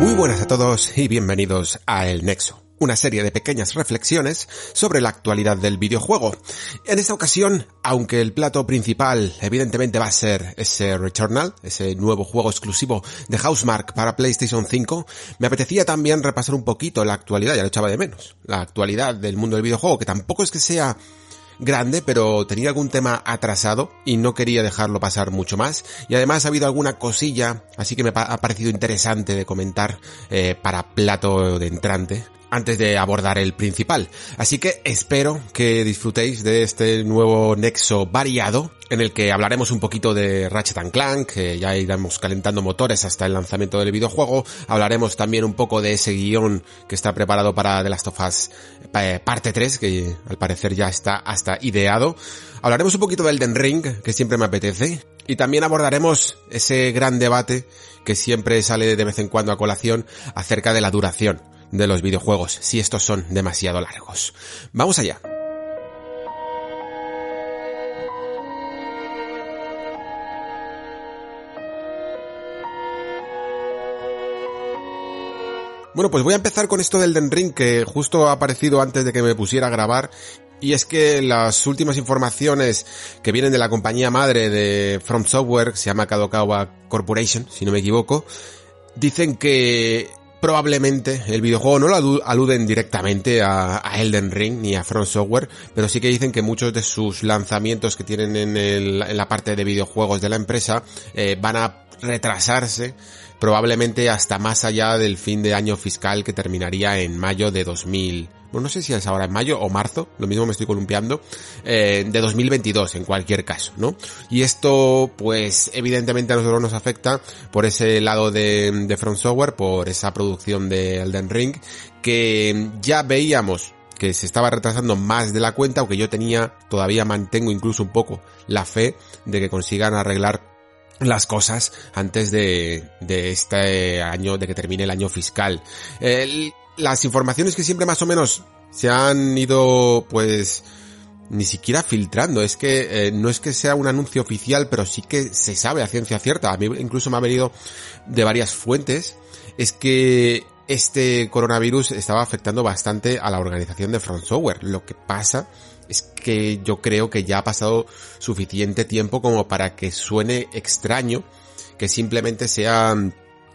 Muy buenas a todos y bienvenidos a El Nexo. una serie de pequeñas reflexiones sobre la actualidad del videojuego. En esta ocasión, aunque el plato principal evidentemente va a ser ese Returnal, ese nuevo juego exclusivo de Housemark para PlayStation 5, me apetecía también repasar un poquito la actualidad, ya lo echaba de menos, la actualidad del mundo del videojuego, que tampoco es que sea grande, pero tenía algún tema atrasado y no quería dejarlo pasar mucho más. Y además ha habido alguna cosilla, así que me ha parecido interesante de comentar eh, para plato de entrante antes de abordar el principal. Así que espero que disfrutéis de este nuevo nexo variado en el que hablaremos un poquito de Ratchet Clank, que ya iremos calentando motores hasta el lanzamiento del videojuego. Hablaremos también un poco de ese guion que está preparado para The Last of Us eh, parte 3, que al parecer ya está hasta ideado. Hablaremos un poquito del Den Ring, que siempre me apetece. Y también abordaremos ese gran debate que siempre sale de vez en cuando a colación acerca de la duración de los videojuegos, si estos son demasiado largos. Vamos allá. Bueno, pues voy a empezar con esto del Den Ring que justo ha aparecido antes de que me pusiera a grabar y es que las últimas informaciones que vienen de la compañía madre de From Software, se llama Kadokawa Corporation, si no me equivoco, dicen que probablemente el videojuego no lo aluden directamente a, Elden Ring ni a Front Software, pero sí que dicen que muchos de sus lanzamientos que tienen en, la parte de videojuegos de la empresa eh, van a retrasarse probablemente hasta más allá del fin de año fiscal que terminaría en mayo de 2000. Bueno, no sé si es ahora en mayo o marzo, lo mismo me estoy columpiando, eh, de 2022 en cualquier caso, ¿no? Y esto, pues, evidentemente a nosotros nos afecta por ese lado de, de Front Software, por esa producción de Elden Ring, que ya veíamos que se estaba retrasando más de la cuenta, aunque yo tenía, todavía mantengo incluso un poco la fe de que consigan arreglar las cosas antes de, de este año, de que termine el año fiscal. las informaciones que siempre más o menos se han ido, pues, ni siquiera filtrando. Es que eh, no es que sea un anuncio oficial, pero sí que se sabe a ciencia cierta. A mí incluso me ha venido de varias fuentes. Es que este coronavirus estaba afectando bastante a la organización de Front Software. Lo que pasa es que yo creo que ya ha pasado suficiente tiempo como para que suene extraño que simplemente sea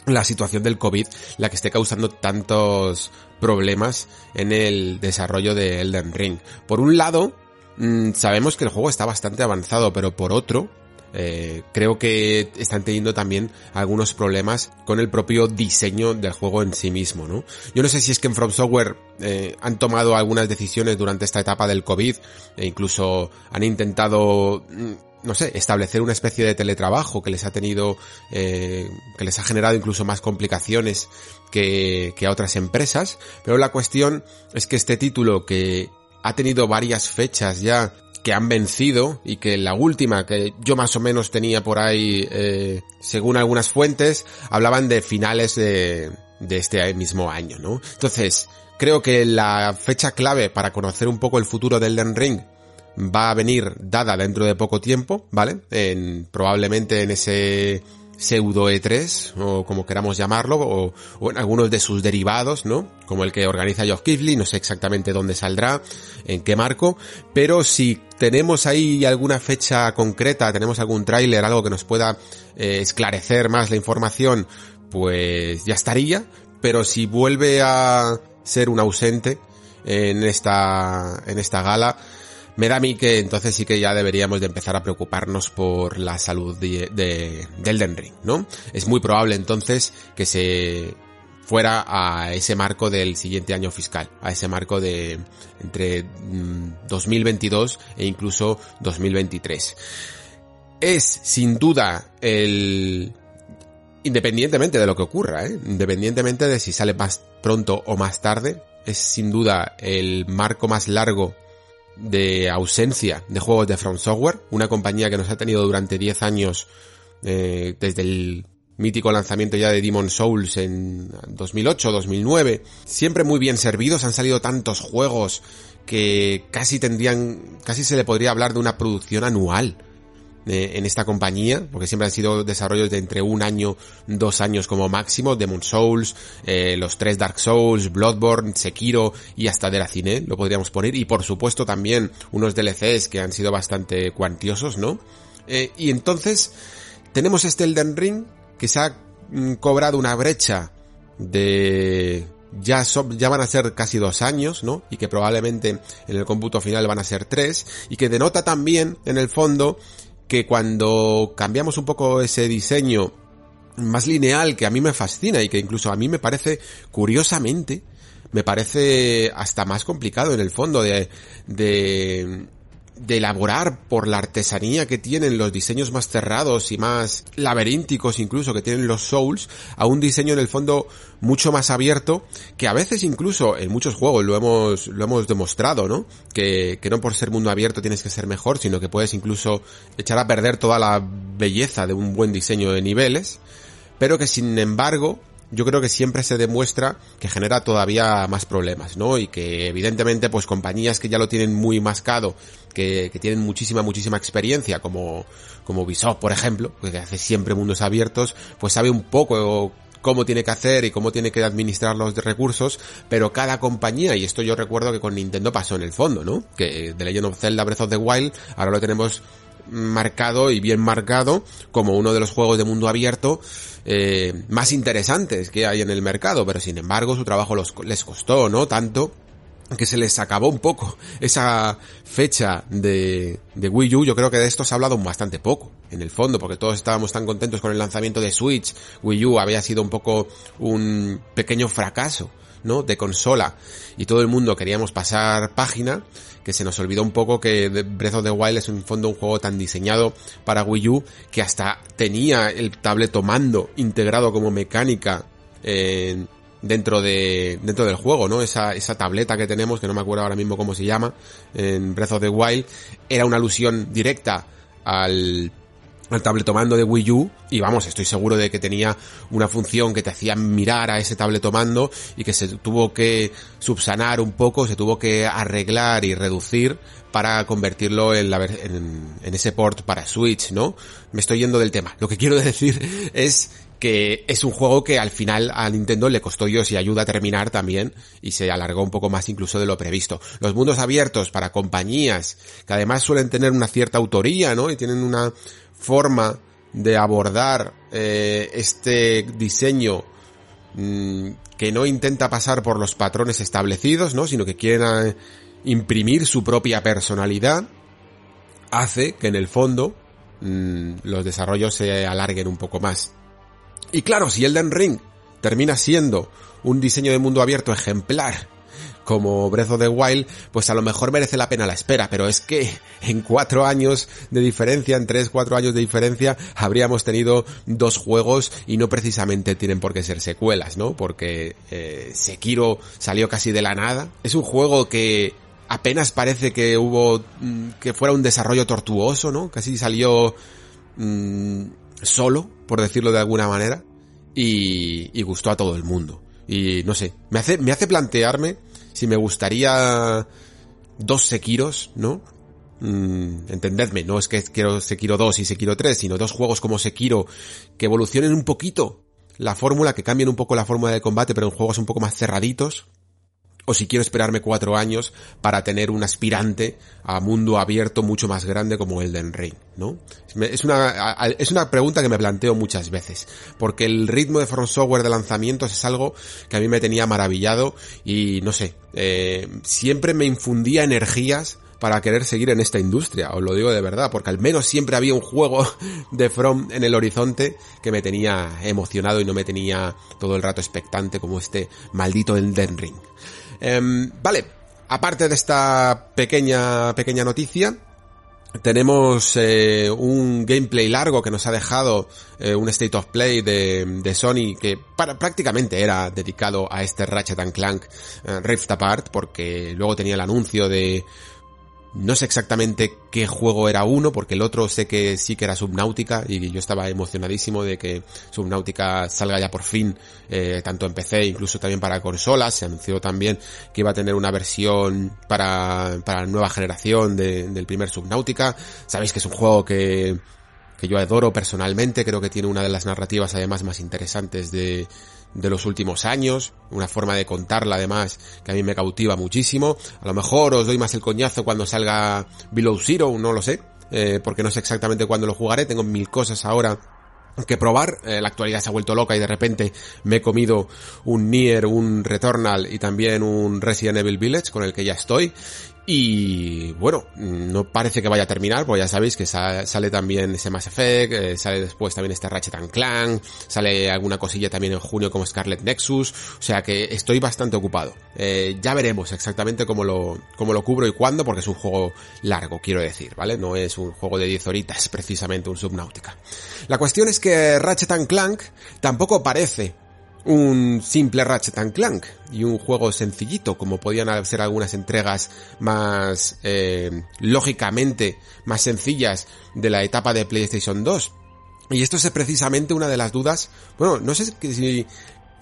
la situación del COVID la que esté causando tantos problemas en el desarrollo de Elden Ring. Por un lado, mm, sabemos que el juego está bastante avanzado, pero por otro, eh, creo que están teniendo también algunos problemas con el propio diseño del juego en sí mismo, ¿no? Yo no sé si es que en From Software eh, han tomado algunas decisiones durante esta etapa del COVID e incluso han intentado mm, no sé, establecer una especie de teletrabajo que les ha tenido, eh, que les ha generado incluso más complicaciones que, que a otras empresas, pero la cuestión es que este título que ha tenido varias fechas ya que han vencido y que la última que yo más o menos tenía por ahí, eh, según algunas fuentes, hablaban de finales de, de este mismo año, ¿no? Entonces, creo que la fecha clave para conocer un poco el futuro del Elden Ring va a venir dada dentro de poco tiempo, ¿vale? En, probablemente en ese pseudo E3, o como queramos llamarlo, o, en algunos de sus derivados, ¿no? Como el que organiza Geoff Keighley, no sé exactamente dónde saldrá, en qué marco, pero si tenemos ahí alguna fecha concreta, tenemos algún tráiler, algo que nos pueda eh, esclarecer más la información, pues ya estaría, pero si vuelve a ser un ausente en esta, en esta gala, me da a mí que entonces sí que ya deberíamos de empezar a preocuparnos por la salud de, de, Elden Ring, ¿no? Es muy probable entonces que se fuera a ese marco del siguiente año fiscal, a ese marco de entre 2022 mm, e incluso 2023. es sin duda el... Independientemente de lo que ocurra, ¿eh? independientemente de si sale más pronto o más tarde, es sin duda el marco más largo de ausencia de juegos de From Software, una compañía que nos ha tenido durante 10 años eh, desde el mítico lanzamiento ya de Demon Souls en 2008, 2009, siempre muy bien servidos, han salido tantos juegos que casi tendrían, casi se le podría hablar de una producción anual eh, en esta compañía, porque siempre han sido desarrollos de entre un año, dos años como máximo, Demon Souls, eh, los tres Dark Souls, Bloodborne, Sekiro y hasta Deracine, lo podríamos poner, y por supuesto también unos DLCs que han sido bastante cuantiosos, ¿no? Eh, y entonces tenemos este Elden Ring que se ha mm, cobrado una brecha de ya, ya van a ser casi dos años, ¿no? Y que probablemente en el cómputo final van a ser tres, y que denota también, en el fondo, que cuando cambiamos un poco ese diseño más lineal que a mí me fascina y que incluso a mí me parece, curiosamente, me parece hasta más complicado en el fondo de, de, de elaborar por la artesanía que tienen los diseños más cerrados y más laberínticos incluso que tienen los Souls a un diseño en el fondo mucho más abierto que a veces incluso en muchos juegos lo hemos lo hemos demostrado, ¿no? Que, que no por ser mundo abierto tienes que ser mejor, sino que puedes incluso echar a perder toda la belleza de un buen diseño de niveles, pero que sin embargo yo creo que siempre se demuestra que genera todavía más problemas, ¿no? Y que evidentemente pues compañías que ya lo tienen muy mascado, que, que tienen muchísima, muchísima experiencia, como, como Ubisoft, por ejemplo, que hace siempre mundos abiertos, pues sabe un poco cómo tiene que hacer y cómo tiene que administrar los recursos, pero cada compañía, y esto yo recuerdo que con Nintendo pasó en el fondo, ¿no? Que The Legend of Zelda Breath of the Wild, ahora lo tenemos marcado y bien marcado como uno de los juegos de mundo abierto eh, más interesantes que hay en el mercado, pero sin embargo su trabajo les costó, ¿no? Tanto que se les acabó un poco esa fecha de, de Wii U. Yo creo que de esto se ha hablado bastante poco, en el fondo, porque todos estábamos tan contentos con el lanzamiento de Switch. Wii U había sido un poco un pequeño fracaso, ¿no? De consola. Y todo el mundo queríamos pasar página que se nos olvidó un poco que Breath of the Wild es en fondo un juego tan diseñado para Wii U que hasta tenía el tableto mando integrado como mecánica eh, dentro de dentro del juego, ¿no? Esa, esa tableta que tenemos, que no me acuerdo ahora mismo cómo se llama, en Breath of the Wild, era una alusión directa al al tabletomando de Wii U y vamos, estoy seguro de que tenía una función que te hacía mirar a ese tabletomando y que se tuvo que subsanar un poco, se tuvo que arreglar y reducir para convertirlo en, la, en, en ese port para Switch, ¿no? Me estoy yendo del tema. Lo que quiero decir es que es un juego que al final a Nintendo le costó yo y ayuda a terminar también y se alargó un poco más incluso de lo previsto. Los mundos abiertos para compañías que además suelen tener una cierta autoría, ¿no? Y tienen una forma de abordar eh, este diseño mmm, que no intenta pasar por los patrones establecidos, ¿no? Sino que quieren imprimir su propia personalidad, hace que en el fondo mmm, los desarrollos se alarguen un poco más. Y claro, si Elden Ring termina siendo un diseño de mundo abierto ejemplar como Breath of the Wild, pues a lo mejor merece la pena la espera, pero es que en cuatro años de diferencia, en tres, cuatro años de diferencia, habríamos tenido dos juegos y no precisamente tienen por qué ser secuelas, ¿no? Porque eh, Sekiro salió casi de la nada. Es un juego que apenas parece que hubo, mm, que fuera un desarrollo tortuoso, ¿no? Casi salió mmm, solo, por decirlo de alguna manera, y, y gustó a todo el mundo. Y no sé, me hace, me hace plantearme si me gustaría dos Sekiros, ¿no? Mm, entendedme, no es que quiero Sekiro 2 y Sekiro 3, sino dos juegos como Sekiro que evolucionen un poquito la fórmula, que cambien un poco la fórmula de combate, pero en juegos un poco más cerraditos, o si quiero esperarme cuatro años para tener un aspirante a mundo abierto mucho más grande como Elden Ring, ¿no? Es una, es una pregunta que me planteo muchas veces, porque el ritmo de From Software de lanzamientos es algo que a mí me tenía maravillado y no sé, eh, siempre me infundía energías para querer seguir en esta industria, os lo digo de verdad, porque al menos siempre había un juego de From en el horizonte que me tenía emocionado y no me tenía todo el rato expectante como este maldito Elden Ring. Eh, vale, aparte de esta pequeña, pequeña noticia, tenemos eh, un gameplay largo que nos ha dejado eh, un State of Play de, de Sony que para, prácticamente era dedicado a este Ratchet Clank eh, Rift Apart porque luego tenía el anuncio de no sé exactamente qué juego era uno, porque el otro sé que sí que era Subnautica y yo estaba emocionadísimo de que Subnautica salga ya por fin, eh, tanto en PC, incluso también para consolas. Se anunció también que iba a tener una versión para, para nueva generación de, del primer Subnautica. Sabéis que es un juego que, que yo adoro personalmente, creo que tiene una de las narrativas además más interesantes de, de los últimos años, una forma de contarla además que a mí me cautiva muchísimo. A lo mejor os doy más el coñazo cuando salga Below Zero, no lo sé, eh, porque no sé exactamente cuándo lo jugaré, tengo mil cosas ahora que probar. Eh, la actualidad se ha vuelto loca y de repente me he comido un Nier, un Returnal y también un Resident Evil Village con el que ya estoy. Y bueno, no parece que vaya a terminar, porque ya sabéis que sale también ese Mass Effect, eh, sale después también este Ratchet and Clank, sale alguna cosilla también en junio como Scarlet Nexus, o sea que estoy bastante ocupado. Eh, ya veremos exactamente cómo lo, cómo lo cubro y cuándo, porque es un juego largo, quiero decir, ¿vale? No es un juego de 10 horitas, precisamente un Subnautica. La cuestión es que Ratchet and Clank tampoco parece un simple Ratchet and Clank y un juego sencillito como podían ser algunas entregas más eh, lógicamente más sencillas de la etapa de PlayStation 2 y esto es precisamente una de las dudas. Bueno no sé si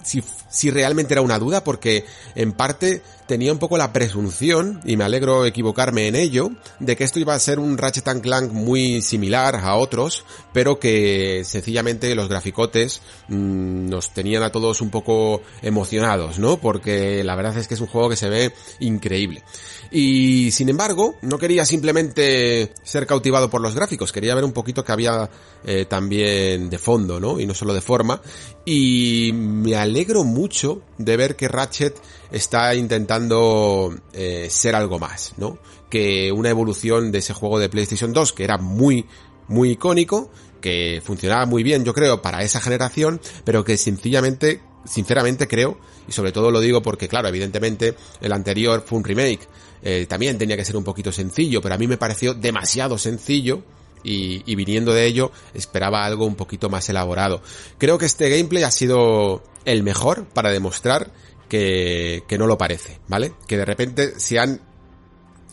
si, si realmente era una duda porque en parte tenía un poco la presunción, y me alegro equivocarme en ello, de que esto iba a ser un Ratchet Clank muy similar a otros, pero que sencillamente los graficotes mmm, nos tenían a todos un poco emocionados, ¿no? Porque la verdad es que es un juego que se ve increíble. Y sin embargo, no quería simplemente ser cautivado por los gráficos, quería ver un poquito que había eh, también de fondo, ¿no? Y no solo de forma. Y me alegro mucho de ver que Ratchet está intentando eh, ser algo más, ¿no? Que una evolución de ese juego de PlayStation 2 que era muy, muy icónico, que funcionaba muy bien, yo creo, para esa generación, pero que sencillamente, sinceramente creo, y sobre todo lo digo porque, claro, evidentemente el anterior fue un remake, eh, también tenía que ser un poquito sencillo, pero a mí me pareció demasiado sencillo, y, y, viniendo de ello esperaba algo un poquito más elaborado. Creo que este gameplay ha sido el mejor para demostrar que, que no lo parece, ¿vale? Que de repente se han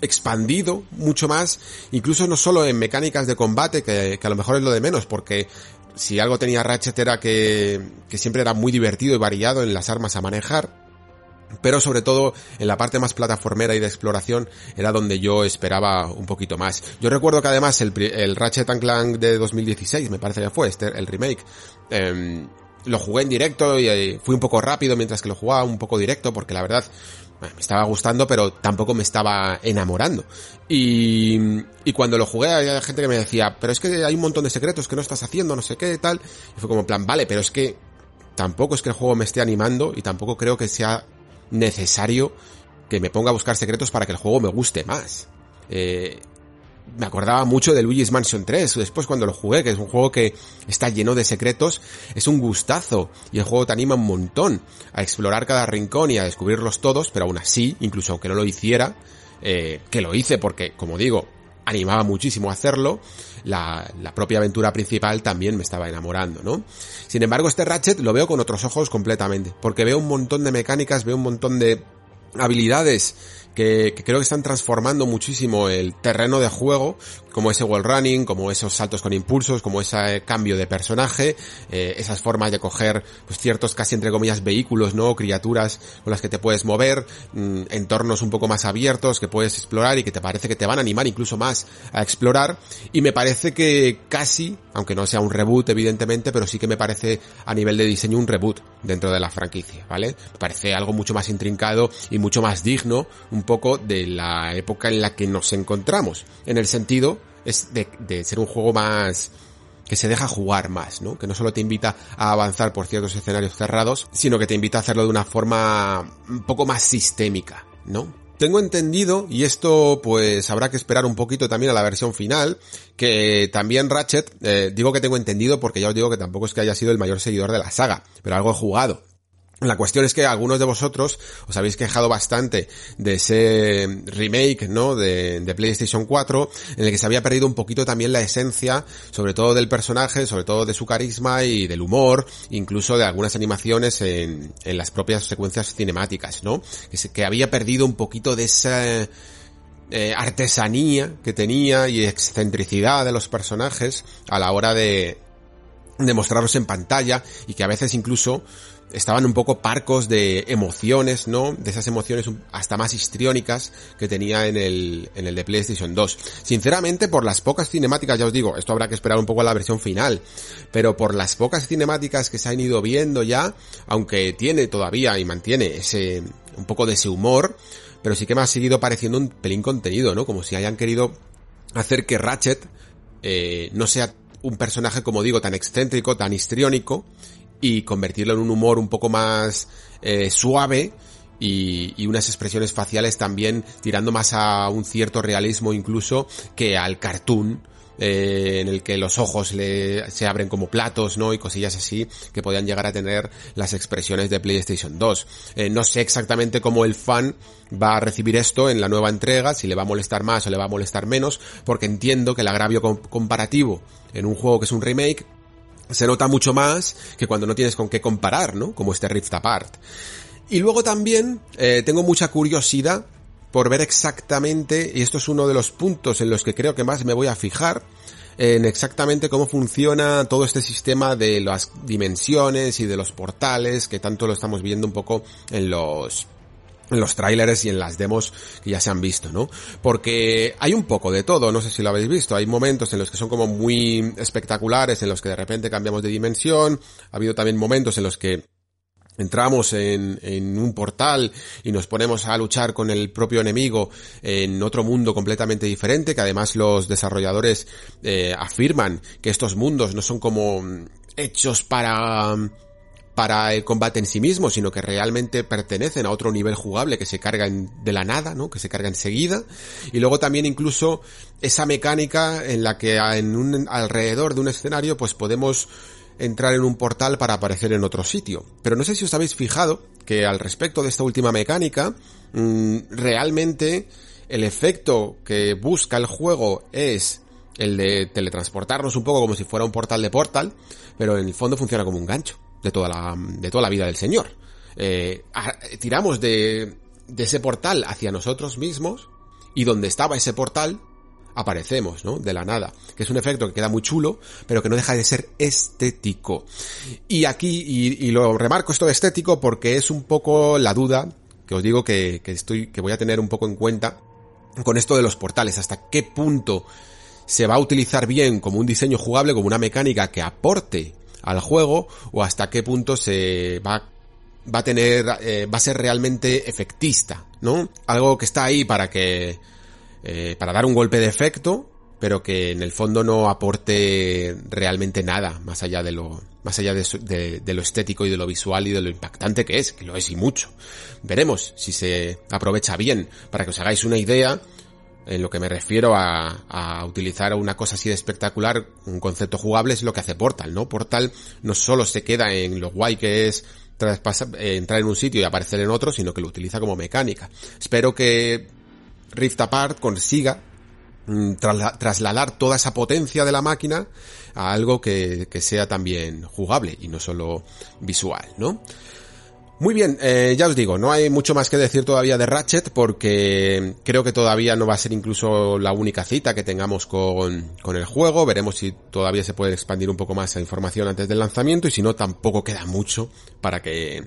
expandido mucho más, incluso no solo en mecánicas de combate, que, a lo mejor es lo de menos, porque si algo tenía Ratchet era que, que siempre era muy divertido y variado en las armas a manejar, pero sobre todo en la parte más plataformera y de exploración era donde yo esperaba un poquito más. Yo recuerdo que además el, el Ratchet Clank de 2016, me parece que fue este, el remake, eh, lo jugué en directo y eh, fui un poco rápido mientras que lo jugaba un poco directo porque la verdad me estaba gustando pero tampoco me estaba enamorando. Y, y cuando lo jugué había gente que me decía, pero es que hay un montón de secretos que no estás haciendo, no sé qué, tal. Y fue como plan, vale, pero es que tampoco es que el juego me esté animando y tampoco creo que sea necesario que me ponga a buscar secretos para que el juego me guste más. Eh, me acordaba mucho de Luigi's Mansion 3, después cuando lo jugué, que es un juego que está lleno de secretos, es un gustazo, y el juego te anima un montón a explorar cada rincón y a descubrirlos todos, pero aún así, incluso aunque no lo hiciera, eh, que lo hice porque, como digo, animaba muchísimo a hacerlo, la, la propia aventura principal también me estaba enamorando, ¿no? Sin embargo, este Ratchet lo veo con otros ojos completamente, porque veo un montón de mecánicas, veo un montón de habilidades que, creo que están transformando muchísimo el terreno de juego, como ese wall running, como esos saltos con impulsos, como ese cambio de personaje, eh, esas formas de coger pues, ciertos casi entre comillas vehículos, ¿no? Criaturas con las que te puedes mover, mmm, entornos un poco más abiertos que puedes explorar y que te parece que te van a animar incluso más a explorar. Y me parece que casi, aunque no sea un reboot evidentemente, pero sí que me parece a nivel de diseño un reboot dentro de la franquicia, ¿vale? Me parece algo mucho más intrincado y mucho más digno, un poco de la época en la que nos encontramos, en el sentido es de, de, ser un juego más que se deja jugar más, ¿no? Que no solo te invita a avanzar por ciertos escenarios cerrados, sino que te invita a hacerlo de una forma un poco más sistémica, ¿no? Tengo entendido, y esto pues habrá que esperar un poquito también a la versión final, que también Ratchet, eh, digo que tengo entendido porque ya os digo que tampoco es que haya sido el mayor seguidor de la saga, pero algo he jugado. La cuestión es que algunos de vosotros os habéis quejado bastante de ese remake, ¿no? De, de, PlayStation 4, en el que se había perdido un poquito también la esencia, sobre todo del personaje, sobre todo de su carisma y del humor, incluso de algunas animaciones en, en las propias secuencias cinemáticas, ¿no? Que, se, que había perdido un poquito de esa eh, artesanía que tenía y excentricidad de los personajes a la hora de, de mostrarlos en pantalla y que a veces incluso estaban un poco parcos de emociones, ¿no? De esas emociones hasta más histriónicas que tenía en el, en el de PlayStation 2. Sinceramente, por las pocas cinemáticas, ya os digo, esto habrá que esperar un poco a la versión final, pero por las pocas cinemáticas que se han ido viendo ya, aunque tiene todavía y mantiene ese, un poco de ese humor, pero sí que me ha seguido pareciendo un pelín contenido, ¿no? Como si hayan querido hacer que Ratchet eh, no sea un personaje, como digo, tan excéntrico, tan histriónico, y convertirlo en un humor un poco más eh, suave y, y, unas expresiones faciales también tirando más a un cierto realismo incluso que al cartoon eh, en el que los ojos le, se abren como platos, ¿no? Y cosillas así que podían llegar a tener las expresiones de PlayStation 2. Eh, no sé exactamente cómo el fan va a recibir esto en la nueva entrega, si le va a molestar más o le va a molestar menos, porque entiendo que el agravio comparativo en un juego que es un remake se nota mucho más que cuando no tienes con qué comparar, ¿no? Como este Rift Apart. Y luego también eh, tengo mucha curiosidad por ver exactamente, y esto es uno de los puntos en los que creo que más me voy a fijar, en exactamente cómo funciona todo este sistema de las dimensiones y de los portales, que tanto lo estamos viendo un poco en los en los trailers y en las demos que ya se han visto, ¿no? Porque hay un poco de todo, no sé si lo habéis visto, hay momentos en los que son como muy espectaculares, en los que de repente cambiamos de dimensión, ha habido también momentos en los que entramos en, en, un portal y nos ponemos a luchar con el propio enemigo en otro mundo completamente diferente, que además los desarrolladores eh, afirman que estos mundos no son como hechos para para el combate en sí mismo, sino que realmente pertenecen a otro nivel jugable que se carga de la nada, ¿no? Que se carga enseguida. Y luego también incluso esa mecánica en la que en un alrededor de un escenario pues podemos entrar en un portal para aparecer en otro sitio. Pero no sé si os habéis fijado que al respecto de esta última mecánica, mmm, realmente el efecto que busca el juego es el de teletransportarnos un poco como si fuera un portal de portal, pero en el fondo funciona como un gancho de toda la, de toda la vida del Señor. Eh, tiramos de, de ese portal hacia nosotros mismos y donde estaba ese portal aparecemos, ¿no? De la nada. Que es un efecto que queda muy chulo, pero que no deja de ser estético. Y aquí, y, y lo remarco esto de estético porque es un poco la duda que os digo que, que estoy, que voy a tener un poco en cuenta con esto de los portales. Hasta qué punto se va a utilizar bien como un diseño jugable, como una mecánica que aporte al juego, o hasta qué punto se va va a tener, eh, va a ser realmente efectista, ¿no? Algo que está ahí para que eh, para dar un golpe de efecto, pero que en el fondo no aporte realmente nada más allá de lo más allá de, de, de, lo estético y de lo visual y de lo impactante que es, que lo es y mucho. Veremos si se aprovecha bien para que os hagáis una idea en lo que me refiero a, a, utilizar una cosa así de espectacular, un concepto jugable es lo que hace Portal, ¿no? Portal no solo se queda en lo guay que es eh, entrar en un sitio y aparecer en otro, sino que lo utiliza como mecánica. Espero que Rift Apart consiga mm, trasladar toda esa potencia de la máquina a algo que, que, sea también jugable y no solo visual, ¿no? Muy bien, eh, ya os digo, no hay mucho más que decir todavía de Ratchet porque creo que todavía no va a ser incluso la única cita que tengamos con, con el juego. Veremos si todavía se puede expandir un poco más esa información antes del lanzamiento y si no tampoco queda mucho para que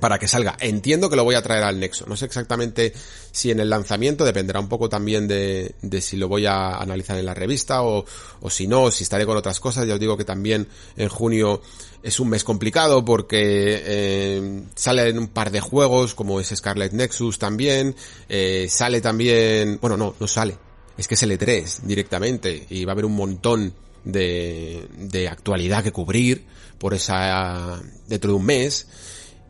para que salga. Entiendo que lo voy a traer al Nexo. No sé exactamente si en el lanzamiento, dependerá un poco también de, si lo voy a analizar en la revista o, o si no, si estaré con otras cosas. Ya os digo que también en junio es un mes complicado porque eh, salen un par de juegos como es Scarlet Nexus también. Eh, sale también, bueno, no, no sale. Es que es L3 directamente y va a haber un montón de, de actualidad que cubrir por esa, dentro de un mes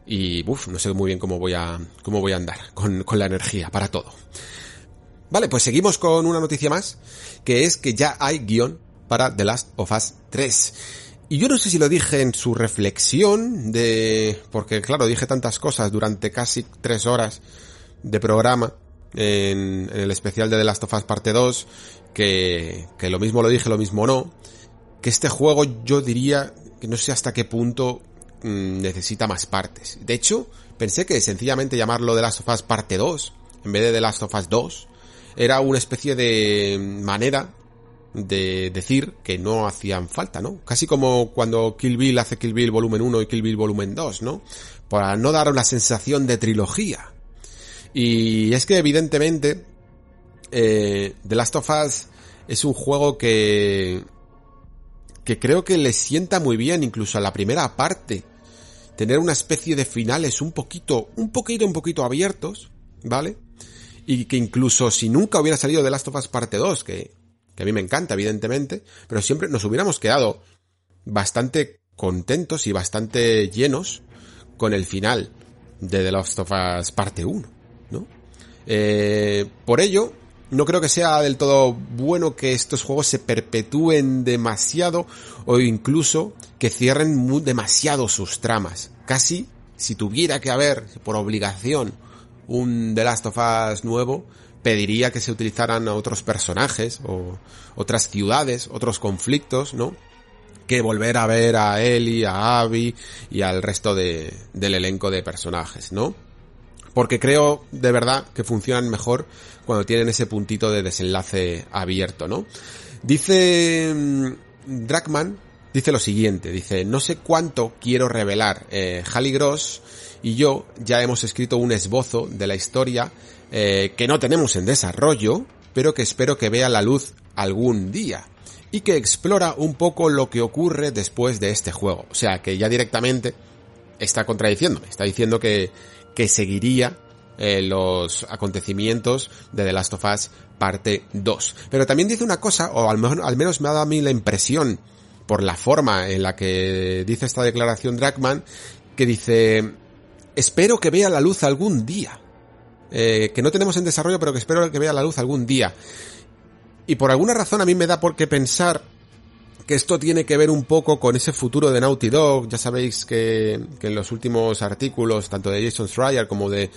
y uff, no sé muy bien cómo voy a, cómo voy a andar con, con la energía para todo. Vale, pues seguimos con una noticia más, que es que ya hay guion para The Last of Us 3. Y yo no sé si lo dije en su reflexión de... porque claro, dije tantas cosas durante casi tres horas de programa en, el especial de The Last of Us parte 2, que, que lo mismo lo dije, lo mismo no, que este juego yo diría que no sé hasta qué punto mm, necesita más partes. De hecho, pensé que sencillamente llamarlo The Last of Us parte 2, en vez de The Last of Us 2, era una especie de manera de decir que no hacían falta, ¿no? Casi como cuando Kill Bill hace Kill Bill volumen 1 y Kill Bill volumen 2, ¿no? Para no dar una sensación de trilogía. Y es que evidentemente eh, The Last of Us es un juego que que creo que le sienta muy bien incluso a la primera parte tener una especie de finales un poquito un poquito un poquito abiertos, ¿vale? Y que incluso si nunca hubiera salido The Last of Us parte 2, que que a mí me encanta, evidentemente, pero siempre nos hubiéramos quedado bastante contentos y bastante llenos con el final de The Last of Us parte 1, ¿no? Eh, por ello, no creo que sea del todo bueno que estos juegos se perpetúen demasiado o incluso que cierren demasiado sus tramas. Casi, si tuviera que haber por obligación un The Last of Us nuevo, pediría que se utilizaran a otros personajes o otras ciudades, otros conflictos, ¿no? Que volver a ver a Ellie, a Abby y al resto de, del elenco de personajes, ¿no? Porque creo de verdad que funcionan mejor cuando tienen ese puntito de desenlace abierto, ¿no? Dice mm, Dragman, dice lo siguiente, dice, no sé cuánto quiero revelar, eh, Gross y yo ya hemos escrito un esbozo de la historia eh, que no tenemos en desarrollo, pero que espero que vea la luz algún día y que explora un poco lo que ocurre después de este juego. O sea, que ya directamente está contradiciéndome, está diciendo que, que seguiría eh, los acontecimientos de The Last of Us parte 2. Pero también dice una cosa, o al, menos, al menos me ha dado a mí la impresión, por la forma en la que dice esta declaración Dragman, que dice, espero que vea la luz algún día. Eh, que no tenemos en desarrollo, pero que espero que vea la luz algún día. Y por alguna razón a mí me da por qué pensar que esto tiene que ver un poco con ese futuro de Naughty Dog. Ya sabéis que, en los últimos artículos, tanto de Jason Schreier como de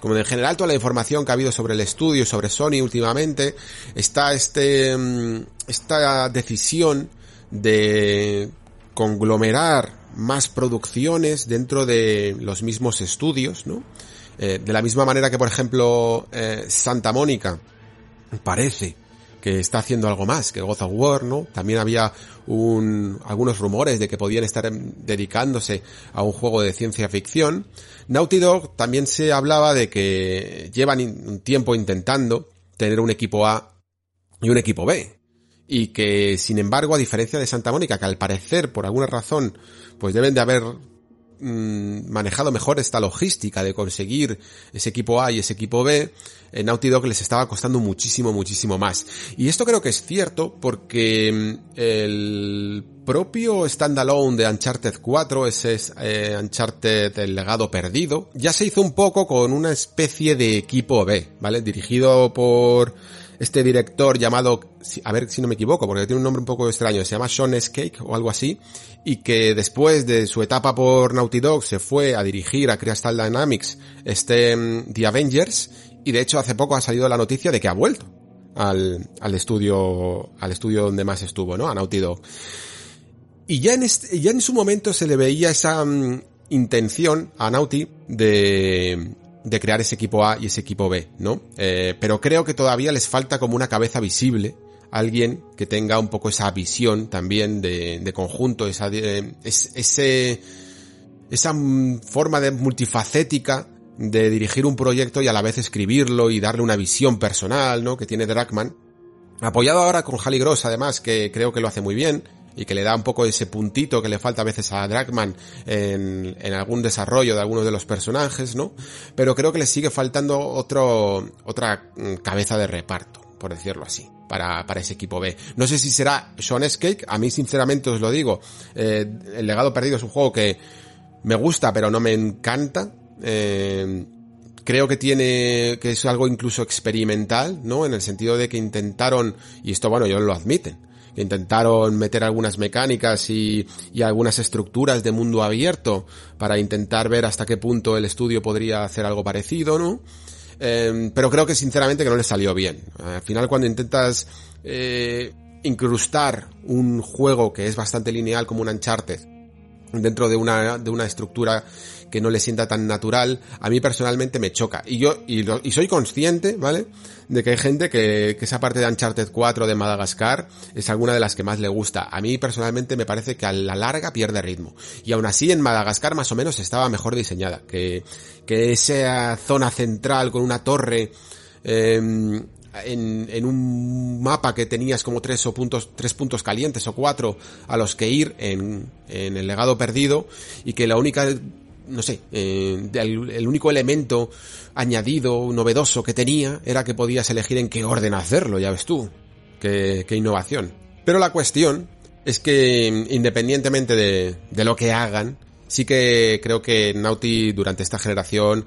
como de en general toda la información que ha habido sobre el estudio sobre Sony últimamente, está este, mm, esta decisión de conglomerar más producciones dentro de los mismos estudios, ¿no? Eh, de la misma manera que, por ejemplo, eh, Santa Mónica parece que está haciendo algo más que God of War, ¿no? También había un, algunos rumores de que podían estar dedicándose a un juego de ciencia ficción. Naughty Dog también se hablaba de que llevan un tiempo intentando tener un equipo A y un equipo B. Y que, sin embargo, a diferencia de Santa Mónica, que al parecer, por alguna razón, pues deben de haber Mm, manejado mejor esta logística de conseguir ese equipo A y ese equipo B, en Naughty Dog les estaba costando muchísimo, muchísimo más. Y esto creo que es cierto porque mm, el propio standalone de Uncharted 4, ese es eh, Uncharted el legado perdido, ya se hizo un poco con una especie de equipo B, ¿vale? Dirigido por este director llamado, a ver si no me equivoco, porque tiene un nombre un poco extraño, se llama Sean Skake o algo así, y que después de su etapa por Naughty Dog se fue a dirigir a Crystal Dynamics este mm, The Avengers, y de hecho hace poco ha salido la noticia de que ha vuelto al, al estudio, al estudio donde más estuvo, ¿no? A Naughty Dog. Y ya en, este, ya en su momento se le veía esa mm, intención a Naughty de, de crear ese equipo A y ese equipo B, ¿no? Eh, pero creo que todavía les falta como una cabeza visible, alguien que tenga un poco esa visión también de, de conjunto, esa, ese, esa forma de multifacética de dirigir un proyecto y a la vez escribirlo y darle una visión personal, ¿no? Que tiene Dragman. Apoyado ahora con Hally Gross, además, que creo que lo hace muy bien y que le da un poco ese puntito que le falta a veces a Dragman en, en algún desarrollo de algunos de los personajes, ¿no? Pero creo que le sigue faltando otro, otra mm, cabeza de reparto, por decirlo así. Para, para ese equipo B. No sé si será Sean Skake, a mí sinceramente os lo digo, eh, El legado perdido es un juego que me gusta pero no me encanta, eh, creo que tiene, que es algo incluso experimental, ¿no? En el sentido de que intentaron, y esto bueno, ellos lo admiten, intentaron meter algunas mecánicas y, y algunas estructuras de mundo abierto para intentar ver hasta qué punto el estudio podría hacer algo parecido, ¿no? Em, pero creo que sinceramente que no le salió bien. Al final cuando intentas eh, incrustar un juego que es bastante lineal como un Uncharted dentro de una, de una estructura que no le sienta tan natural, a mí personalmente me choca. Y yo, y, y soy consciente, ¿vale? De que hay gente que, que esa parte de Uncharted 4 de Madagascar es alguna de las que más le gusta. A mí personalmente me parece que a la larga pierde ritmo. Y aún así en Madagascar más o menos estaba mejor diseñada. Que, que esa zona central con una torre, eh, en, en, un mapa que tenías como tres o puntos, tres puntos calientes o cuatro a los que ir en, en el legado perdido y que la única no sé, eh, el, único elemento añadido, novedoso que tenía era que podías elegir en qué orden hacerlo, ya ves tú. Qué, qué innovación. Pero la cuestión es que independientemente de, de, lo que hagan, sí que creo que Naughty durante esta generación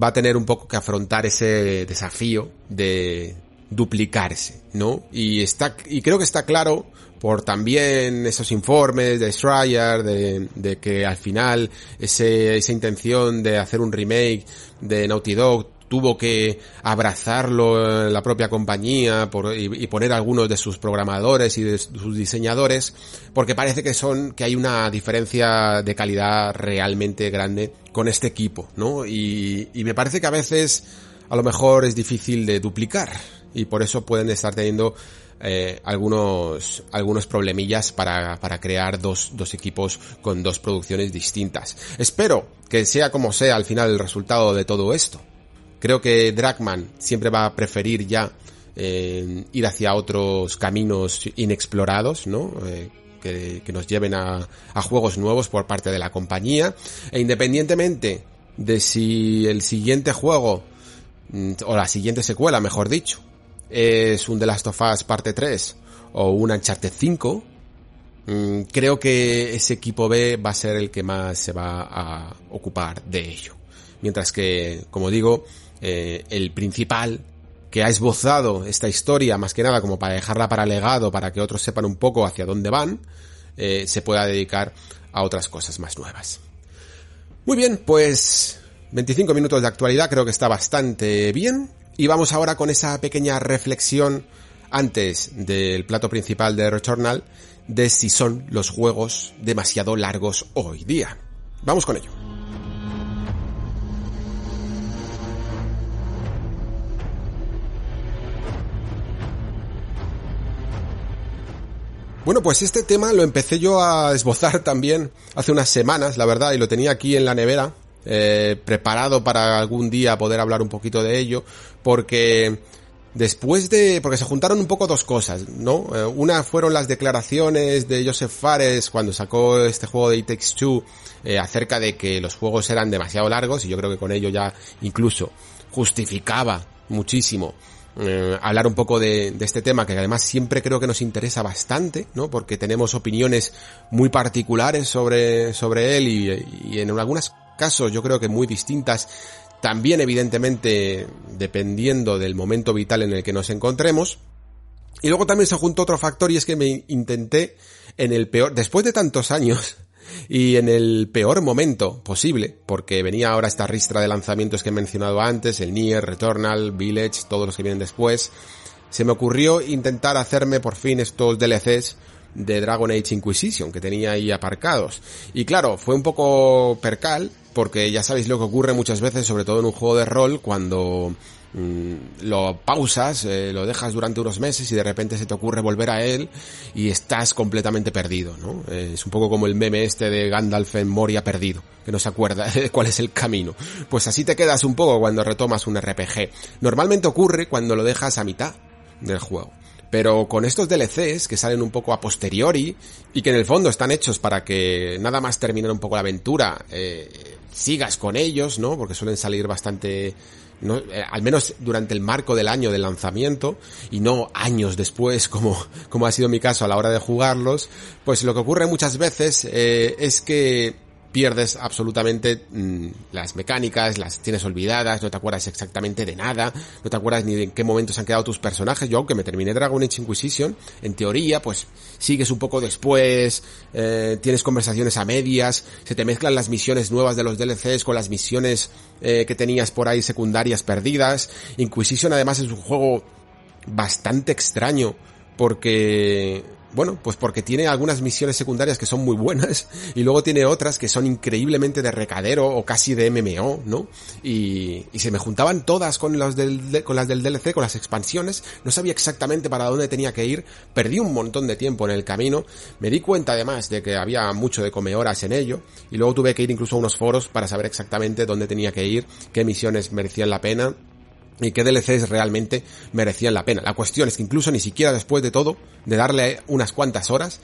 va a tener un poco que afrontar ese desafío de duplicarse, ¿no? Y está, y creo que está claro por también esos informes de Schreier, de, de que al final ese, esa intención de hacer un remake de Naughty Dog tuvo que abrazarlo la propia compañía y, y, poner algunos de sus programadores y de sus diseñadores, porque parece que son, que hay una diferencia de calidad realmente grande con este equipo, ¿no? Y, y me parece que a veces a lo mejor es difícil de duplicar y por eso pueden estar teniendo eh, algunos, algunos problemillas para, para crear dos, dos equipos con dos producciones distintas. Espero que sea como sea al final el resultado de todo esto. Creo que Dragman siempre va a preferir ya eh, ir hacia otros caminos inexplorados, ¿no? Eh, que, que, nos lleven a, a juegos nuevos por parte de la compañía. E independientemente de si el siguiente juego, mm, o la siguiente secuela, mejor dicho, es un The Last of Us parte 3 o un Uncharted 5, mm, creo que ese equipo B va a ser el que más se va a ocupar de ello. Mientras que, como digo, eh, el principal que ha esbozado esta historia, más que nada como para dejarla para legado, para que otros sepan un poco hacia dónde van, eh, se pueda dedicar a otras cosas más nuevas. Muy bien, pues 25 minutos de actualidad creo que está bastante bien. Y vamos ahora con esa pequeña reflexión antes del plato principal de Returnal de si son los juegos demasiado largos hoy día. Vamos con ello. Bueno, pues este tema lo empecé yo a esbozar también hace unas semanas, la verdad, y lo tenía aquí en la nevera, eh, preparado para algún día poder hablar un poquito de ello, porque después de, porque se juntaron un poco dos cosas, ¿no? Eh, una fueron las declaraciones de Joseph Fares cuando sacó este juego de It Takes Two eh, acerca de que los juegos eran demasiado largos y yo creo que con ello ya incluso justificaba muchísimo eh, hablar un poco de, de, este tema que además siempre creo que nos interesa bastante, ¿no? Porque tenemos opiniones muy particulares sobre, sobre él y, y en algunos casos yo creo que muy distintas también evidentemente dependiendo del momento vital en el que nos encontremos. Y luego también se juntó otro factor y es que me intenté en el peor, después de tantos años, y en el peor momento posible, porque venía ahora esta ristra de lanzamientos que he mencionado antes, el Nier, Returnal, Village, todos los que vienen después, se me ocurrió intentar hacerme por fin estos DLCs de Dragon Age Inquisition que tenía ahí aparcados. Y claro, fue un poco percal, porque ya sabéis lo que ocurre muchas veces, sobre todo en un juego de rol, cuando Mm, lo pausas, eh, lo dejas durante unos meses y de repente se te ocurre volver a él y estás completamente perdido, ¿no? Eh, es un poco como el meme este de Gandalf en Moria perdido, que no se acuerda de cuál es el camino. Pues así te quedas un poco cuando retomas un RPG. Normalmente ocurre cuando lo dejas a mitad del juego. Pero con estos DLCs que salen un poco a posteriori y que en el fondo están hechos para que nada más terminar un poco la aventura, eh, sigas con ellos, ¿no? Porque suelen salir bastante no, eh, al menos durante el marco del año del lanzamiento y no años después como, como ha sido mi caso a la hora de jugarlos, pues lo que ocurre muchas veces eh, es que pierdes absolutamente mm, las mecánicas, las tienes olvidadas, no te acuerdas exactamente de nada, no te acuerdas ni de en qué momentos han quedado tus personajes. Yo, aunque me terminé Dragon Age Inquisition, en teoría, pues sigues un poco después, eh, tienes conversaciones a medias, se te mezclan las misiones nuevas de los DLCs con las misiones eh, que tenías por ahí secundarias perdidas. Inquisition además es un juego bastante extraño porque bueno, pues porque tiene algunas misiones secundarias que son muy buenas y luego tiene otras que son increíblemente de recadero o casi de MMO, ¿no? Y, y se me juntaban todas con, las del, con las del DLC, con las expansiones, no sabía exactamente para dónde tenía que ir, perdí un montón de tiempo en el camino, me di cuenta además de que había mucho de come horas en ello. Y luego tuve que ir incluso a unos foros para saber exactamente dónde tenía que ir, qué misiones merecían la pena y qué DLCs realmente merecían la pena. La cuestión es que incluso ni siquiera después de todo, de darle unas cuantas horas,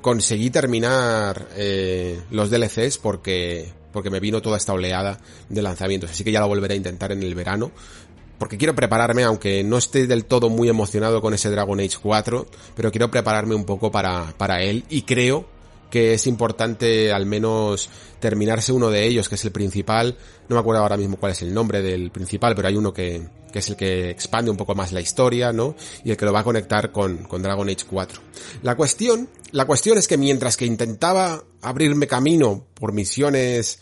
conseguí terminar eh, los DLCs porque porque me vino toda esta oleada de lanzamientos. Así que ya lo volveré a intentar en el verano. Porque quiero prepararme, aunque no esté del todo muy emocionado con ese Dragon Age 4, pero quiero prepararme un poco para, para él y creo que es importante al menos terminarse uno de ellos, que es el principal. No me acuerdo ahora mismo cuál es el nombre del principal, pero hay uno que, que es el que expande un poco más la historia, ¿no? Y el que lo va a conectar con, con Dragon Age 4. La cuestión, la cuestión es que mientras que intentaba abrirme camino por misiones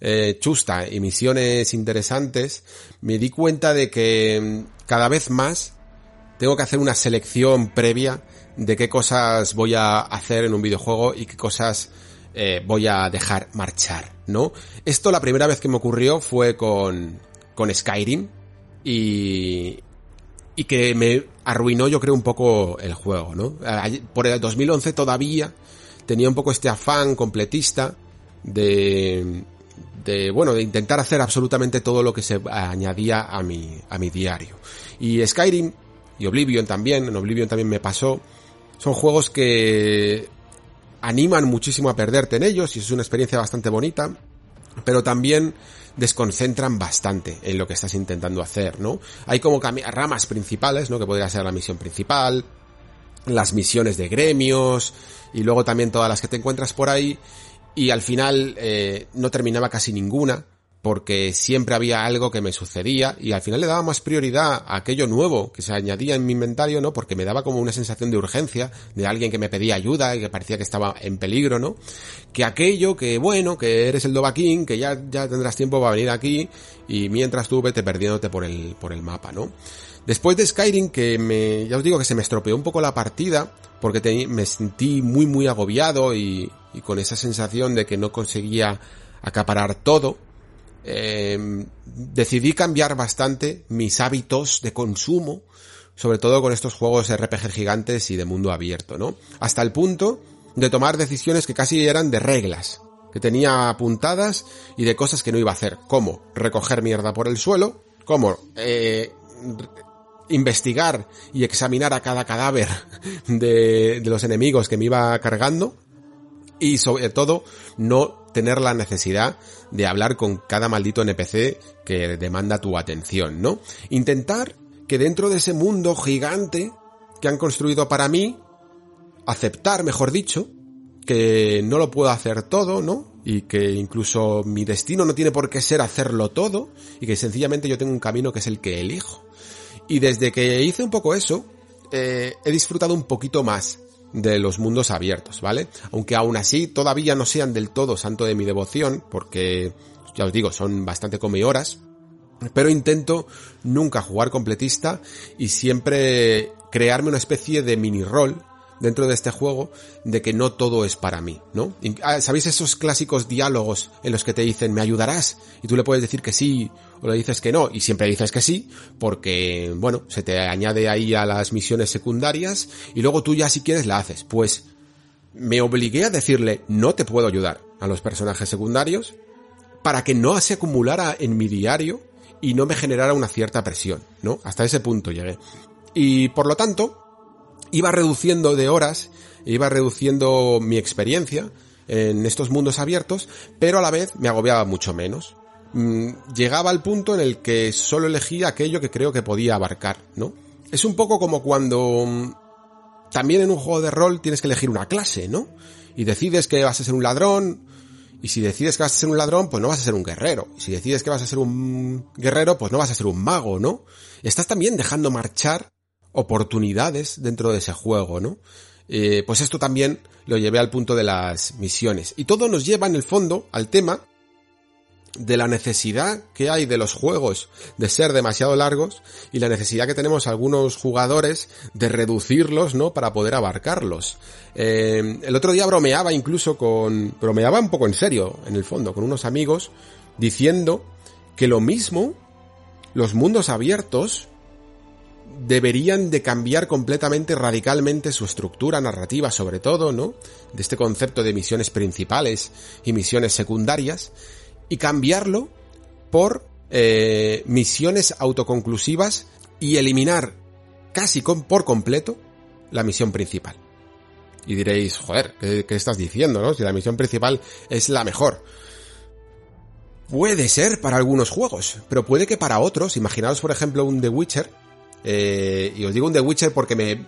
eh, chusta y misiones interesantes, me di cuenta de que mm, cada vez más tengo que hacer una selección previa de qué cosas voy a hacer en un videojuego y qué cosas eh, voy a dejar marchar, ¿no? Esto la primera vez que me ocurrió fue con, con Skyrim y, y que me arruinó yo creo un poco el juego, ¿no? Por el 2011 todavía tenía un poco este afán completista de, de, bueno, de intentar hacer absolutamente todo lo que se añadía a mi, a mi diario. Y Skyrim y Oblivion también, en Oblivion también me pasó, son juegos que animan muchísimo a perderte en ellos y es una experiencia bastante bonita, pero también desconcentran bastante en lo que estás intentando hacer, ¿no? Hay como ramas principales, ¿no? Que podría ser la misión principal, las misiones de gremios y luego también todas las que te encuentras por ahí y al final eh, no terminaba casi ninguna porque siempre había algo que me sucedía y al final le daba más prioridad a aquello nuevo que se añadía en mi inventario, ¿no? Porque me daba como una sensación de urgencia, de alguien que me pedía ayuda y que parecía que estaba en peligro, ¿no? Que aquello que, bueno, que eres el Dovaquín, que ya, ya tendrás tiempo para venir aquí y mientras tú vete perdiéndote por el, por el mapa, ¿no? Después de Skyrim, que me, ya os digo que se me estropeó un poco la partida, porque me sentí muy muy agobiado y, y con esa sensación de que no conseguía acaparar todo, eh, decidí cambiar bastante mis hábitos de consumo, sobre todo con estos juegos RPG gigantes y de mundo abierto, ¿no? Hasta el punto de tomar decisiones que casi eran de reglas, que tenía apuntadas y de cosas que no iba a hacer, como recoger mierda por el suelo, como eh, investigar y examinar a cada cadáver de, de los enemigos que me iba cargando, y sobre todo no tener la necesidad de hablar con cada maldito NPC que demanda tu atención, ¿no? Intentar que dentro de ese mundo gigante que han construido para mí, aceptar, mejor dicho, que no lo puedo hacer todo, ¿no? Y que incluso mi destino no tiene por qué ser hacerlo todo, y que sencillamente yo tengo un camino que es el que elijo. Y desde que hice un poco eso, eh, he disfrutado un poquito más de los mundos abiertos, ¿vale? Aunque aún así todavía no sean del todo santo de mi devoción, porque ya os digo, son bastante come horas, pero intento nunca jugar completista y siempre crearme una especie de mini rol dentro de este juego de que no todo es para mí, ¿no? Ah, ¿Sabéis esos clásicos diálogos en los que te dicen, ¿me ayudarás? Y tú le puedes decir que sí o le dices que no, y siempre dices que sí, porque, bueno, se te añade ahí a las misiones secundarias y luego tú ya si quieres la haces. Pues me obligué a decirle, no te puedo ayudar a los personajes secundarios para que no se acumulara en mi diario y no me generara una cierta presión, ¿no? Hasta ese punto llegué. Y por lo tanto, iba reduciendo de horas, iba reduciendo mi experiencia en estos mundos abiertos, pero a la vez me agobiaba mucho menos. Mm, llegaba al punto en el que solo elegía aquello que creo que podía abarcar, ¿no? Es un poco como cuando mm, también en un juego de rol tienes que elegir una clase, ¿no? Y decides que vas a ser un ladrón Y si decides que vas a ser un ladrón, pues no vas a ser un guerrero. Y si decides que vas a ser un guerrero, pues no vas a ser un mago, ¿no? Estás también dejando marchar oportunidades dentro de ese juego, ¿no? Eh, pues esto también lo llevé al punto de las misiones. Y todo nos lleva en el fondo al tema de la necesidad que hay de los juegos de ser demasiado largos y la necesidad que tenemos algunos jugadores de reducirlos, ¿no? Para poder abarcarlos. Eh, el otro día bromeaba incluso con... bromeaba un poco en serio, en el fondo, con unos amigos, diciendo que lo mismo los mundos abiertos deberían de cambiar completamente, radicalmente su estructura narrativa, sobre todo, ¿no? De este concepto de misiones principales y misiones secundarias, y cambiarlo por eh, misiones autoconclusivas y eliminar casi con, por completo la misión principal. Y diréis, joder, ¿qué, ¿qué, estás diciendo, no? Si la misión principal es la mejor. Puede ser para algunos juegos, pero puede que para otros, imaginaos por ejemplo un The Witcher, eh, y os digo un The Witcher porque me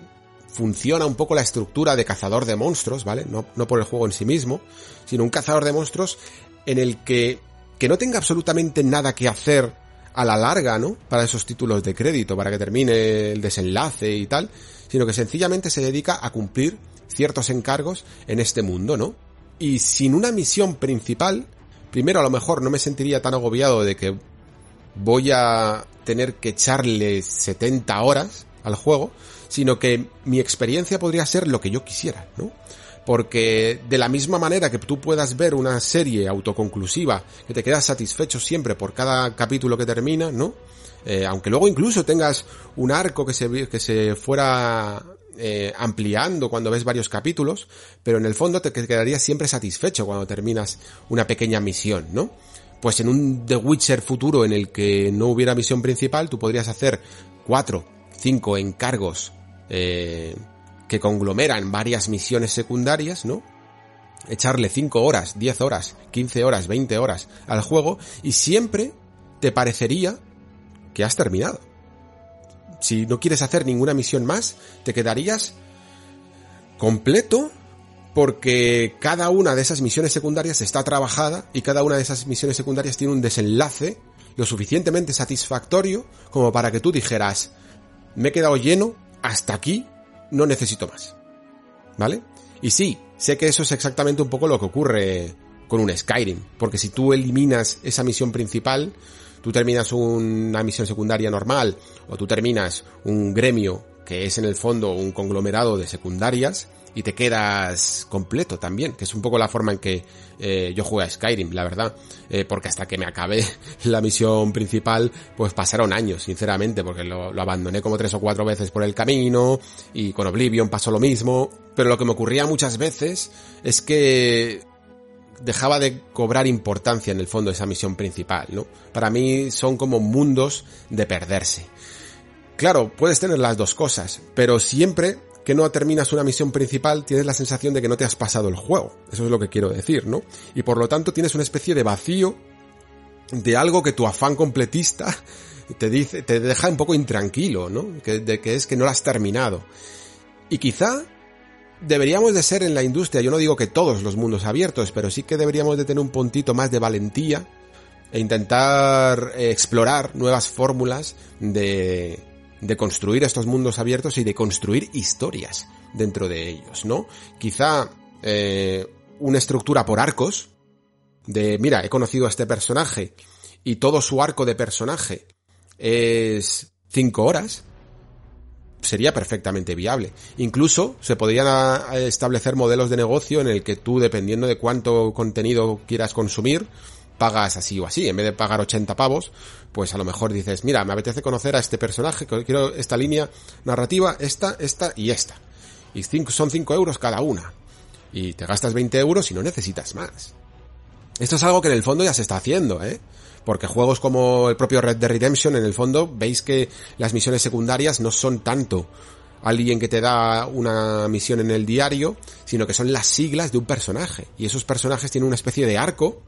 funciona un poco la estructura de cazador de monstruos, ¿vale? No, no por el juego en sí mismo, sino un cazador de monstruos en el que, que no tenga absolutamente nada que hacer a la larga, ¿no? Para esos títulos de crédito, para que termine el desenlace y tal, sino que sencillamente se dedica a cumplir ciertos encargos en este mundo, ¿no? Y sin una misión principal, primero a lo mejor no me sentiría tan agobiado de que voy a tener que echarle 70 horas al juego, sino que mi experiencia podría ser lo que yo quisiera, ¿no? Porque de la misma manera que tú puedas ver una serie autoconclusiva, que te quedas satisfecho siempre por cada capítulo que termina, ¿no? Eh, aunque luego incluso tengas un arco que se, que se fuera eh, ampliando cuando ves varios capítulos, pero en el fondo te quedarías siempre satisfecho cuando terminas una pequeña misión, ¿no? Pues en un The Witcher futuro en el que no hubiera misión principal, tú podrías hacer cuatro, cinco encargos eh, que conglomeran varias misiones secundarias, ¿no? Echarle 5 horas, 10 horas, 15 horas, 20 horas al juego y siempre te parecería que has terminado. Si no quieres hacer ninguna misión más, te quedarías completo porque cada una de esas misiones secundarias está trabajada y cada una de esas misiones secundarias tiene un desenlace lo suficientemente satisfactorio como para que tú dijeras, me he quedado lleno, hasta aquí, no necesito más. ¿Vale? Y sí, sé que eso es exactamente un poco lo que ocurre con un Skyrim, porque si tú eliminas esa misión principal, tú terminas una misión secundaria normal, o tú terminas un gremio que es en el fondo un conglomerado de secundarias, y te quedas completo también, que es un poco la forma en que eh, yo jugué a Skyrim, la verdad, eh, porque hasta que me acabé la misión principal, pues pasaron años, sinceramente, porque lo, lo, abandoné como tres o cuatro veces por el camino, y con Oblivion pasó lo mismo, pero lo que me ocurría muchas veces es que dejaba de cobrar importancia en el fondo esa misión principal, ¿no? Para mí son como mundos de perderse. Claro, puedes tener las dos cosas, pero siempre que no terminas una misión principal, tienes la sensación de que no te has pasado el juego. Eso es lo que quiero decir, ¿no? Y por lo tanto tienes una especie de vacío de algo que tu afán completista te dice, te deja un poco intranquilo, ¿no? De que es que no lo has terminado. Y quizá deberíamos de ser en la industria, yo no digo que todos los mundos abiertos, pero sí que deberíamos de tener un puntito más de valentía e intentar explorar nuevas fórmulas de, de construir estos mundos abiertos y de construir historias dentro de ellos, ¿no? Quizá eh, una estructura por arcos, de, mira, he conocido a este personaje y todo su arco de personaje es cinco horas, sería perfectamente viable. Incluso se podrían establecer modelos de negocio en el que tú, dependiendo de cuánto contenido quieras consumir, pagas así o así. En vez de pagar 80 pavos, pues a lo mejor dices, mira, me apetece conocer a este personaje, quiero esta línea narrativa, esta, esta y esta. Y cinco, son 5 euros cada una. Y te gastas 20 euros y no necesitas más. Esto es algo que en el fondo ya se está haciendo, ¿eh? Porque juegos como el propio Red Dead Redemption, en el fondo, veis que las misiones secundarias no son tanto alguien que te da una misión en el diario, sino que son las siglas de un personaje. Y esos personajes tienen una especie de arco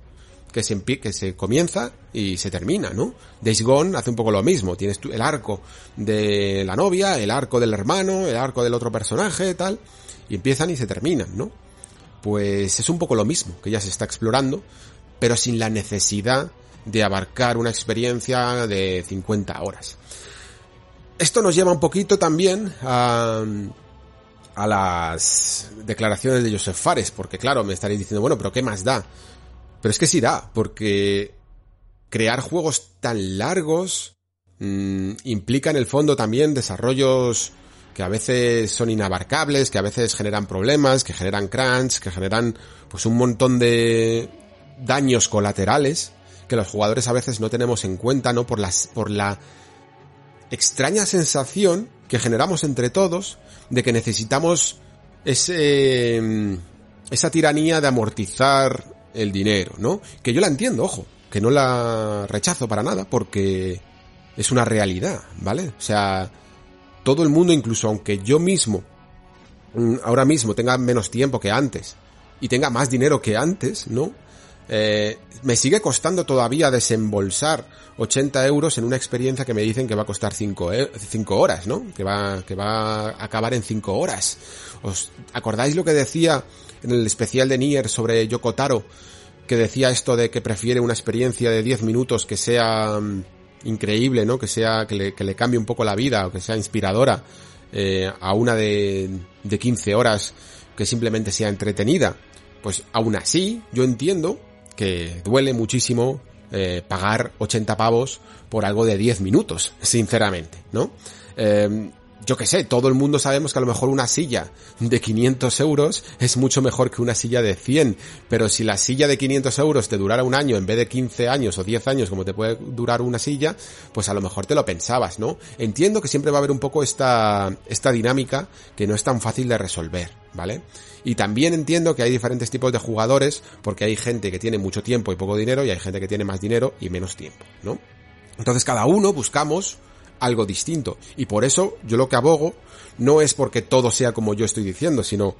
que se, que se comienza y se termina, ¿no? Days Gone hace un poco lo mismo, tienes el arco de la novia, el arco del hermano, el arco del otro personaje, tal, y empiezan y se terminan, ¿no? pues es un poco lo mismo, que ya se está explorando, pero sin la necesidad de abarcar una experiencia de 50 horas. Esto nos lleva un poquito también a, a las declaraciones de Joseph Fares, porque claro, me estaréis diciendo, bueno, pero ¿qué más da? Pero es que sí da, porque crear juegos tan largos mmm, implica en el fondo también desarrollos que a veces son inabarcables, que a veces generan problemas, que generan crunch, que generan pues un montón de daños colaterales que los jugadores a veces no tenemos en cuenta, ¿no? Por las, por la extraña sensación que generamos entre todos de que necesitamos ese, esa tiranía de amortizar el dinero, ¿no? Que yo la entiendo, ojo, que no la rechazo para nada porque es una realidad, ¿vale? O sea, todo el mundo, incluso aunque yo mismo mm, ahora mismo tenga menos tiempo que antes y tenga más dinero que antes, ¿no? Eh, me sigue costando todavía desembolsar 80 euros en una experiencia que me dicen que va a costar 5, eh, horas, ¿no? Que va, que va a acabar en 5 horas. ¿Os acordáis lo que decía en el especial de Nier sobre Yokotaro? Que decía esto de que prefiere una experiencia de 10 minutos que sea um, increíble, ¿no? Que sea, que le, que le, cambie un poco la vida o que sea inspiradora eh, a una de, de 15 horas que simplemente sea entretenida. Pues aún así, yo entiendo que duele muchísimo eh, pagar 80 pavos por algo de 10 minutos, sinceramente, ¿no? Eh, yo que sé, todo el mundo sabemos que a lo mejor una silla de 500 euros es mucho mejor que una silla de 100, pero si la silla de 500 euros te durara un año en vez de 15 años o 10 años como te puede durar una silla, pues a lo mejor te lo pensabas, ¿no? Entiendo que siempre va a haber un poco esta, esta dinámica que no es tan fácil de resolver, ¿vale? Y también entiendo que hay diferentes tipos de jugadores, porque hay gente que tiene mucho tiempo y poco dinero, y hay gente que tiene más dinero y menos tiempo, ¿no? Entonces cada uno buscamos algo distinto. Y por eso yo lo que abogo no es porque todo sea como yo estoy diciendo, sino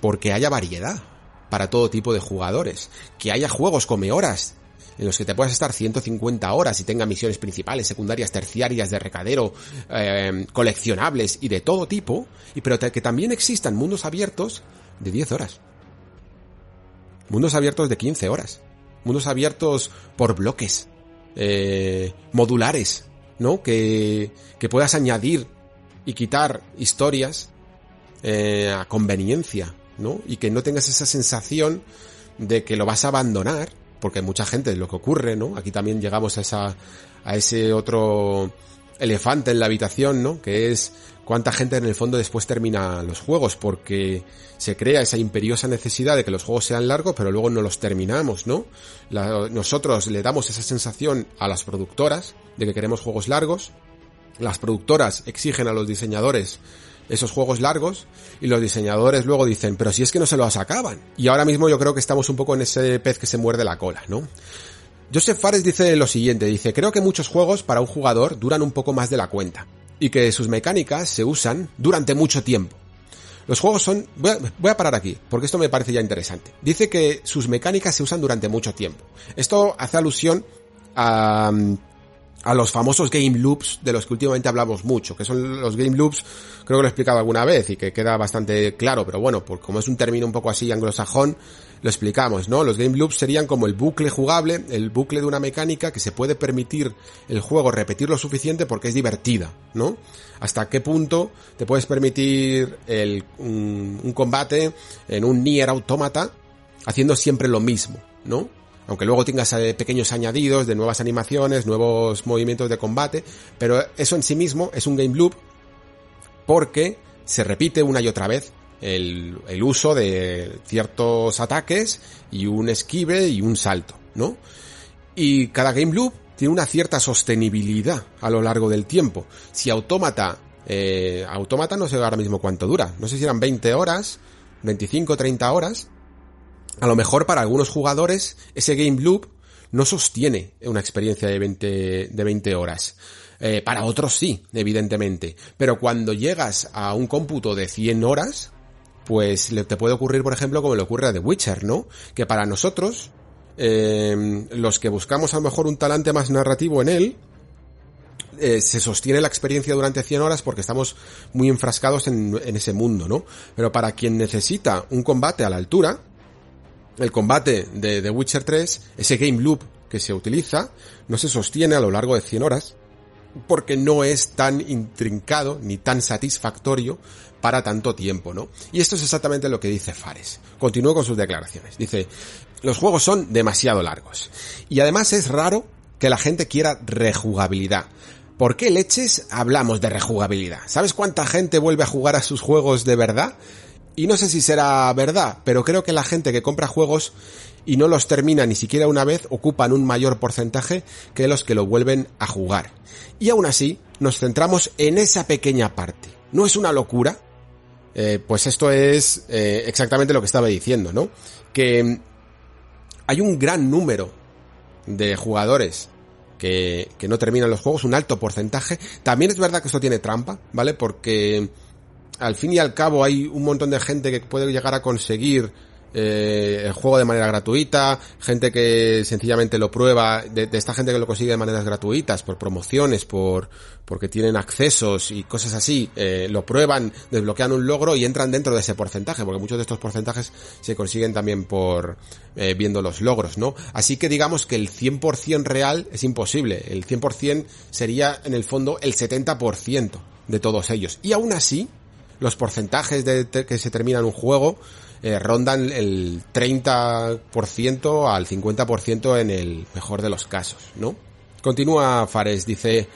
porque haya variedad para todo tipo de jugadores. Que haya juegos come horas en los que te puedas estar 150 horas y tenga misiones principales, secundarias, terciarias, de recadero, eh, coleccionables y de todo tipo, y pero que también existan mundos abiertos de 10 horas. Mundos abiertos de 15 horas. Mundos abiertos por bloques. Eh, modulares. ¿No? Que, que puedas añadir y quitar historias eh, a conveniencia, ¿no? Y que no tengas esa sensación de que lo vas a abandonar porque mucha gente lo que ocurre, ¿no? Aquí también llegamos a esa, a ese otro elefante en la habitación, ¿no? Que es cuánta gente en el fondo después termina los juegos, porque se crea esa imperiosa necesidad de que los juegos sean largos, pero luego no los terminamos, ¿no? Nosotros le damos esa sensación a las productoras de que queremos juegos largos, las productoras exigen a los diseñadores esos juegos largos y los diseñadores luego dicen, pero si es que no se los acaban. Y ahora mismo yo creo que estamos un poco en ese pez que se muerde la cola, ¿no? Joseph Fares dice lo siguiente, dice, creo que muchos juegos para un jugador duran un poco más de la cuenta y que sus mecánicas se usan durante mucho tiempo. Los juegos son... Voy a, parar aquí, porque esto me parece ya interesante. Dice que sus mecánicas se usan durante mucho tiempo. Esto hace alusión a, a los famosos game loops de los que últimamente hablamos mucho, que son los game loops, creo que lo he explicado alguna vez y que queda bastante claro, pero bueno, por como es un término un poco así anglosajón, lo explicamos, ¿no? Los game loops serían como el bucle jugable, el bucle de una mecánica que se puede permitir el juego repetir lo suficiente porque es divertida, ¿no? Hasta qué punto te puedes permitir el, un, combate en un Nier Automata haciendo siempre lo mismo, ¿no? Aunque luego tengas eh, pequeños añadidos de nuevas animaciones, nuevos movimientos de combate, pero eso en sí mismo es un game loop porque se repite una y otra vez el, uso de ciertos ataques y un esquive y un salto, ¿no? Y cada game loop tiene una cierta sostenibilidad a lo largo del tiempo. Si Autómata, eh, Autómata no sé ahora mismo cuánto dura, no sé si eran 20 horas, 25, 30 horas, a lo mejor para algunos jugadores ese game loop no sostiene una experiencia de 20, de 20 horas. Eh, para otros sí, evidentemente. Pero cuando llegas a un cómputo de 100 horas, pues te puede ocurrir, por ejemplo, como le ocurre a The Witcher, ¿no? Que para nosotros, eh, los que buscamos a lo mejor un talante más narrativo en él, eh, se sostiene la experiencia durante 100 horas porque estamos muy enfrascados en, ese mundo, ¿no? Pero para quien necesita un combate a la altura, el combate de The Witcher 3, ese game loop que se utiliza, no se sostiene a lo largo de 100 horas porque no es tan intrincado ni tan satisfactorio para tanto tiempo, ¿no? Y esto es exactamente lo que dice Fares. Continúo con sus declaraciones. Dice, los juegos son demasiado largos. Y además es raro que la gente quiera rejugabilidad. ¿Por qué leches hablamos de rejugabilidad? ¿Sabes cuánta gente vuelve a jugar a sus juegos de verdad? Y no sé si será verdad, pero creo que la gente que compra juegos y no los termina ni siquiera una vez ocupan un mayor porcentaje que los que lo vuelven a jugar. Y aún así, nos centramos en esa pequeña parte. ¿No es una locura? Eh, pues esto es eh, exactamente lo que estaba diciendo, ¿no? Que hay un gran número de jugadores que, que no terminan los juegos, un alto porcentaje. También es verdad que esto tiene trampa, ¿vale? Porque al fin y al cabo hay un montón de gente que puede llegar a conseguir eh, el juego de manera gratuita, gente que sencillamente lo prueba, de, esta gente que lo consigue de maneras gratuitas, por promociones, por porque tienen accesos y cosas así, eh, lo prueban, desbloquean un logro y entran dentro de ese porcentaje, porque muchos de estos porcentajes se consiguen también por eh, viendo los logros, ¿no? Así que digamos que el 100% real es imposible, el 100% sería en el fondo el 70% de todos ellos. Y aún así, los porcentajes de que se terminan un juego eh, rondan el 30% al 50% en el mejor de los casos, ¿no? Continúa Fares, dice,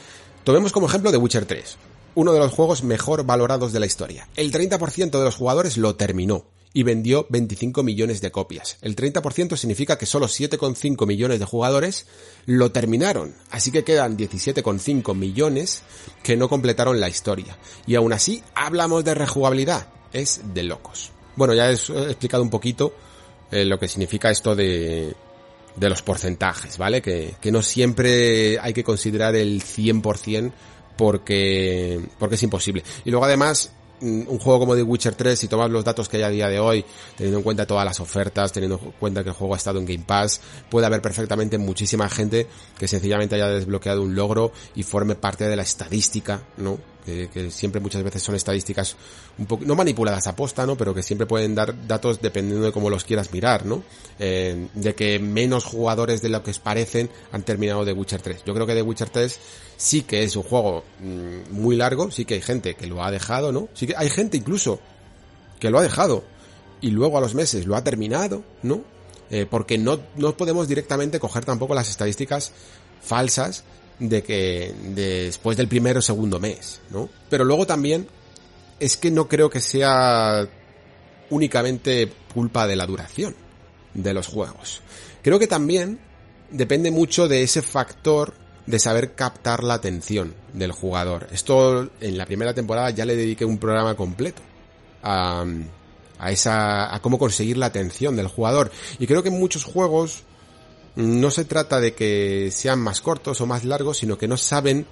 tomemos como ejemplo The Witcher 3, uno de los juegos mejor valorados de la historia. El 30% de los jugadores lo terminó y vendió 25 millones de copias. El 30% significa que solo 7,5 millones de jugadores lo terminaron, así que quedan 17,5 millones que no completaron la historia. Y aún así hablamos de rejugabilidad. Es de locos. Bueno, ya he explicado un poquito eh, lo que significa esto de, de los porcentajes, ¿vale? Que, que no siempre hay que considerar el 100% porque, porque es imposible. Y luego además, un juego como The Witcher 3, si tomas los datos que hay a día de hoy, teniendo en cuenta todas las ofertas, teniendo en cuenta que el juego ha estado en Game Pass, puede haber perfectamente muchísima gente que sencillamente haya desbloqueado un logro y forme parte de la estadística, ¿no? Que, siempre muchas veces son estadísticas un poco, no manipuladas a posta, ¿no? Pero que siempre pueden dar datos dependiendo de cómo los quieras mirar, ¿no? Eh, de que menos jugadores de lo que parecen han terminado The Witcher 3. Yo creo que The Witcher 3 sí que es un juego mm, muy largo, sí que hay gente que lo ha dejado, ¿no? Sí que hay gente incluso que lo ha dejado y luego a los meses lo ha terminado, ¿no? Eh, porque no, no podemos directamente coger tampoco las estadísticas falsas de que después del primero o segundo mes, ¿no? Pero luego también es que no creo que sea únicamente culpa de la duración de los juegos. Creo que también depende mucho de ese factor de saber captar la atención del jugador. Esto en la primera temporada ya le dediqué un programa completo a, a esa, a cómo conseguir la atención del jugador. Y creo que en muchos juegos no se trata de que sean más cortos o más largos, sino que no saben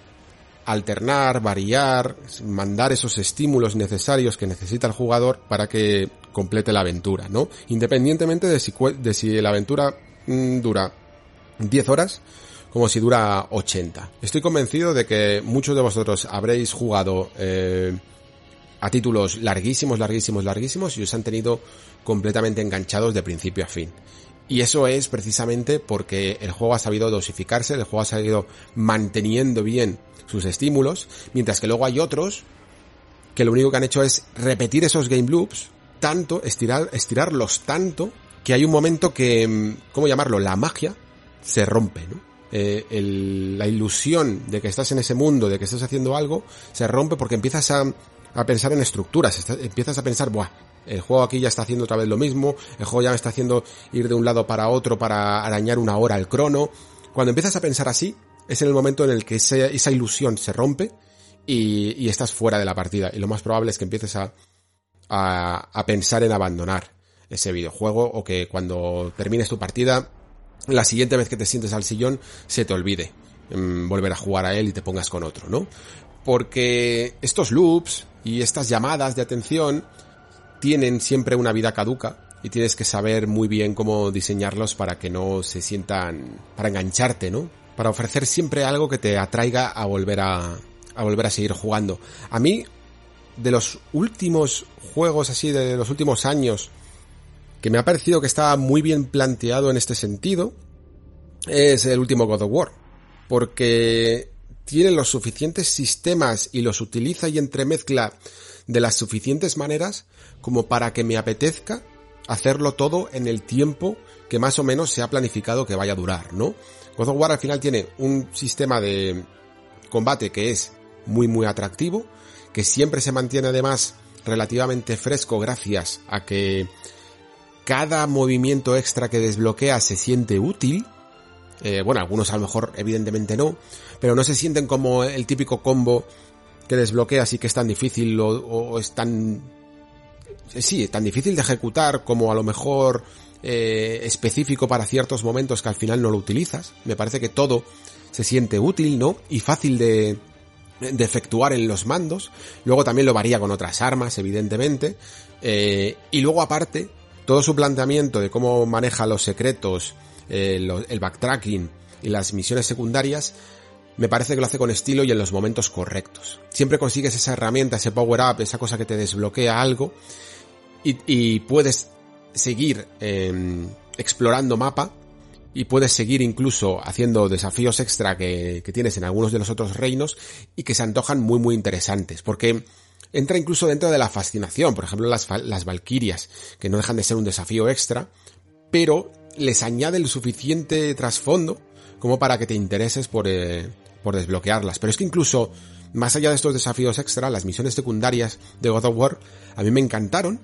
alternar, variar, mandar esos estímulos necesarios que necesita el jugador para que complete la aventura, ¿no? Independientemente de si, la aventura mm, dura 10 horas como si dura 80. Estoy convencido de que muchos de vosotros habréis jugado eh, a títulos larguísimos, larguísimos, larguísimos y os han tenido completamente enganchados de principio a fin. Y eso es precisamente porque el juego ha sabido dosificarse, el juego ha sabido manteniendo bien sus estímulos, mientras que luego hay otros que lo único que han hecho es repetir esos game loops tanto, estirar, estirarlos tanto, que hay un momento que, mm, ¿cómo llamarlo? La magia se rompe, ¿no? eh, el, la ilusión de que estás en ese mundo, de que estás haciendo algo, se rompe porque empiezas a, a pensar en estructuras, empiezas a pensar, buah, el juego aquí ya está haciendo otra vez lo mismo, el juego ya me está haciendo ir de un lado para otro para arañar una hora al crono. Cuando empiezas a pensar así, es en el momento en el que esa, esa ilusión se rompe y, y, estás fuera de la partida. Y lo más probable es que empieces a, a, a pensar en abandonar ese videojuego o que cuando termines tu partida la siguiente vez que te sientes al sillón se te olvide mm, volver a jugar a él y te pongas con otro, ¿no? Porque estos loops y estas llamadas de atención tienen siempre una vida caduca y tienes que saber muy bien cómo diseñarlos para que no se sientan, para engancharte, ¿no? para ofrecer siempre algo que te atraiga a volver a, a volver a seguir jugando. A mí, de los últimos juegos así, de los últimos años, que me ha parecido que estaba muy bien planteado en este sentido, es el último God of War. Porque tiene los suficientes sistemas y los utiliza y entremezcla de las suficientes maneras como para que me apetezca hacerlo todo en el tiempo que más o menos se ha planificado que vaya a durar, ¿no? God of War al final tiene un sistema de combate que es muy muy atractivo, que siempre se mantiene además relativamente fresco gracias a que cada movimiento extra que desbloquea se siente útil. Eh, bueno, algunos a lo mejor evidentemente no, pero no se sienten como el típico combo que desbloqueas y que es tan difícil o, o es tan... Sí, tan difícil de ejecutar como a lo mejor eh, específico para ciertos momentos que al final no lo utilizas. Me parece que todo se siente útil, ¿no? Y fácil de, de efectuar en los mandos. Luego también lo varía con otras armas, evidentemente. Eh, y luego aparte, todo su planteamiento de cómo maneja los secretos, eh, el backtracking y las misiones secundarias, me parece que lo hace con estilo y en los momentos correctos. Siempre consigues esa herramienta, ese power up, esa cosa que te desbloquea algo y, y puedes seguir eh, explorando mapa y puedes seguir incluso haciendo desafíos extra que, que, tienes en algunos de los otros reinos y que se antojan muy muy interesantes porque entra incluso dentro de la fascinación, por ejemplo las, las Valquirias, que no dejan de ser un desafío extra, pero les añade el suficiente trasfondo como para que te intereses por, eh, por desbloquearlas. Pero es que incluso más allá de estos desafíos extra, las misiones secundarias de God of War a mí me encantaron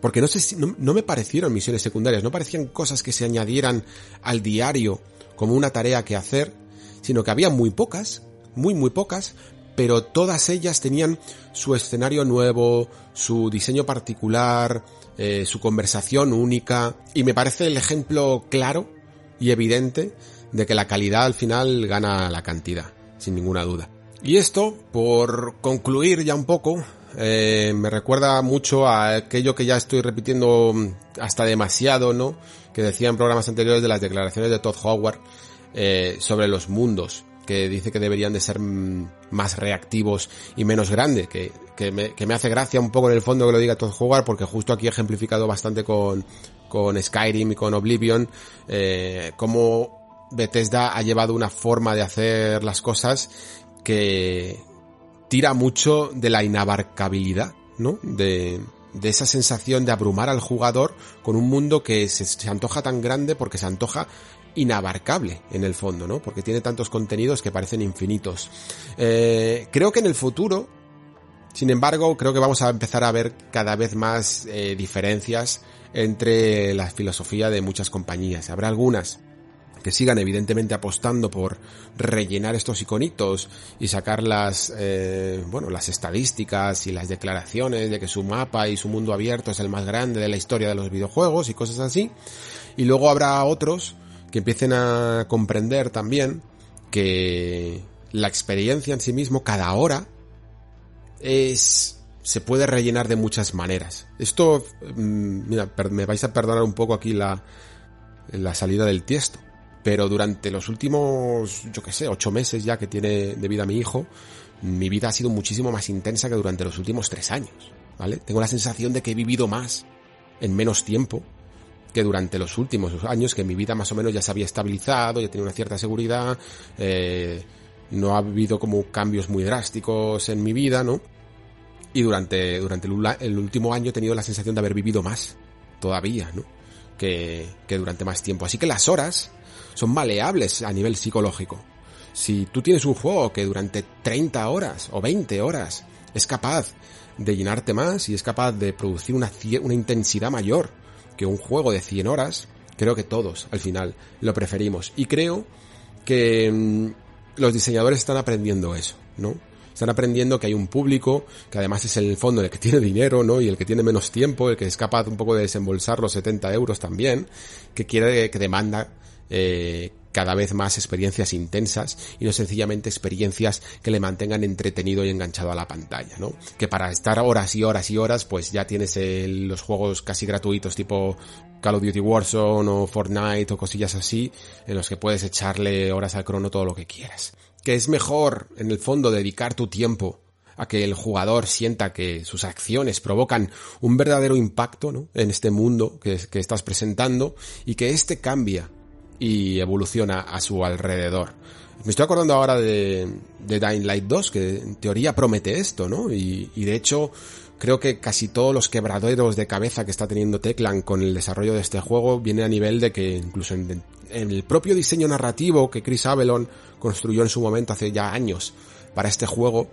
porque no sé no, no, me parecieron misiones secundarias, no parecían cosas que se añadieran al diario como una tarea que hacer, sino que había muy pocas, muy muy pocas, pero todas ellas tenían su escenario nuevo, su diseño particular, eh, su conversación única, y me parece el ejemplo claro y evidente de que la calidad al final gana la cantidad, sin ninguna duda. Y esto, por concluir ya un poco, eh, me recuerda mucho a aquello que ya estoy repitiendo hasta demasiado, ¿no? Que decía en programas anteriores de las declaraciones de Todd Howard eh, sobre los mundos, que dice que deberían de ser más reactivos y menos grandes, que, que me hace gracia un poco en el fondo que lo diga Todd Howard, porque justo aquí he ejemplificado bastante con, con Skyrim y con Oblivion, eh, cómo Bethesda ha llevado una forma de hacer las cosas que, tira mucho de la inabarcabilidad, ¿no? De, de esa sensación de abrumar al jugador con un mundo que se, antoja tan grande porque se antoja inabarcable en el fondo, ¿no? Porque tiene tantos contenidos que parecen infinitos. Eh, creo que en el futuro, sin embargo, creo que vamos a empezar a ver cada vez más eh, diferencias entre la filosofía de muchas compañías. Habrá algunas que sigan evidentemente apostando por rellenar estos iconitos y sacar las, eh, bueno, las estadísticas y las declaraciones de que su mapa y su mundo abierto es el más grande de la historia de los videojuegos y cosas así. Y luego habrá otros que empiecen a comprender también que la experiencia en sí mismo cada hora es se puede rellenar de muchas maneras. Esto, mm, mira, me vais a perdonar un poco aquí la, la salida del tiesto pero durante los últimos, yo qué sé, ocho meses ya que tiene de vida mi hijo, mi vida ha sido muchísimo más intensa que durante los últimos tres años, ¿vale? Tengo la sensación de que he vivido más en menos tiempo que durante los últimos años, que mi vida más o menos ya se había estabilizado, ya tenía una cierta seguridad, eh, no ha habido como cambios muy drásticos en mi vida, ¿no? Y durante, durante el, último año he tenido la sensación de haber vivido más, todavía, ¿no? Que durante más tiempo. Así que las horas son maleables a nivel psicológico. Si tú tienes un juego que durante 30 horas o 20 horas es capaz de llenarte más y es capaz de producir una, una intensidad mayor que un juego de 100 horas, creo que todos al final lo preferimos. Y creo que mmm, los diseñadores están aprendiendo eso, ¿no? Están aprendiendo que hay un público que además es el fondo el que tiene dinero, ¿no? Y el que tiene menos tiempo, el que es capaz un poco de desembolsar los 70 euros también, que quiere, que demanda eh, cada vez más experiencias intensas y no sencillamente experiencias que le mantengan entretenido y enganchado a la pantalla, ¿no? Que para estar horas y horas y horas, pues ya tienes los juegos casi gratuitos tipo Call of Duty Warzone o Fortnite o cosillas así, en los que puedes echarle horas al crono todo lo que quieras. Que es mejor, en el fondo, dedicar tu tiempo a que el jugador sienta que sus acciones provocan un verdadero impacto ¿no? en este mundo que, que estás presentando y que éste cambia y evoluciona a su alrededor. Me estoy acordando ahora de, de Dying Light 2, que en teoría promete esto, ¿no? Y, de hecho, creo que casi todos los quebraderos de cabeza que está teniendo Teclan con el desarrollo de este juego viene a nivel de que incluso en, en, el propio diseño narrativo que Chris Avelon construyó en su momento hace ya años para este juego,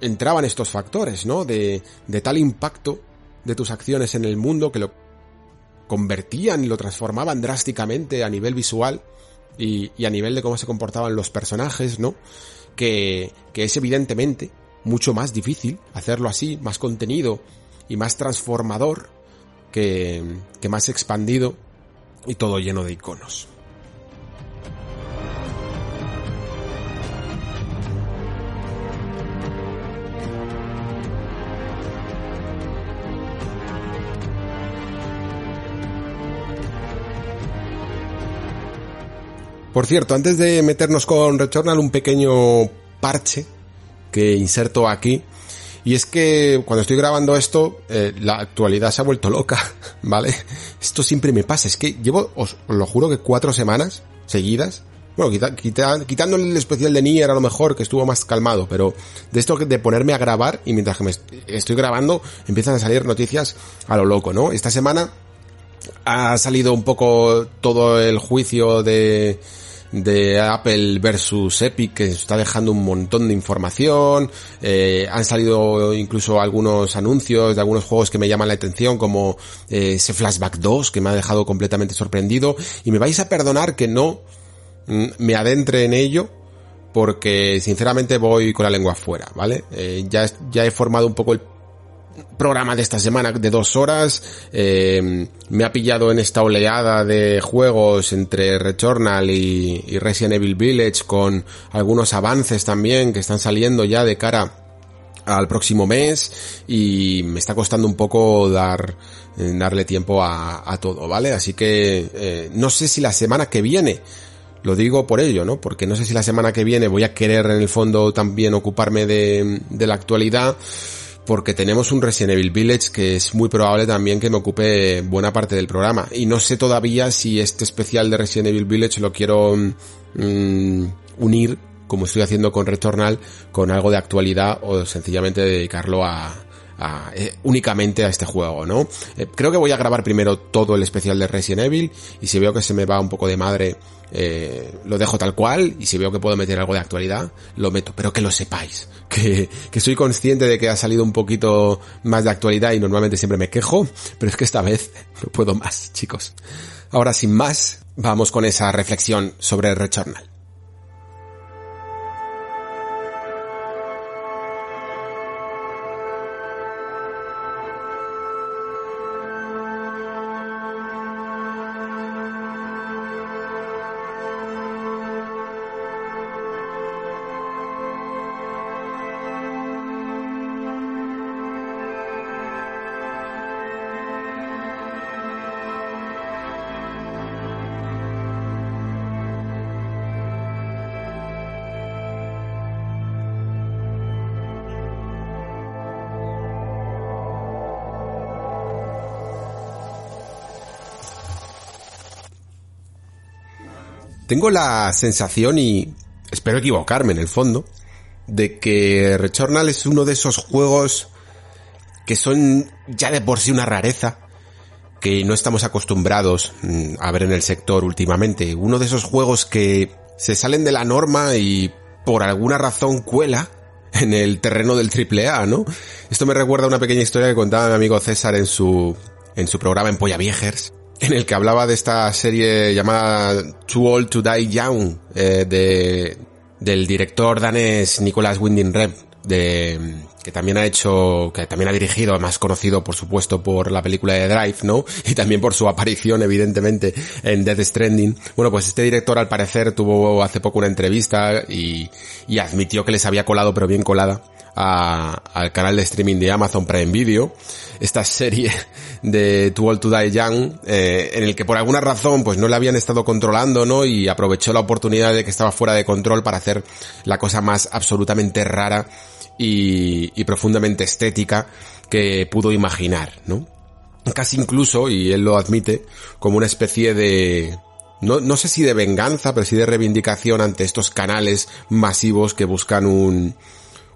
entraban estos factores, ¿no? De, de tal impacto de tus acciones en el mundo que lo convertían y lo transformaban drásticamente a nivel visual y, a nivel de cómo se comportaban los personajes, ¿no? Que, es evidentemente mucho más difícil hacerlo así, más contenido y más transformador que más expandido y todo lleno de iconos. Por cierto, antes de meternos con Returnal, un pequeño parche que inserto aquí. Y es que cuando estoy grabando esto, eh, la actualidad se ha vuelto loca, ¿vale? Esto siempre me pasa. Es que llevo, os, lo juro que cuatro semanas seguidas. Bueno, quita, quitando el especial de Nier a lo mejor, que estuvo más calmado, pero de esto de ponerme a grabar y mientras que me estoy grabando empiezan a salir noticias a lo loco, ¿no? Esta semana ha salido un poco todo el juicio de, de Apple versus Epic que está dejando un montón de información. Eh, han salido incluso algunos anuncios de algunos juegos que me llaman la atención como eh, ese Flashback 2 que me ha dejado completamente sorprendido. Y me vais a perdonar que no mm, me adentre en ello porque sinceramente voy con la lengua afuera, ¿vale? Eh, ya, ya he formado un poco el programa de esta semana de dos horas. Eh, me ha pillado en esta oleada de juegos entre Returnal y, y, Resident Evil Village con algunos avances también que están saliendo ya de cara al próximo mes y me está costando un poco dar darle tiempo a, todo, ¿vale? Así que eh, no sé si la semana que viene lo digo por ello, ¿no? Porque no sé si la semana que viene voy a querer en el fondo también ocuparme de la actualidad porque tenemos un Resident Evil Village que es muy probable también que me ocupe buena parte del programa. Y no sé todavía si este especial de Resident Evil Village lo quiero mmm, unir, como estoy haciendo con Returnal, con algo de actualidad o sencillamente dedicarlo a, a, eh, únicamente a este juego, ¿no? Eh, creo que voy a grabar primero todo el especial de Resident Evil y si veo que se me va un poco de madre eh, lo dejo tal cual y si veo que puedo meter algo de actualidad, lo meto. Pero que lo sepáis, que, que soy consciente de que ha salido un poquito más de actualidad y normalmente siempre me quejo, pero es que esta vez no puedo más, chicos. Ahora sin más, vamos con esa reflexión sobre Returnal. Tengo la sensación, y espero equivocarme en el fondo, de que Returnal es uno de esos juegos que son ya de por sí una rareza, que no estamos acostumbrados a ver en el sector últimamente. Uno de esos juegos que se salen de la norma y por alguna razón cuela en el terreno del triple A, ¿no? Esto me recuerda a una pequeña historia que contaba mi amigo César en su, en su programa en Polla Viejers, en el que hablaba de esta serie llamada Too Old to Die Young, eh, de, del director danés Nicolas Winding Rem, de, que también ha hecho, que también ha dirigido, más conocido por supuesto por la película de Drive, ¿no? Y también por su aparición evidentemente en Death Stranding. Bueno, pues este director al parecer tuvo hace poco una entrevista y, y admitió que les había colado, pero bien colada, al canal de streaming de Amazon Prime Video, esta serie de Too Old to Die Young, eh, en el que por alguna razón pues no le habían estado controlando, ¿no? Y aprovechó la oportunidad de que estaba fuera de control para hacer la cosa más absolutamente rara y, y profundamente estética que pudo imaginar, ¿no? Casi incluso, y él lo admite, como una especie de, no, no sé si de venganza, pero sí de reivindicación ante estos canales masivos que buscan un,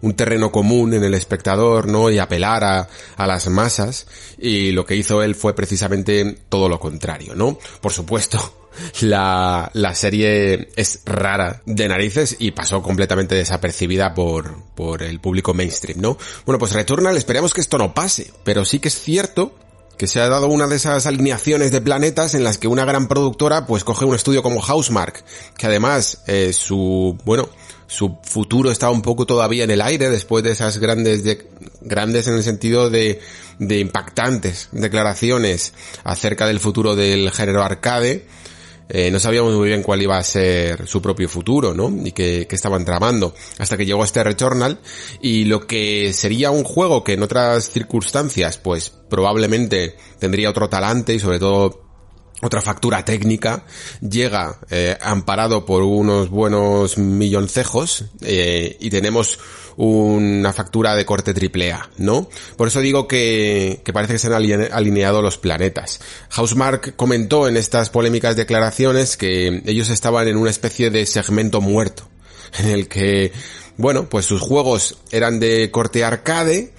un terreno común en el espectador, ¿no? Y apelar a, a, las masas. Y lo que hizo él fue precisamente todo lo contrario, ¿no? Por supuesto, la, la serie es rara de narices y pasó completamente desapercibida por, por el público mainstream, ¿no? Bueno, pues Returnal, esperamos que esto no pase, pero sí que es cierto que se ha dado una de esas alineaciones de planetas en las que una gran productora pues coge un estudio como Housemark, que además eh, su, bueno, su futuro está un poco todavía en el aire después de esas grandes, de, grandes en el sentido de, de impactantes declaraciones acerca del futuro del género arcade, eh, no sabíamos muy bien cuál iba a ser su propio futuro, ¿no? Y qué, estaban tramando. Hasta que llegó este Returnal y lo que sería un juego que en otras circunstancias, pues probablemente tendría otro talante y sobre todo otra factura técnica, llega eh, amparado por unos buenos milloncejos eh, y tenemos una factura de corte triple A, ¿no? Por eso digo que, que parece que se han alineado los planetas. Housemark comentó en estas polémicas declaraciones que ellos estaban en una especie de segmento muerto, en el que, bueno, pues sus juegos eran de corte arcade,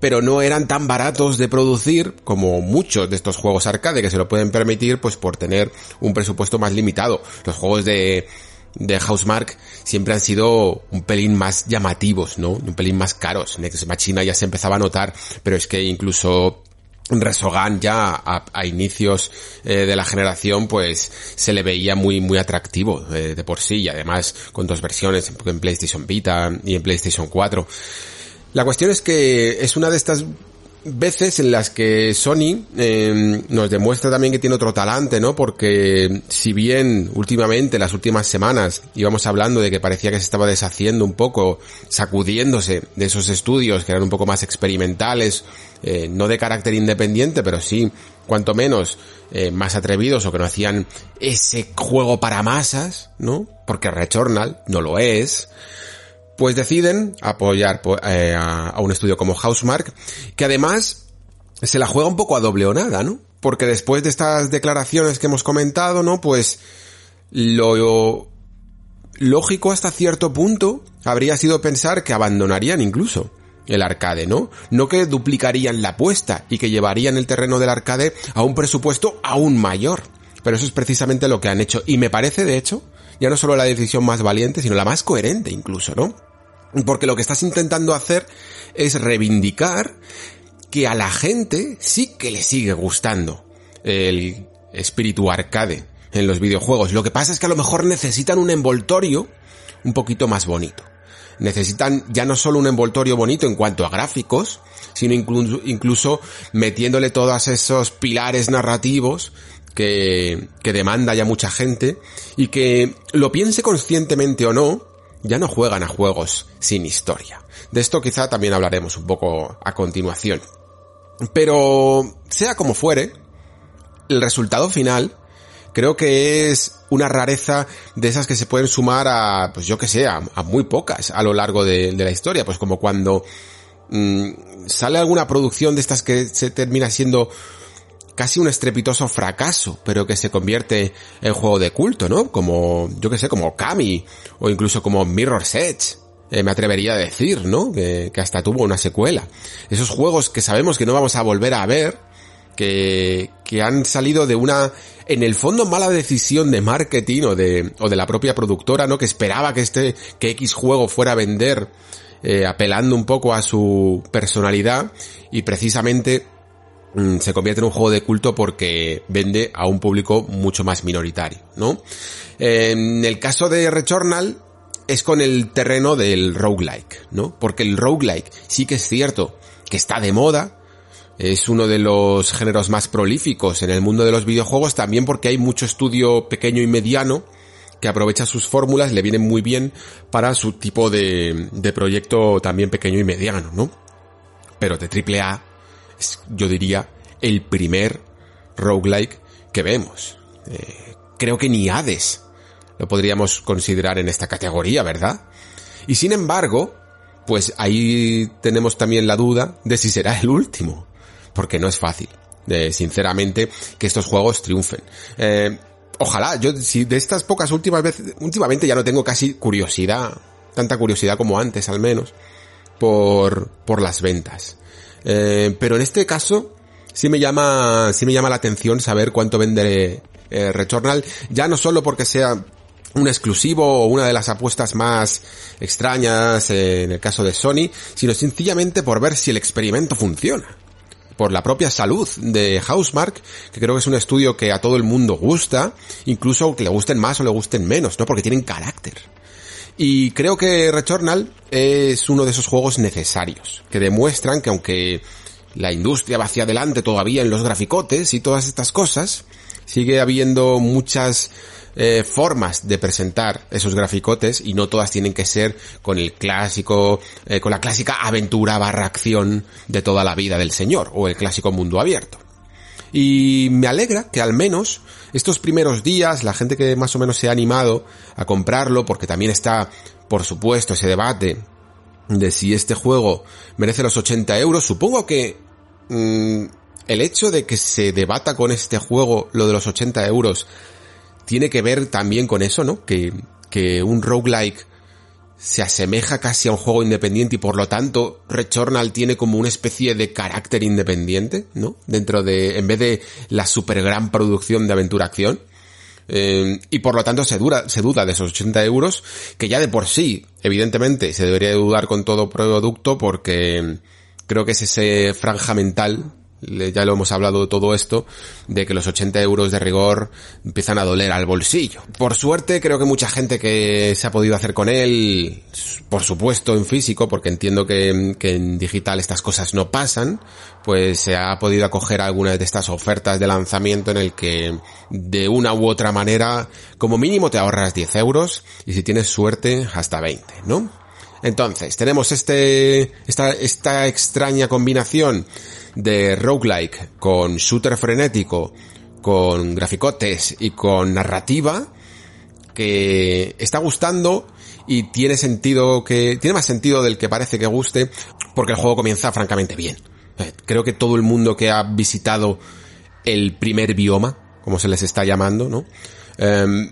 pero no eran tan baratos de producir como muchos de estos juegos arcade que se lo pueden permitir pues por tener un presupuesto más limitado. Los juegos de de Housemark siempre han sido un pelín más llamativos, ¿no? Un pelín más caros. Next Machina ya se empezaba a notar, pero es que incluso Resogan ya a, inicios eh, de la generación pues se le veía muy muy atractivo eh, de por sí y además con dos versiones en PlayStation Vita y en PlayStation 4. La cuestión es que es una de estas veces en las que Sony em, nos demuestra también que tiene otro talante, ¿no? Porque si bien últimamente, las últimas semanas, íbamos hablando de que parecía que se estaba deshaciendo un poco, sacudiéndose de esos estudios que eran un poco más experimentales, eh, no de carácter independiente, pero sí, cuanto menos, eh, más atrevidos o que no hacían ese juego para masas, ¿no? Porque Returnal no lo es pues deciden apoyar eh, a, un estudio como Housemark, que además se la juega un poco a doble o nada, ¿no? Porque después de estas declaraciones que hemos comentado, ¿no? Pues lo lógico hasta cierto punto habría sido pensar que abandonarían incluso el arcade, ¿no? No que duplicarían la apuesta y que llevarían el terreno del arcade a un presupuesto aún mayor. Pero eso es precisamente lo que han hecho. Y me parece, de hecho, ya no solo la decisión más valiente, sino la más coherente incluso, ¿no? Porque lo que estás intentando hacer es reivindicar que a la gente sí que le sigue gustando el espíritu arcade en los videojuegos. Lo que pasa es que a lo mejor necesitan un envoltorio un poquito más bonito. Necesitan ya no solo un envoltorio bonito en cuanto a gráficos, sino incluso, metiéndole todos esos pilares narrativos que demanda ya mucha gente y que lo piense conscientemente o no, ya no juegan a juegos sin historia. De esto quizá también hablaremos un poco a continuación. Pero, sea como fuere, el resultado final creo que es una rareza de esas que se pueden sumar a, pues yo que sé, a, muy pocas a lo largo de, la historia. Pues como cuando mm, sale alguna producción de estas que se termina siendo casi un estrepitoso fracaso, pero que se convierte en juego de culto, ¿no? Como, yo que sé, como Kami, o incluso como Mirror's Edge. Eh, me atrevería a decir, ¿no? Que, hasta tuvo una secuela. Esos juegos que sabemos que no vamos a volver a ver, que, que han salido de una, en el fondo, mala decisión de marketing o de, o de la propia productora, ¿no? Que esperaba que este, que X juego fuera a vender, eh, apelando un poco a su personalidad, y precisamente se convierte en un juego de culto porque vende a un público mucho más minoritario, ¿no? En el caso de Returnal es con el terreno del roguelike, ¿no? Porque el roguelike sí que es cierto que está de moda, es uno de los géneros más prolíficos en el mundo de los videojuegos, también porque hay mucho estudio pequeño y mediano que aprovecha sus fórmulas, le vienen muy bien para su tipo de, de proyecto también pequeño y mediano, ¿no? Pero de AAA es, yo diría, el primer roguelike que vemos. Eh, creo que ni Hades lo podríamos considerar en esta categoría, ¿verdad? Y sin embargo, pues ahí tenemos también la duda de si será el último, porque no es fácil, de, sinceramente, que estos juegos triunfen. Eh, ojalá, yo si de estas pocas últimas veces, últimamente ya no tengo casi curiosidad, tanta curiosidad como antes al menos, por, por las ventas. Eh, pero en este caso, sí me llama, sí me llama la atención saber cuánto vende eh, Returnal, ya no solo porque sea un exclusivo o una de las apuestas más extrañas en el caso de Sony, sino sencillamente por ver si el experimento funciona. Por la propia salud de Housemark, que creo que es un estudio que a todo el mundo gusta, incluso que le gusten más o le gusten menos, ¿no? Porque tienen carácter. Y creo que Returnal es uno de esos juegos necesarios, que demuestran que aunque la industria va hacia adelante todavía en los graficotes y todas estas cosas, sigue habiendo muchas eh, formas de presentar esos graficotes y no todas tienen que ser con el clásico, eh, con la clásica aventura barra acción de toda la vida del señor o el clásico mundo abierto. Y me alegra que al menos estos primeros días la gente que más o menos se ha animado a comprarlo, porque también está, por supuesto, ese debate de si este juego merece los 80 euros, supongo que mm, el hecho de que se debata con este juego lo de los 80 euros tiene que ver también con eso, ¿no? Que, que un roguelike se asemeja casi a un juego independiente y por lo tanto Returnal tiene como una especie de carácter independiente, ¿no? Dentro de, en vez de la super gran producción de aventura acción. Eh, y por lo tanto se, dura, se duda de esos 80 euros, que ya de por sí, evidentemente, se debería dudar con todo producto porque creo que es ese franja mental ya lo hemos hablado de todo esto, de que los 80 euros de rigor empiezan a doler al bolsillo. Por suerte, creo que mucha gente que se ha podido hacer con él, por supuesto en físico, porque entiendo que, en digital estas cosas no pasan, pues se ha podido acoger algunas de estas ofertas de lanzamiento en el que de una u otra manera, como mínimo te ahorras 10 euros y si tienes suerte hasta 20, ¿no? Entonces, tenemos este, esta, esta extraña combinación de roguelike con shooter frenético, con graficotes y con narrativa que está gustando y tiene sentido que, tiene más sentido del que parece que guste porque el juego comienza francamente bien. Creo que todo el mundo que ha visitado el primer bioma, como se les está llamando, ¿no? Em,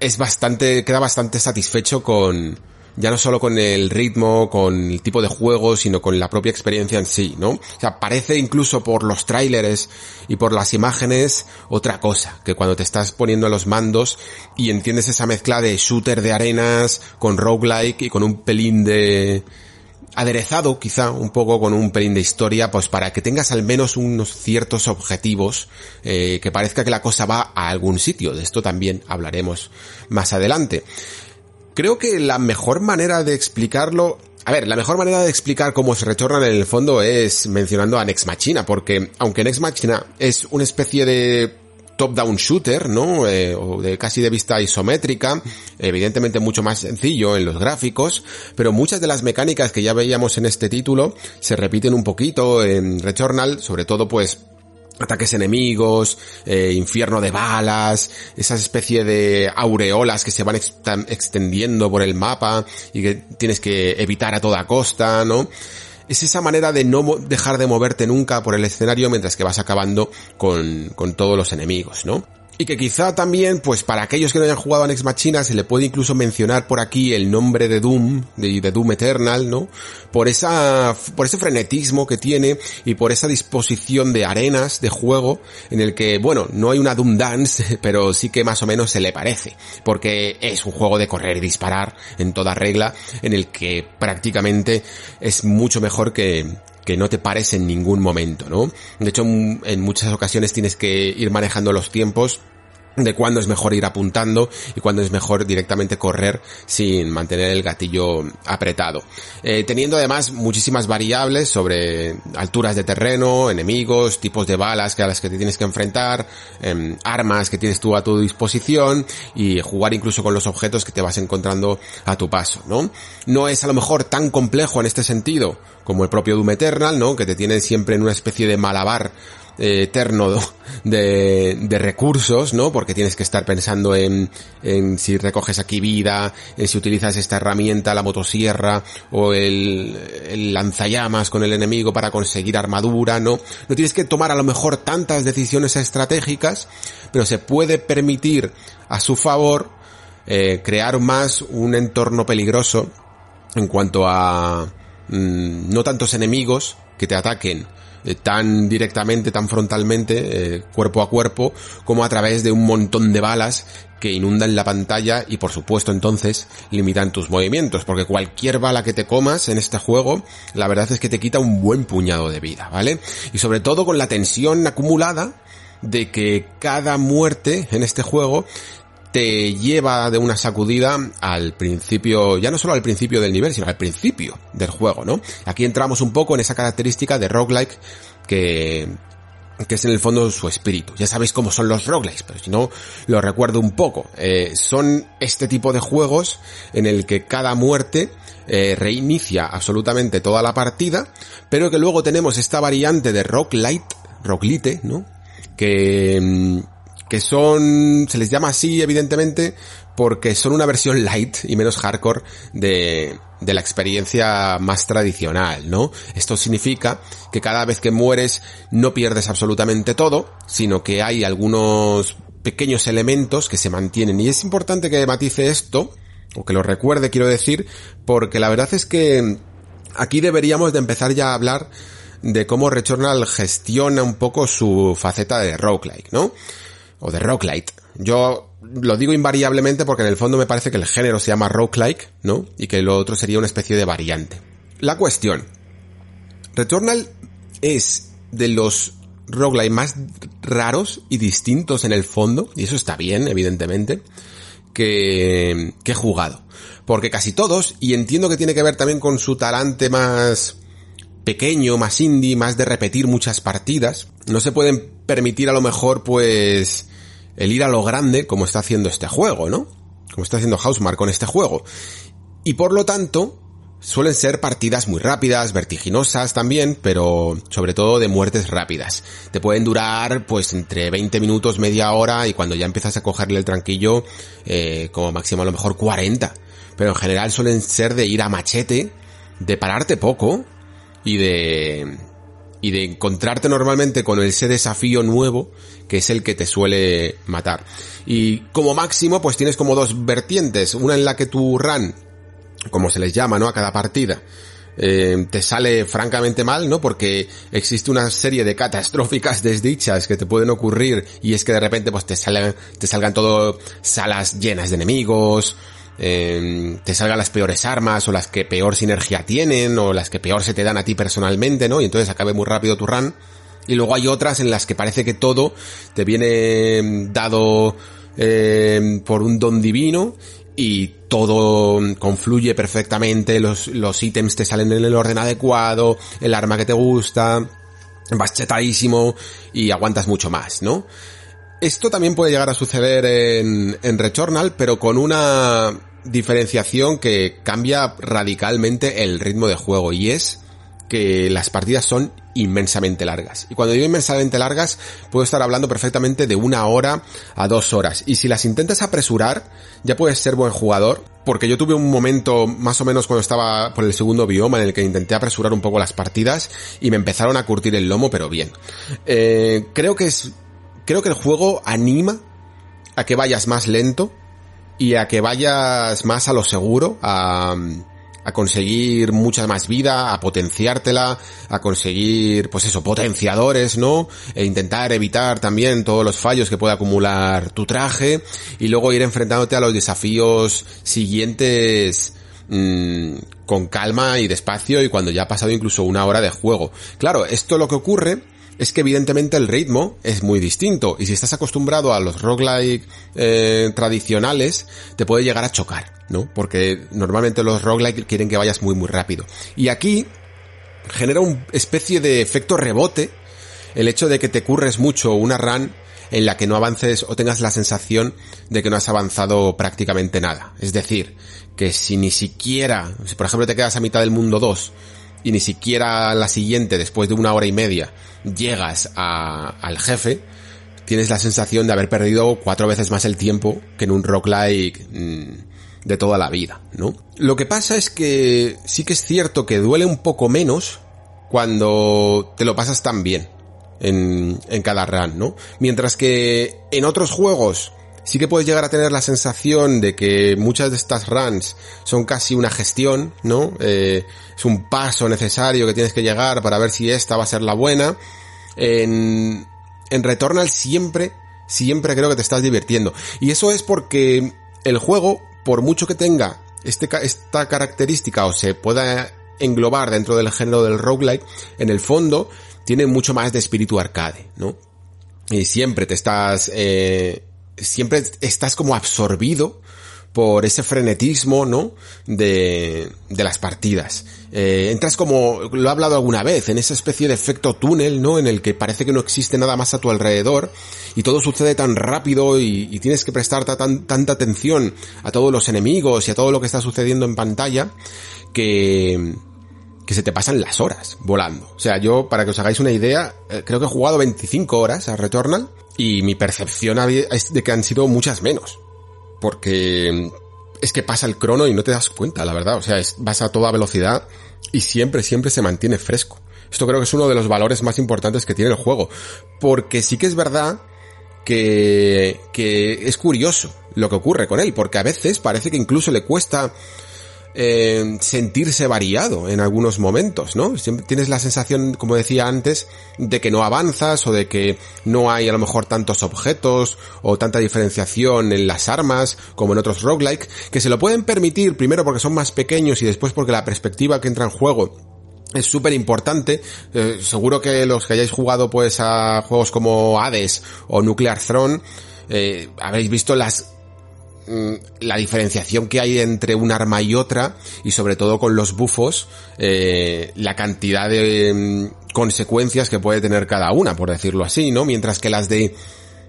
es bastante, queda bastante satisfecho con, ya no solo con el ritmo, con el tipo de juego, sino con la propia experiencia en sí, ¿no? O sea, parece incluso por los trailers y por las imágenes otra cosa, que cuando te estás poniendo los mandos y entiendes esa mezcla de shooter de arenas con roguelike y con un pelín de aderezado quizá un poco con un pelín de historia, pues para que tengas al menos unos ciertos objetivos, eh, que parezca que la cosa va a algún sitio. De esto también hablaremos más adelante. Creo que la mejor manera de explicarlo a ver, la mejor manera de explicar cómo se retornan en el fondo es mencionando a Nex Machina, porque aunque Nex Machina es una especie de top-down shooter, ¿no? Eh, o de casi de vista isométrica, evidentemente mucho más sencillo en los gráficos, pero muchas de las mecánicas que ya veíamos en este título se repiten un poquito en Returnal, sobre todo pues ataques enemigos, eh, infierno de balas, esa especie de aureolas que se van extendiendo por el mapa y que tienes que evitar a toda costa, ¿no? Es esa manera de no dejar de moverte nunca por el escenario mientras que vas acabando con, con todos los enemigos, ¿no? Y que quizá también, pues para aquellos que no hayan jugado a Nex Machina, se le puede incluso mencionar por aquí el nombre de Doom, de, de, Doom Eternal, ¿no? Por esa, por ese frenetismo que tiene y por esa disposición de arenas de juego en el que, bueno, no hay una Doom Dance, pero sí que más o menos se le parece. Porque es un juego de correr y disparar en toda regla, en el que prácticamente es mucho mejor que, que no te pares en ningún momento, ¿no? De hecho, en muchas ocasiones tienes que ir manejando los tiempos de cuándo es mejor ir apuntando y cuándo es mejor directamente correr sin mantener el gatillo apretado. Eh, teniendo además muchísimas variables sobre alturas de terreno, enemigos, tipos de balas que a las que te tienes que enfrentar, em, armas que tienes tú a tu disposición y jugar incluso con los objetos que te vas encontrando a tu paso, ¿no? No es a lo mejor tan complejo en este sentido como el propio Doom Eternal, ¿no? Que te tiene siempre en una especie de malabar eterno de, recursos, ¿no? Porque tienes que estar pensando en, si recoges aquí vida, en si utilizas esta herramienta, la motosierra o el, el lanzallamas con el enemigo para conseguir armadura, ¿no? No tienes que tomar a lo mejor tantas decisiones estratégicas, pero se puede permitir a su favor eh, crear más un entorno peligroso en cuanto a mm, no tantos enemigos que te ataquen eh, tan directamente, tan frontalmente, eh, cuerpo a cuerpo, como a través de un montón de balas que inundan la pantalla y por supuesto entonces limitan tus movimientos, porque cualquier bala que te comas en este juego, la verdad es que te quita un buen puñado de vida, ¿vale? Y sobre todo con la tensión acumulada de que cada muerte en este juego te lleva de una sacudida al principio, ya no solo al principio del nivel, sino al principio del juego, ¿no? Aquí entramos un poco en esa característica de roguelike que, que es en el fondo su espíritu. Ya sabéis cómo son los roguelikes, pero si no, lo recuerdo un poco. Eh, son este tipo de juegos en el que cada muerte eh, reinicia absolutamente toda la partida, pero que luego tenemos esta variante de roguelite, roguelite, ¿no? Que mm, que son, se les llama así evidentemente porque son una versión light y menos hardcore de, de la experiencia más tradicional, ¿no? Esto significa que cada vez que mueres no pierdes absolutamente todo, sino que hay algunos pequeños elementos que se mantienen. Y es importante que matice esto, o que lo recuerde, quiero decir, porque la verdad es que aquí deberíamos de empezar ya a hablar de cómo Returnal gestiona un poco su faceta de roguelike, ¿no? O de roguelite. Yo lo digo invariablemente porque en el fondo me parece que el género se llama roguelike, ¿no? Y que lo otro sería una especie de variante. La cuestión. Returnal es de los roguelike más raros y distintos en el fondo, y eso está bien, evidentemente, que, que he jugado. Porque casi todos, y entiendo que tiene que ver también con su talante más pequeño, más indie, más de repetir muchas partidas, no se pueden permitir a lo mejor pues el ir a lo grande como está haciendo este juego, ¿no? Como está haciendo Housemark con este juego. Y por lo tanto, suelen ser partidas muy rápidas, vertiginosas también, pero sobre todo de muertes rápidas. Te pueden durar pues entre 20 minutos, media hora y cuando ya empiezas a cogerle el tranquillo, eh, como máximo a lo mejor 40. Pero en general suelen ser de ir a machete, de pararte poco y de y de encontrarte normalmente con ese desafío nuevo que es el que te suele matar. Y como máximo pues tienes como dos vertientes, una en la que tu run, como se les llama, ¿no? A cada partida, eh, te sale francamente mal, ¿no? Porque existe una serie de catastróficas desdichas que te pueden ocurrir y es que de repente pues te salen, te salgan todo salas llenas de enemigos, eh, te salgan las peores armas o las que peor sinergia tienen o las que peor se te dan a ti personalmente, ¿no? Y entonces acabe muy rápido tu run. Y luego hay otras en las que parece que todo te viene mm, dado eh, por un don divino y todo confluye perfectamente, los, los ítems te salen en el orden adecuado, el arma que te gusta, vas chetadísimo y aguantas mucho más, ¿no? Esto también puede llegar a suceder en, en pero con una diferenciación que cambia radicalmente el ritmo de juego y es que las partidas son inmensamente largas. Y cuando digo inmensamente largas, puedo estar hablando perfectamente de una hora a dos horas. Y si las intentas apresurar, ya puedes ser buen jugador. Porque yo tuve un momento más o menos cuando estaba por el segundo bioma en el que intenté apresurar un poco las partidas y me empezaron a curtir el lomo, pero bien. Eh, creo que es, creo que el juego anima a que vayas más lento y a que vayas más a lo seguro, a, conseguir mucha más vida, a potenciártela, a conseguir, pues eso, potenciadores, ¿no? E intentar evitar también todos los fallos que puede acumular tu traje y luego ir enfrentándote a los desafíos siguientes mmm, con calma y despacio y cuando ya ha pasado incluso una hora de juego. Claro, esto lo que ocurre es que evidentemente el ritmo es muy distinto y si estás acostumbrado a los roguelike eh, tradicionales te puede llegar a chocar, ¿no? Porque normalmente los roguelike quieren que vayas muy muy rápido. Y aquí genera una especie de efecto rebote el hecho de que te curres mucho una run en la que no avances o tengas la sensación de que no has avanzado prácticamente nada. Es decir, que si ni siquiera, si por ejemplo te quedas a mitad del mundo 2 y ni siquiera la siguiente, después de una hora y media, llegas al jefe, tienes la sensación de haber perdido cuatro veces más el tiempo que en un roguelike mm, de toda la vida, ¿no? Lo que pasa es que sí que es cierto que duele un poco menos cuando te lo pasas tan bien en, en cada run, ¿no? Mientras que en otros juegos sí que puedes llegar a tener la sensación de que muchas de estas runs son casi una gestión, ¿no? Eh, es un paso necesario que tienes que llegar para ver si esta va a ser la buena. En, en siempre, siempre creo que te estás divirtiendo. Y eso es porque el juego, por mucho que tenga este, esta característica o se pueda englobar dentro del género del roguelike, en el fondo tiene mucho más de espíritu arcade, ¿no? Y siempre te estás eh, siempre estás como absorbido por ese frenetismo, ¿no? De, de las partidas. Eh, entras como, lo he hablado alguna vez, en esa especie de efecto túnel, ¿no? En el que parece que no existe nada más a tu alrededor y todo sucede tan rápido y, tienes que prestar tan, tanta atención a todos los enemigos y a todo lo que está sucediendo en pantalla que, que se te pasan las horas volando. O sea, yo, para que os hagáis una idea, eh, creo que he jugado 25 horas a Returnal y mi percepción es de que han sido muchas menos. Porque es que pasa el crono y no te das cuenta, la verdad. O sea, es, vas a toda velocidad y siempre, siempre se mantiene fresco. Esto creo que es uno de los valores más importantes que tiene el juego. Porque sí que es verdad que, que es curioso lo que ocurre con él. Porque a veces parece que incluso le cuesta eh, sentirse variado en algunos momentos, ¿no? Siempre tienes la sensación, como decía antes, de que no avanzas o de que no hay a lo mejor tantos objetos o tanta diferenciación en las armas como en otros roguelike, que se lo pueden permitir primero porque son más pequeños y después porque la perspectiva que entra en juego es súper importante. Eh, seguro que los que hayáis jugado pues a juegos como Hades o Nuclear Throne, eh, habéis visto las la diferenciación que hay entre un arma y otra y sobre todo con los bufos eh, la cantidad de mm, consecuencias que puede tener cada una por decirlo así no mientras que las de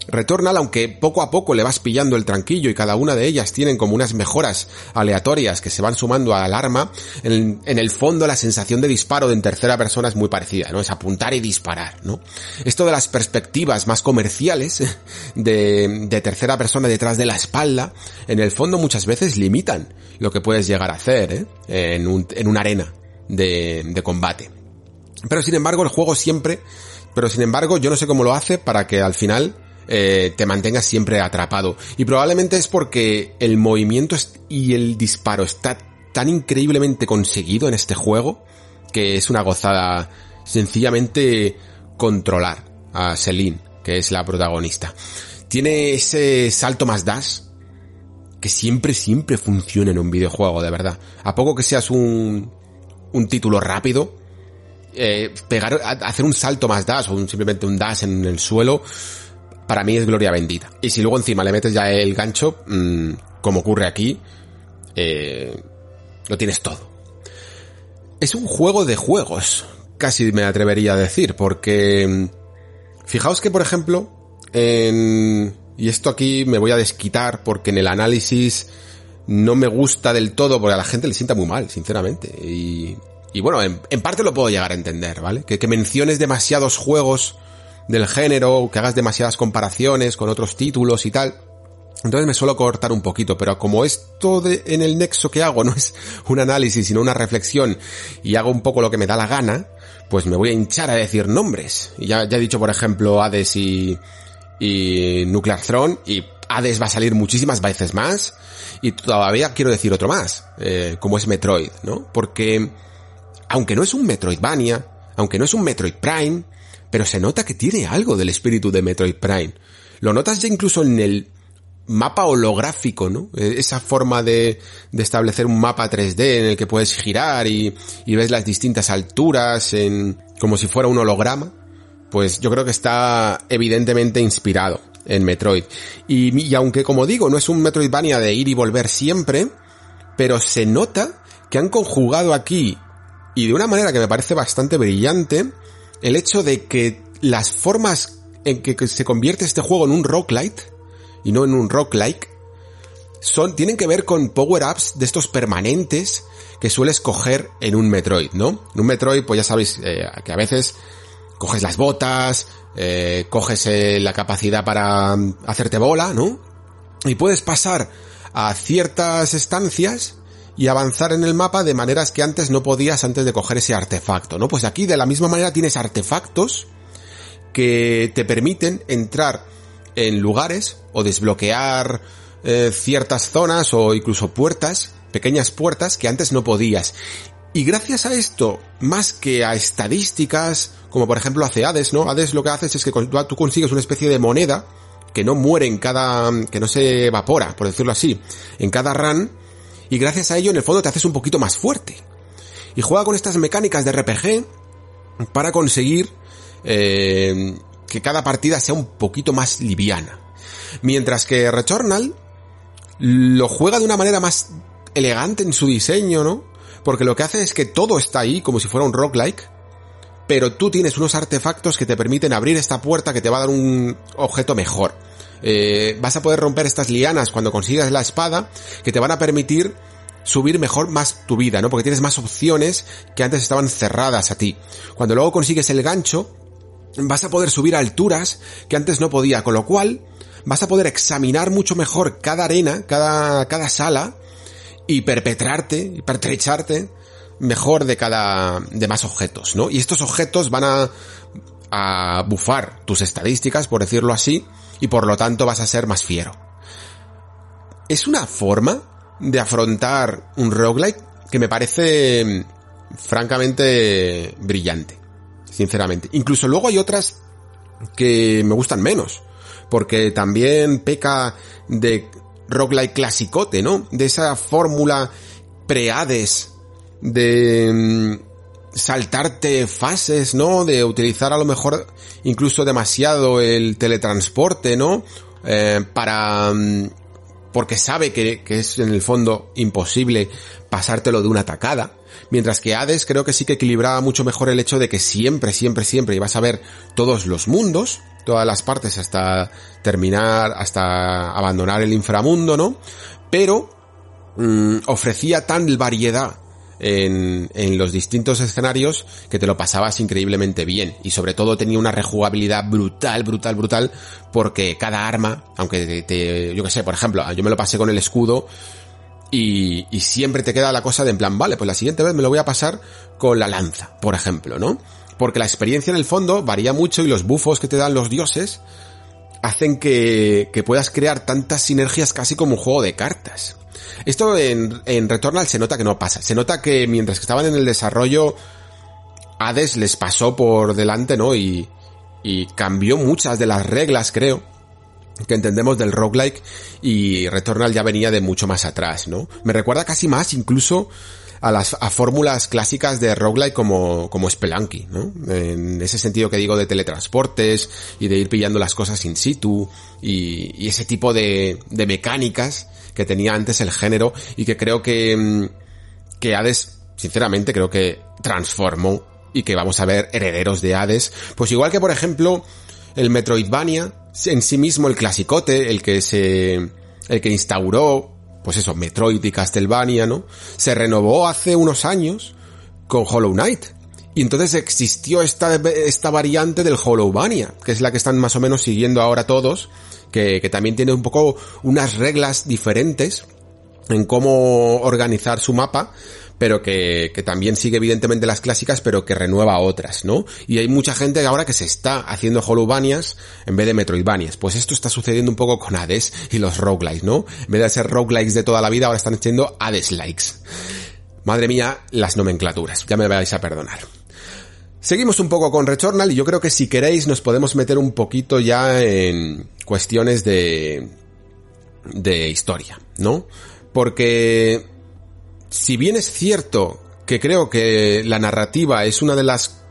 Returnal, aunque poco a poco le vas pillando el tranquillo y cada una de ellas tienen como unas mejoras aleatorias que se van sumando al arma, en, el fondo la sensación de disparo en tercera persona es muy parecida, ¿no? Es apuntar y disparar, ¿no? Esto de las perspectivas más comerciales de, de tercera persona detrás de la espalda, en el fondo muchas veces limitan lo que puedes llegar a hacer, ¿eh? En, un, en una arena de, de combate. Pero sin embargo el juego siempre, pero sin embargo yo no sé cómo lo hace para que al final eh, te mantengas siempre atrapado. Y probablemente es porque el movimiento y el disparo está tan increíblemente conseguido en este juego que es una gozada sencillamente controlar a Celine, que es la protagonista. Tiene ese salto más dash que siempre, siempre funciona en un videojuego, de verdad. A poco que seas un, un título rápido, eh, pegar, hacer un salto más dash o simplemente un dash en el suelo, para mí es gloria bendita. Y si luego encima le metes ya el gancho, mmm, como ocurre aquí, eh, lo tienes todo. Es un juego de juegos, casi me atrevería a decir, porque mm, fijaos que por ejemplo, en, y esto aquí me voy a desquitar porque en el análisis no me gusta del todo porque a la gente le sienta muy mal, sinceramente. Y, y bueno, en, parte lo puedo llegar a entender, ¿vale? Que menciones demasiados juegos del género, que hagas demasiadas comparaciones con otros títulos y tal. Entonces me suelo cortar un poquito, pero como esto de, en el nexo que hago no es un análisis, sino una reflexión, y hago un poco lo que me da la gana, pues me voy a hinchar a decir nombres. Y ya, ya he dicho, por ejemplo, Hades y, y Nuclear Throne, y Hades va a salir muchísimas veces más, y todavía quiero decir otro más, eh, como es Metroid, ¿no? Porque, aunque no es un Metroidvania, aunque no es un Metroid Prime, pero se nota que tiene algo del espíritu de Metroid Prime. Lo notas ya incluso en el mapa holográfico, ¿no? E, esa forma de, de establecer un mapa 3D en el que puedes girar y, y ves las distintas alturas en, como si fuera un holograma. pues yo creo que está evidentemente inspirado en Metroid. Y, y aunque como digo, no es un Metroidvania de ir y volver siempre, pero se nota que han conjugado aquí, y de una manera que me parece bastante brillante, el hecho de que las formas en que se convierte este juego en un roguelite, y no en un roguelike, son, tienen que ver con power-ups de estos permanentes que sueles coger en un Metroid, ¿no? En un Metroid, pues ya sabéis, eh, que a veces coges las botas, eh, coges eh, la capacidad para mm, hacerte bola, ¿no? Y puedes pasar a ciertas estancias y avanzar en el mapa de maneras que antes no podías antes de coger ese artefacto, ¿no? Pues aquí de la misma manera tienes artefactos que te permiten entrar en lugares o desbloquear eh, ciertas zonas o incluso puertas, pequeñas puertas que antes no podías. Y gracias a esto, más que a estadísticas, como por ejemplo hace Hades, ¿no? Hades lo que haces es que tú consigues una especie de moneda que no muere en cada, que no se evapora, por decirlo así, en cada run, y gracias a ello en el fondo te haces un poquito más fuerte. Y juega con estas mecánicas de RPG para conseguir eh, que cada partida sea un poquito más liviana. Mientras que Returnal lo juega de una manera más elegante en su diseño, ¿no? Porque lo que hace es que todo está ahí como si fuera un roguelike, pero tú tienes unos artefactos que te permiten abrir esta puerta que te va a dar un objeto mejor. Eh, vas a poder romper estas lianas cuando consigas la espada que te van a permitir subir mejor más tu vida, ¿no? Porque tienes más opciones que antes estaban cerradas a ti. Cuando luego consigues el gancho, vas a poder subir a alturas que antes no podía, con lo cual vas a poder examinar mucho mejor cada arena, cada, cada sala y perpetrarte, y pertrecharte mejor de cada, de más objetos, ¿no? Y estos objetos van a, a bufar tus estadísticas, por decirlo así, y por lo tanto vas a ser más fiero. Es una forma de afrontar un roguelike que me parece francamente brillante, sinceramente. Incluso luego hay otras que me gustan menos porque también peca de roguelike clasicote, ¿no? De esa fórmula pre-Hades de mm, saltarte fases, ¿no? De utilizar a lo mejor incluso demasiado el teletransporte, ¿no? Eh, para... Mm, porque sabe que, que es en el fondo imposible pasártelo de una tacada. Mientras que Hades creo que sí que equilibraba mucho mejor el hecho de que siempre, siempre, siempre ibas a ver todos los mundos, todas las partes hasta terminar, hasta abandonar el inframundo, ¿no? Pero mm, ofrecía tal variedad en, los distintos escenarios que te lo pasabas increíblemente bien y sobre todo tenía una rejugabilidad brutal, brutal, brutal porque cada arma, aunque te, yo que sé, por ejemplo, yo me lo pasé con el escudo y, y siempre te queda la cosa de en plan, vale, pues la siguiente vez me lo voy a pasar con la lanza, por ejemplo, ¿no? Porque la experiencia en el fondo varía mucho y los bufos que te dan los dioses hacen que, que puedas crear tantas sinergias casi como un juego de cartas. Esto en, en Returnal se nota que no pasa. Se nota que mientras que estaban en el desarrollo, Hades les pasó por delante, ¿no? Y, y cambió muchas de las reglas, creo que entendemos del roguelike y Returnal ya venía de mucho más atrás, ¿no? Me recuerda casi más incluso a las a fórmulas clásicas de roguelike como, como Spelunky, ¿no? En ese sentido que digo de teletransportes y de ir pillando las cosas in situ y, y ese tipo de, de mecánicas que tenía antes el género y que creo que, mm, que Hades, sinceramente, creo que transformó y que vamos a ver herederos de Hades. Pues igual que por ejemplo el Metroidvania, en sí mismo el clasicote, el que se, el que instauró, pues eso, Metroid y Castlevania, ¿no? Se renovó hace unos años con Hollow Knight. Y entonces existió esta, esta variante del Hollowvania, que es la que están más o menos siguiendo ahora todos, que, que también tiene un poco unas reglas diferentes en cómo organizar su mapa, pero que, que, también sigue evidentemente las clásicas, pero que renueva otras, ¿no? Y hay mucha gente ahora que se está haciendo Hollowvanias en vez de Metroidvanias. Pues esto está sucediendo un poco con Hades y los roguelikes, ¿no? En vez de ser roguelikes de toda la vida, ahora están haciendo Hades likes. Madre mía, las nomenclaturas. Ya me vais a perdonar. Seguimos un poco con Returnal y yo creo que si queréis nos podemos meter un poquito ya en cuestiones de de historia, ¿no? Porque si bien es cierto que creo que la narrativa es una de las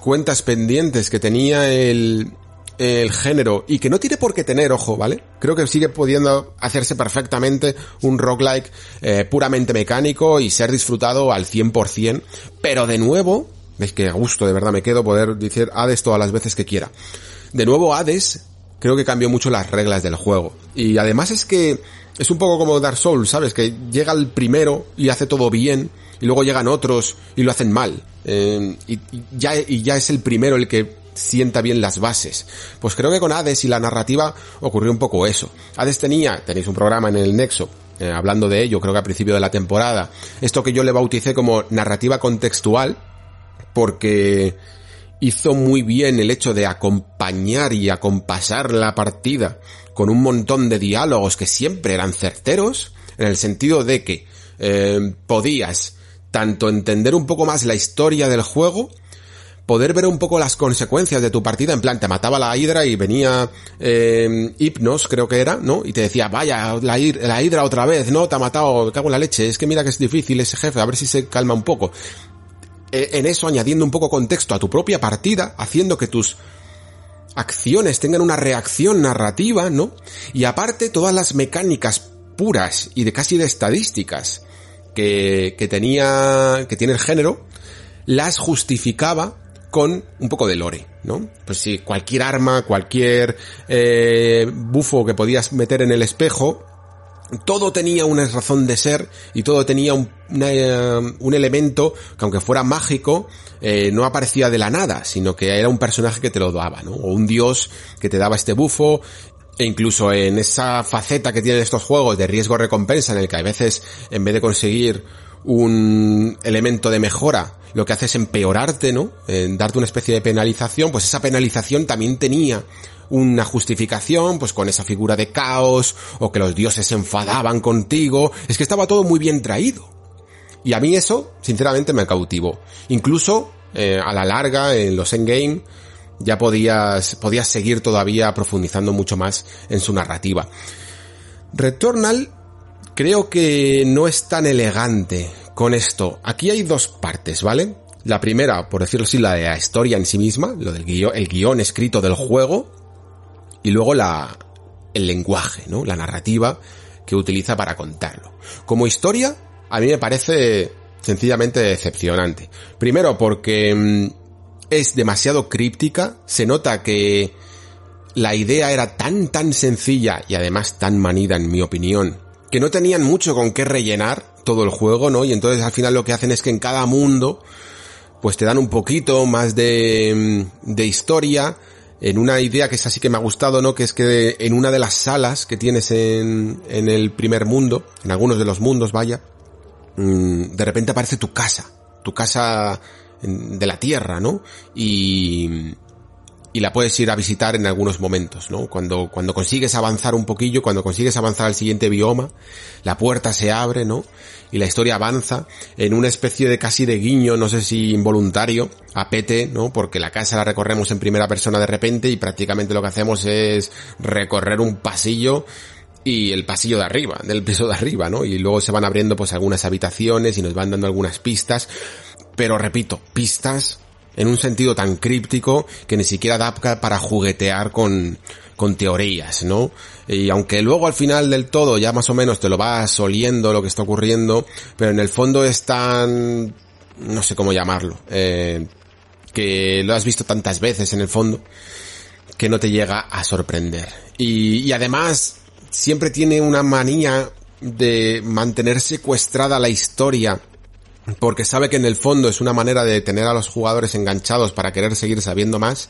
cuentas pendientes que tenía el, el género y que no tiene por qué tener, ojo, ¿vale? Creo que sigue pudiendo hacerse perfectamente un roguelike eh, puramente mecánico y ser disfrutado al 100%, pero de nuevo, es que a gusto de verdad me quedo poder decir Hades todas las veces que quiera. De nuevo Hades creo que cambió mucho las reglas del juego y además es que es un poco como Dark Souls, ¿sabes? Que llega el primero y hace todo bien y luego llegan otros y lo hacen mal. Eh, y, ya, y ya es el primero el que sienta bien las bases. Pues creo que con Hades y la narrativa ocurrió un poco eso. Hades tenía, tenéis un programa en el Nexo, eh, hablando de ello, creo que a principio de la temporada, esto que yo le bauticé como narrativa contextual, porque hizo muy bien el hecho de acompañar y acompasar la partida con un montón de diálogos que siempre eran certeros, en el sentido de que eh, podías tanto entender un poco más la historia del juego, poder ver un poco las consecuencias de tu partida, en plan, te mataba la hidra y venía eh, Hipnos, creo que era, ¿no? Y te decía, vaya, la, la hidra otra vez, ¿no? Te ha matado, cago en la leche, es que mira que es difícil ese jefe, a ver si se calma un poco. E, en eso añadiendo un poco contexto a tu propia partida, haciendo que tus acciones tengan una reacción narrativa, ¿no? Y aparte todas las mecánicas puras y de casi de estadísticas que, que tenía, que tiene el género, las justificaba con un poco de lore, ¿no? Pues si cualquier arma, cualquier eh, bufo que podías meter en el espejo, todo tenía una razón de ser y todo tenía un, eh, un elemento que aunque fuera mágico, eh, no aparecía de la nada, sino que era un personaje que te lo daba, ¿no? O un dios que te daba este bufo e incluso en esa faceta que tienen estos juegos de riesgo-recompensa en el que a veces en vez de conseguir un elemento de mejora, lo que hace es empeorarte, ¿no? En darte una especie de penalización, pues esa penalización también tenía una justificación, pues con esa figura de caos, o que los dioses se enfadaban contigo, es que estaba todo muy bien traído. Y a mí eso, sinceramente, me cautivó. Incluso, eh, a la larga, en los endgame, ya podías, podías seguir todavía profundizando mucho más en su narrativa. Returnal creo que no es tan elegante con esto, aquí hay dos partes, ¿vale? La primera, por decirlo así, la de la historia en sí misma, lo del guion, el guion escrito del juego, y luego la, el lenguaje, ¿no? La narrativa que utiliza para contarlo. Como historia, a mí me parece sencillamente decepcionante. Primero porque mm, es demasiado críptica, se nota que la idea era tan tan sencilla y además tan manida en mi opinión, que no tenían mucho con qué rellenar todo el juego, ¿no? Y entonces al final lo que hacen es que en cada mundo, pues te dan un poquito más de, mm, de historia, en una idea que es así que me ha gustado, ¿no? Que es que en una de las salas que tienes en, en el primer mundo, en algunos de los mundos, vaya, mm, de repente aparece tu casa, tu casa de la tierra, ¿no? Y, y la puedes ir a visitar en algunos momentos, ¿no? Cuando, cuando consigues avanzar un poquillo, cuando consigues avanzar al siguiente bioma, la puerta se abre, ¿no? Y la historia avanza en una especie de casi de guiño, no sé si involuntario, a Pete, ¿no? Porque la casa la recorremos en primera persona de repente y prácticamente lo que hacemos es recorrer un pasillo y el pasillo de arriba, del piso de arriba, ¿no? Y luego se van abriendo pues algunas habitaciones y nos van dando algunas pistas. Pero repito, pistas en un sentido tan críptico que ni siquiera da para juguetear con, con teorías, ¿no? Y aunque luego al final del todo ya más o menos te lo vas oliendo lo que está ocurriendo, pero en el fondo es tan, no sé cómo llamarlo, eh, que lo has visto tantas veces en el fondo, que no te llega a sorprender. Y, y además, siempre tiene una manía de mantener secuestrada la historia porque sabe que en el fondo es una manera de tener a los jugadores enganchados para querer seguir sabiendo más,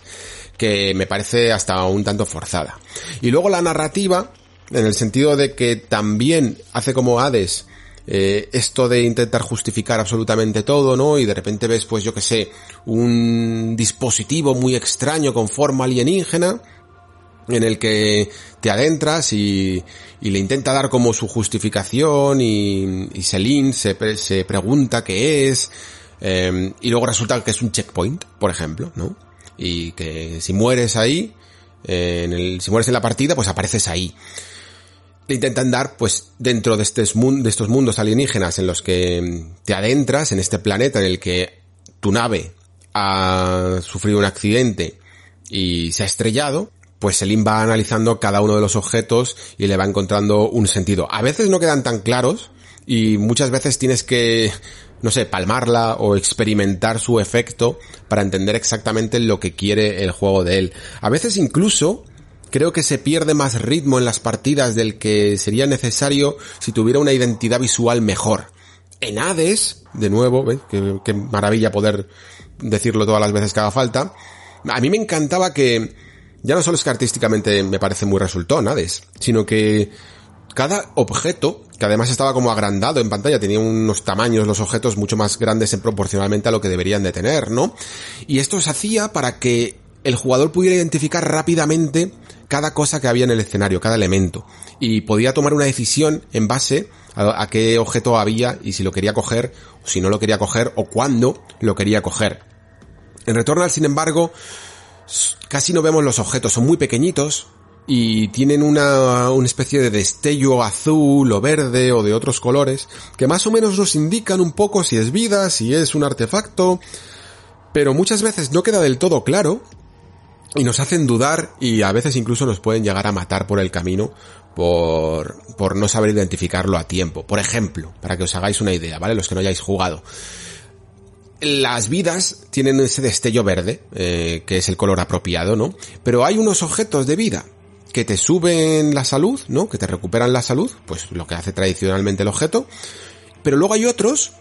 que me parece hasta un tanto forzada. Y luego la narrativa, en el sentido de que también hace como Hades, eh, esto de intentar justificar absolutamente todo, ¿no? Y de repente ves, pues yo que sé, un dispositivo muy extraño con forma alienígena, en el que te adentras y, y le intenta dar como su justificación y, y Celine se, se pregunta qué es eh, y luego resulta que es un checkpoint, por ejemplo, ¿no? Y que si mueres ahí, en el, si mueres en la partida, pues apareces ahí. Le intentan dar, pues, dentro de, este, de estos mundos alienígenas en los que te adentras, en este planeta en el que tu nave ha sufrido un accidente y se ha estrellado, pues Selim va analizando cada uno de los objetos y le va encontrando un sentido. A veces no quedan tan claros y muchas veces tienes que, no sé, palmarla o experimentar su efecto para entender exactamente lo que quiere el juego de él. A veces incluso creo que se pierde más ritmo en las partidas del que sería necesario si tuviera una identidad visual mejor. En Hades, de nuevo, ¿ves? Qué, maravilla poder decirlo todas las veces que haga falta. A mí me encantaba que, ya no solo es que artísticamente me parece muy resultón Hades, sino que cada objeto, que además estaba como agrandado en pantalla, tenía unos tamaños los objetos mucho más grandes en proporcionalmente a lo que deberían de tener, ¿no? Y esto se hacía para que el jugador pudiera identificar rápidamente cada cosa que había en el escenario, cada elemento, y podía tomar una decisión en base a, qué objeto había y si lo quería coger, o si no lo quería coger, o cuándo lo quería coger. En Returnal, sin embargo, casi no vemos los objetos, son muy pequeñitos, y tienen una, una especie de destello azul o verde o de otros colores que más o menos nos indican un poco si es vida, si es un artefacto, pero muchas veces no queda del todo claro y nos hacen dudar y a veces incluso nos pueden llegar a matar por el camino por, por no saber identificarlo a tiempo. Por ejemplo, para que os hagáis una idea, ¿vale? Los que no hayáis jugado. Las vidas tienen ese destello verde, eh, que es el color apropiado, ¿no? Pero hay unos objetos de vida que te suben la salud, ¿no? Que te recuperan la salud, pues lo que hace tradicionalmente el objeto. Pero luego hay otros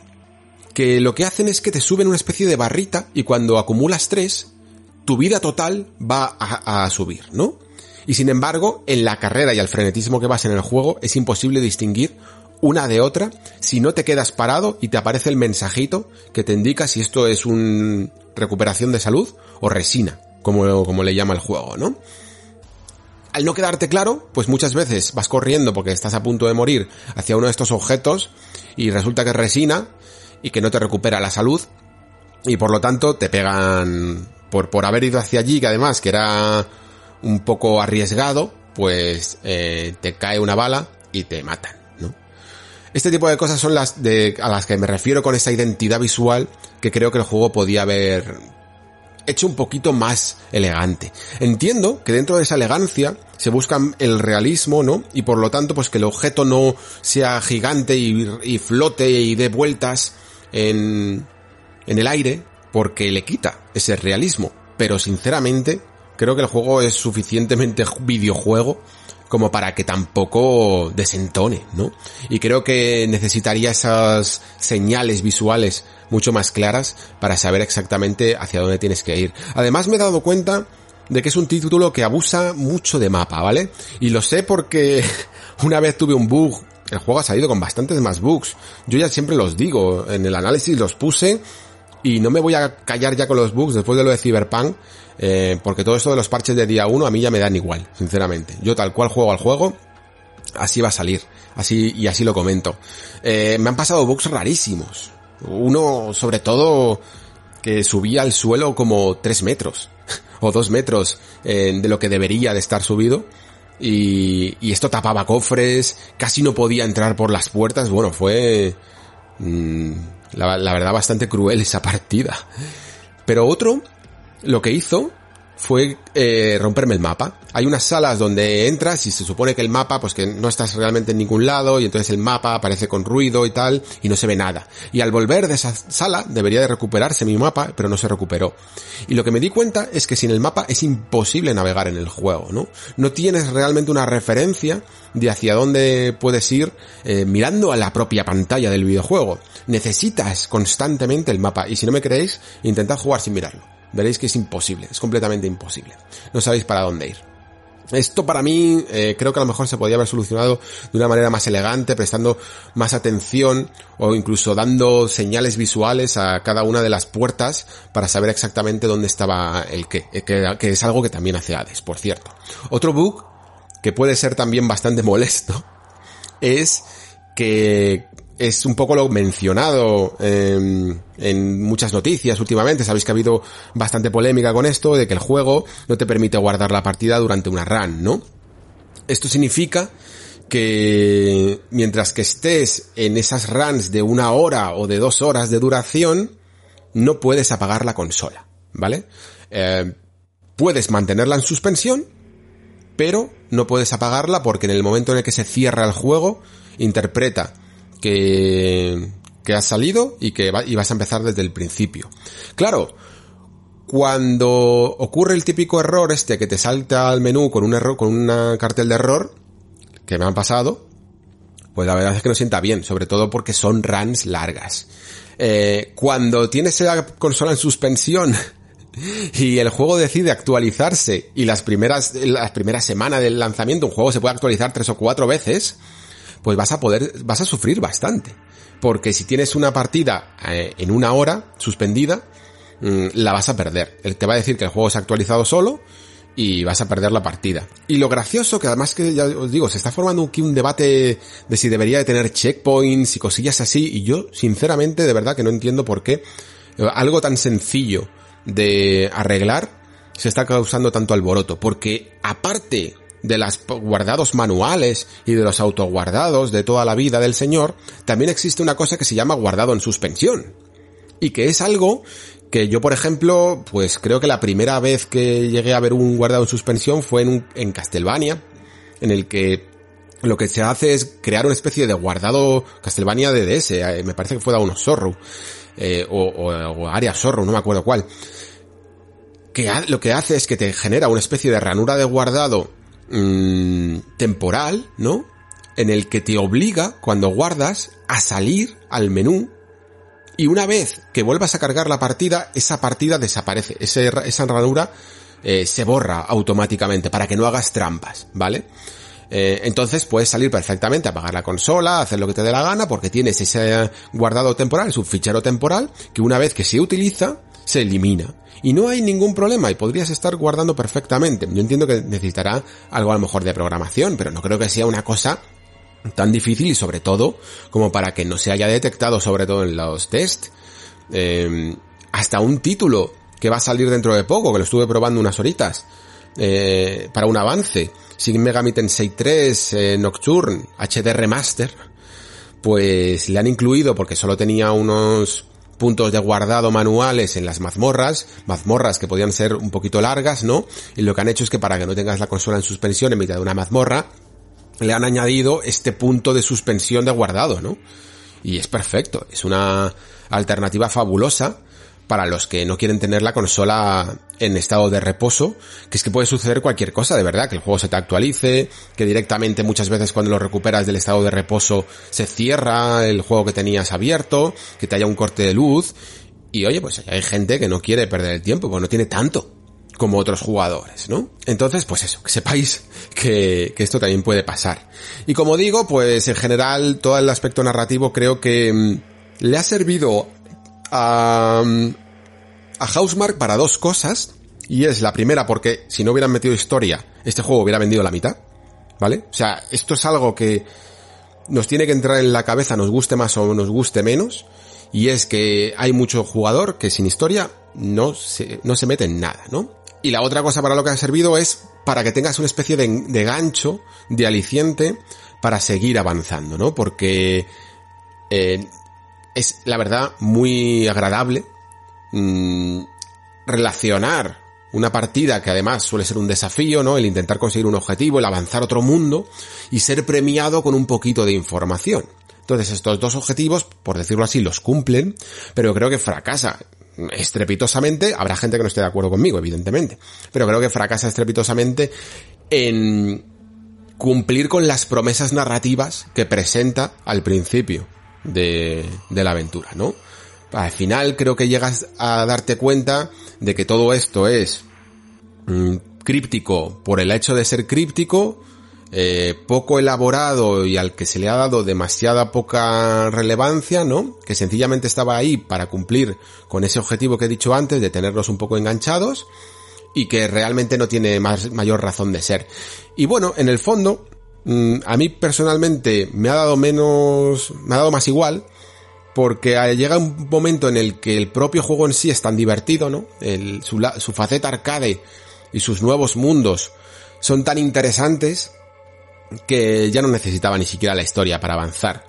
que lo que hacen es que te suben una especie de barrita y cuando acumulas tres, tu vida total va a, subir, ¿no? Y sin embargo, en la carrera y al frenetismo que vas en el juego, es imposible distinguir una de otra si no te quedas parado y te aparece el mensajito que te indica si esto es un recuperación de salud o resina, como, como le llama el juego, ¿no? Al no quedarte claro, pues muchas veces vas corriendo porque estás a punto de morir hacia uno de estos objetos y resulta que es resina y que no te recupera la salud y por lo tanto te pegan por, por haber ido hacia allí, que además que era un poco arriesgado, pues eh, te cae una bala y te matan. Este tipo de cosas son las de, a las que me refiero con esa identidad visual que creo que el juego podía haber hecho un poquito más elegante. Entiendo que dentro de esa elegancia se busca el realismo, ¿no? Y por lo tanto, pues que el objeto no sea gigante y, y flote y dé vueltas en, en el aire, porque le quita ese realismo. Pero sinceramente, creo que el juego es suficientemente videojuego como para que tampoco desentone, ¿no? Y creo que necesitaría esas señales visuales mucho más claras para saber exactamente hacia dónde tienes que ir. Además me he dado cuenta de que es un título que abusa mucho de mapa, ¿vale? Y lo sé porque una vez tuve un bug, el juego ha salido con bastantes más bugs. Yo ya siempre los digo, en el análisis los puse y no me voy a callar ya con los bugs después de lo de Cyberpunk, eh, porque todo esto de los parches de día 1 a mí ya me dan igual, sinceramente. Yo tal cual juego al juego, así va a salir, así y así lo comento. Eh, me han pasado bugs rarísimos. Uno, sobre todo, que subía al suelo como 3 metros o 2 metros eh, de lo que debería de estar subido. Y, y, esto tapaba cofres, casi no podía entrar por las puertas. Bueno, fue... Mmm, la, verdad bastante cruel esa partida. Pero otro, lo que hizo fue eh, romperme el mapa. Hay unas salas donde entras y se supone que el mapa, pues que no estás realmente en ningún lado y entonces el mapa aparece con ruido y tal y no se ve nada. Y al volver de esa sala debería de recuperarse mi mapa, pero no se recuperó. Y lo que me di cuenta es que sin el mapa es imposible navegar en el juego, ¿no? No tienes realmente una referencia de hacia dónde puedes ir eh, mirando a la propia pantalla del videojuego. Necesitas constantemente el mapa y si no me creéis, intentad jugar sin mirarlo veréis que es imposible, es completamente imposible. No sabéis para dónde ir. Esto para mí eh, creo que a lo mejor se podría haber solucionado de una manera más elegante, prestando más atención o incluso dando señales visuales a cada una de las puertas para saber exactamente dónde estaba el qué, eh, que, que es algo que también hace Hades, por cierto. Otro bug que puede ser también bastante molesto es que es un poco lo mencionado en, muchas noticias últimamente. Sabéis que ha habido bastante polémica con esto, de que el juego no te permite guardar la partida durante una run, ¿no? Esto significa que mientras que estés en esas runs de una hora o de dos horas de duración, no puedes apagar la consola, ¿vale? Eh, puedes mantenerla en suspensión, pero no puedes apagarla porque en el momento en el que se cierra el juego, interpreta que, que has salido y que vas a empezar desde el principio. Claro, cuando ocurre el típico error este que te salta al menú con un error, con una cartel de error, que me han pasado, pues la verdad es que no sienta bien, sobre todo porque son runs largas. Eh, cuando tienes la consola en suspensión y el juego decide actualizarse y las primeras, las primeras semanas del lanzamiento un juego se puede actualizar tres o cuatro veces, pues vas a poder, vas a sufrir bastante. Porque si tienes una partida eh, en una hora suspendida, mm, la vas a perder. Él te va a decir que el juego se ha actualizado solo y vas a perder la partida. Y lo gracioso, que además que ya os digo, se está formando aquí un debate de si debería de tener checkpoints y cosillas así, y yo sinceramente de verdad que no entiendo por qué eh, algo tan sencillo de arreglar se está causando tanto alboroto, porque aparte de los guardados manuales y de los autoguardados de toda la vida del señor, también existe una cosa que se llama guardado en suspensión. Y que es algo que yo, por ejemplo, pues creo que la primera vez que llegué a ver un guardado en suspensión fue en, en Castlevania, en el que lo que se hace es crear una especie de guardado Castlevania DDS, eh, me parece que fue da unos Zorro, eh, o, o, Zorro, no me acuerdo cuál. Que lo que hace es que te genera una especie de ranura de guardado mmm, temporal, ¿no? En el que te obliga, cuando guardas, a salir al menú y una vez que vuelvas a cargar la partida, esa partida desaparece, esa ranura eh, se borra automáticamente para que no hagas trampas, ¿vale? Eh, entonces puedes salir perfectamente, apagar la consola, hacer lo que te dé la gana, porque tienes ese guardado temporal, es un fichero temporal, que una vez que se utiliza, se elimina. Y no hay ningún problema y podrías estar guardando perfectamente. Yo entiendo que necesitará algo a lo mejor de programación, pero no creo que sea una cosa tan difícil y sobre todo como para que no se haya detectado sobre todo en los test eh, hasta un título que va a salir dentro de poco que lo estuve probando unas horitas eh, para un avance Shin Megami Tensei 3 eh, Nocturne HD Remaster pues le han incluido porque solo tenía unos puntos de guardado manuales en las mazmorras, mazmorras que podían ser un poquito largas, ¿no? Y lo que han hecho es que para que no tengas la consola en suspensión en mitad de una mazmorra, le han añadido este punto de suspensión de guardado, ¿no? Y es perfecto, es una alternativa fabulosa para los que no quieren tener la consola en estado de reposo, que es que puede suceder cualquier cosa, de verdad, que el juego se te actualice, que directamente muchas veces cuando lo recuperas del estado de reposo se cierra el juego que tenías abierto, que te haya un corte de luz, y oye, pues hay gente que no quiere perder el tiempo, porque no tiene tanto como otros jugadores, ¿no? Entonces, pues eso, que sepáis que, que, esto también puede pasar. Y como digo, pues en general todo el aspecto narrativo creo que mm, le ha servido a, mm, a Housemark para dos cosas. Y es la primera porque si no hubieran metido historia, este juego hubiera vendido la mitad. ¿Vale? O sea, esto es algo que nos tiene que entrar en la cabeza, nos guste más o nos guste menos. Y es que hay mucho jugador que sin historia no se, no se mete en nada, ¿no? Y la otra cosa para lo que ha servido es para que tengas una especie de, de gancho, de aliciente, para seguir avanzando, ¿no? Porque eh, es, la verdad, muy agradable mmm, relacionar una partida que además suele ser un desafío, ¿no? El intentar conseguir un objetivo, el avanzar otro mundo y ser premiado con un poquito de información. Entonces estos dos objetivos, por decirlo así, los cumplen, pero creo que fracasa estrepitosamente, habrá gente que no esté de acuerdo conmigo, evidentemente, pero creo que fracasa estrepitosamente en cumplir con las promesas narrativas que presenta al principio de la aventura, ¿no? Al final creo que llegas a darte cuenta de que todo esto es mm, críptico por el hecho de ser críptico, eh, poco elaborado y al que se le ha dado demasiada poca relevancia, ¿no? Que sencillamente estaba ahí para cumplir con ese objetivo que he dicho antes de tenerlos un poco enganchados y que realmente no tiene más, mayor razón de ser. Y bueno, en el fondo, mm, a mí personalmente me ha dado menos, me ha dado más igual, porque llega un momento en el que el propio juego en sí es tan divertido, ¿no? Su, su faceta arcade y sus nuevos mundos son tan interesantes que ya no necesitaba ni siquiera la historia para avanzar.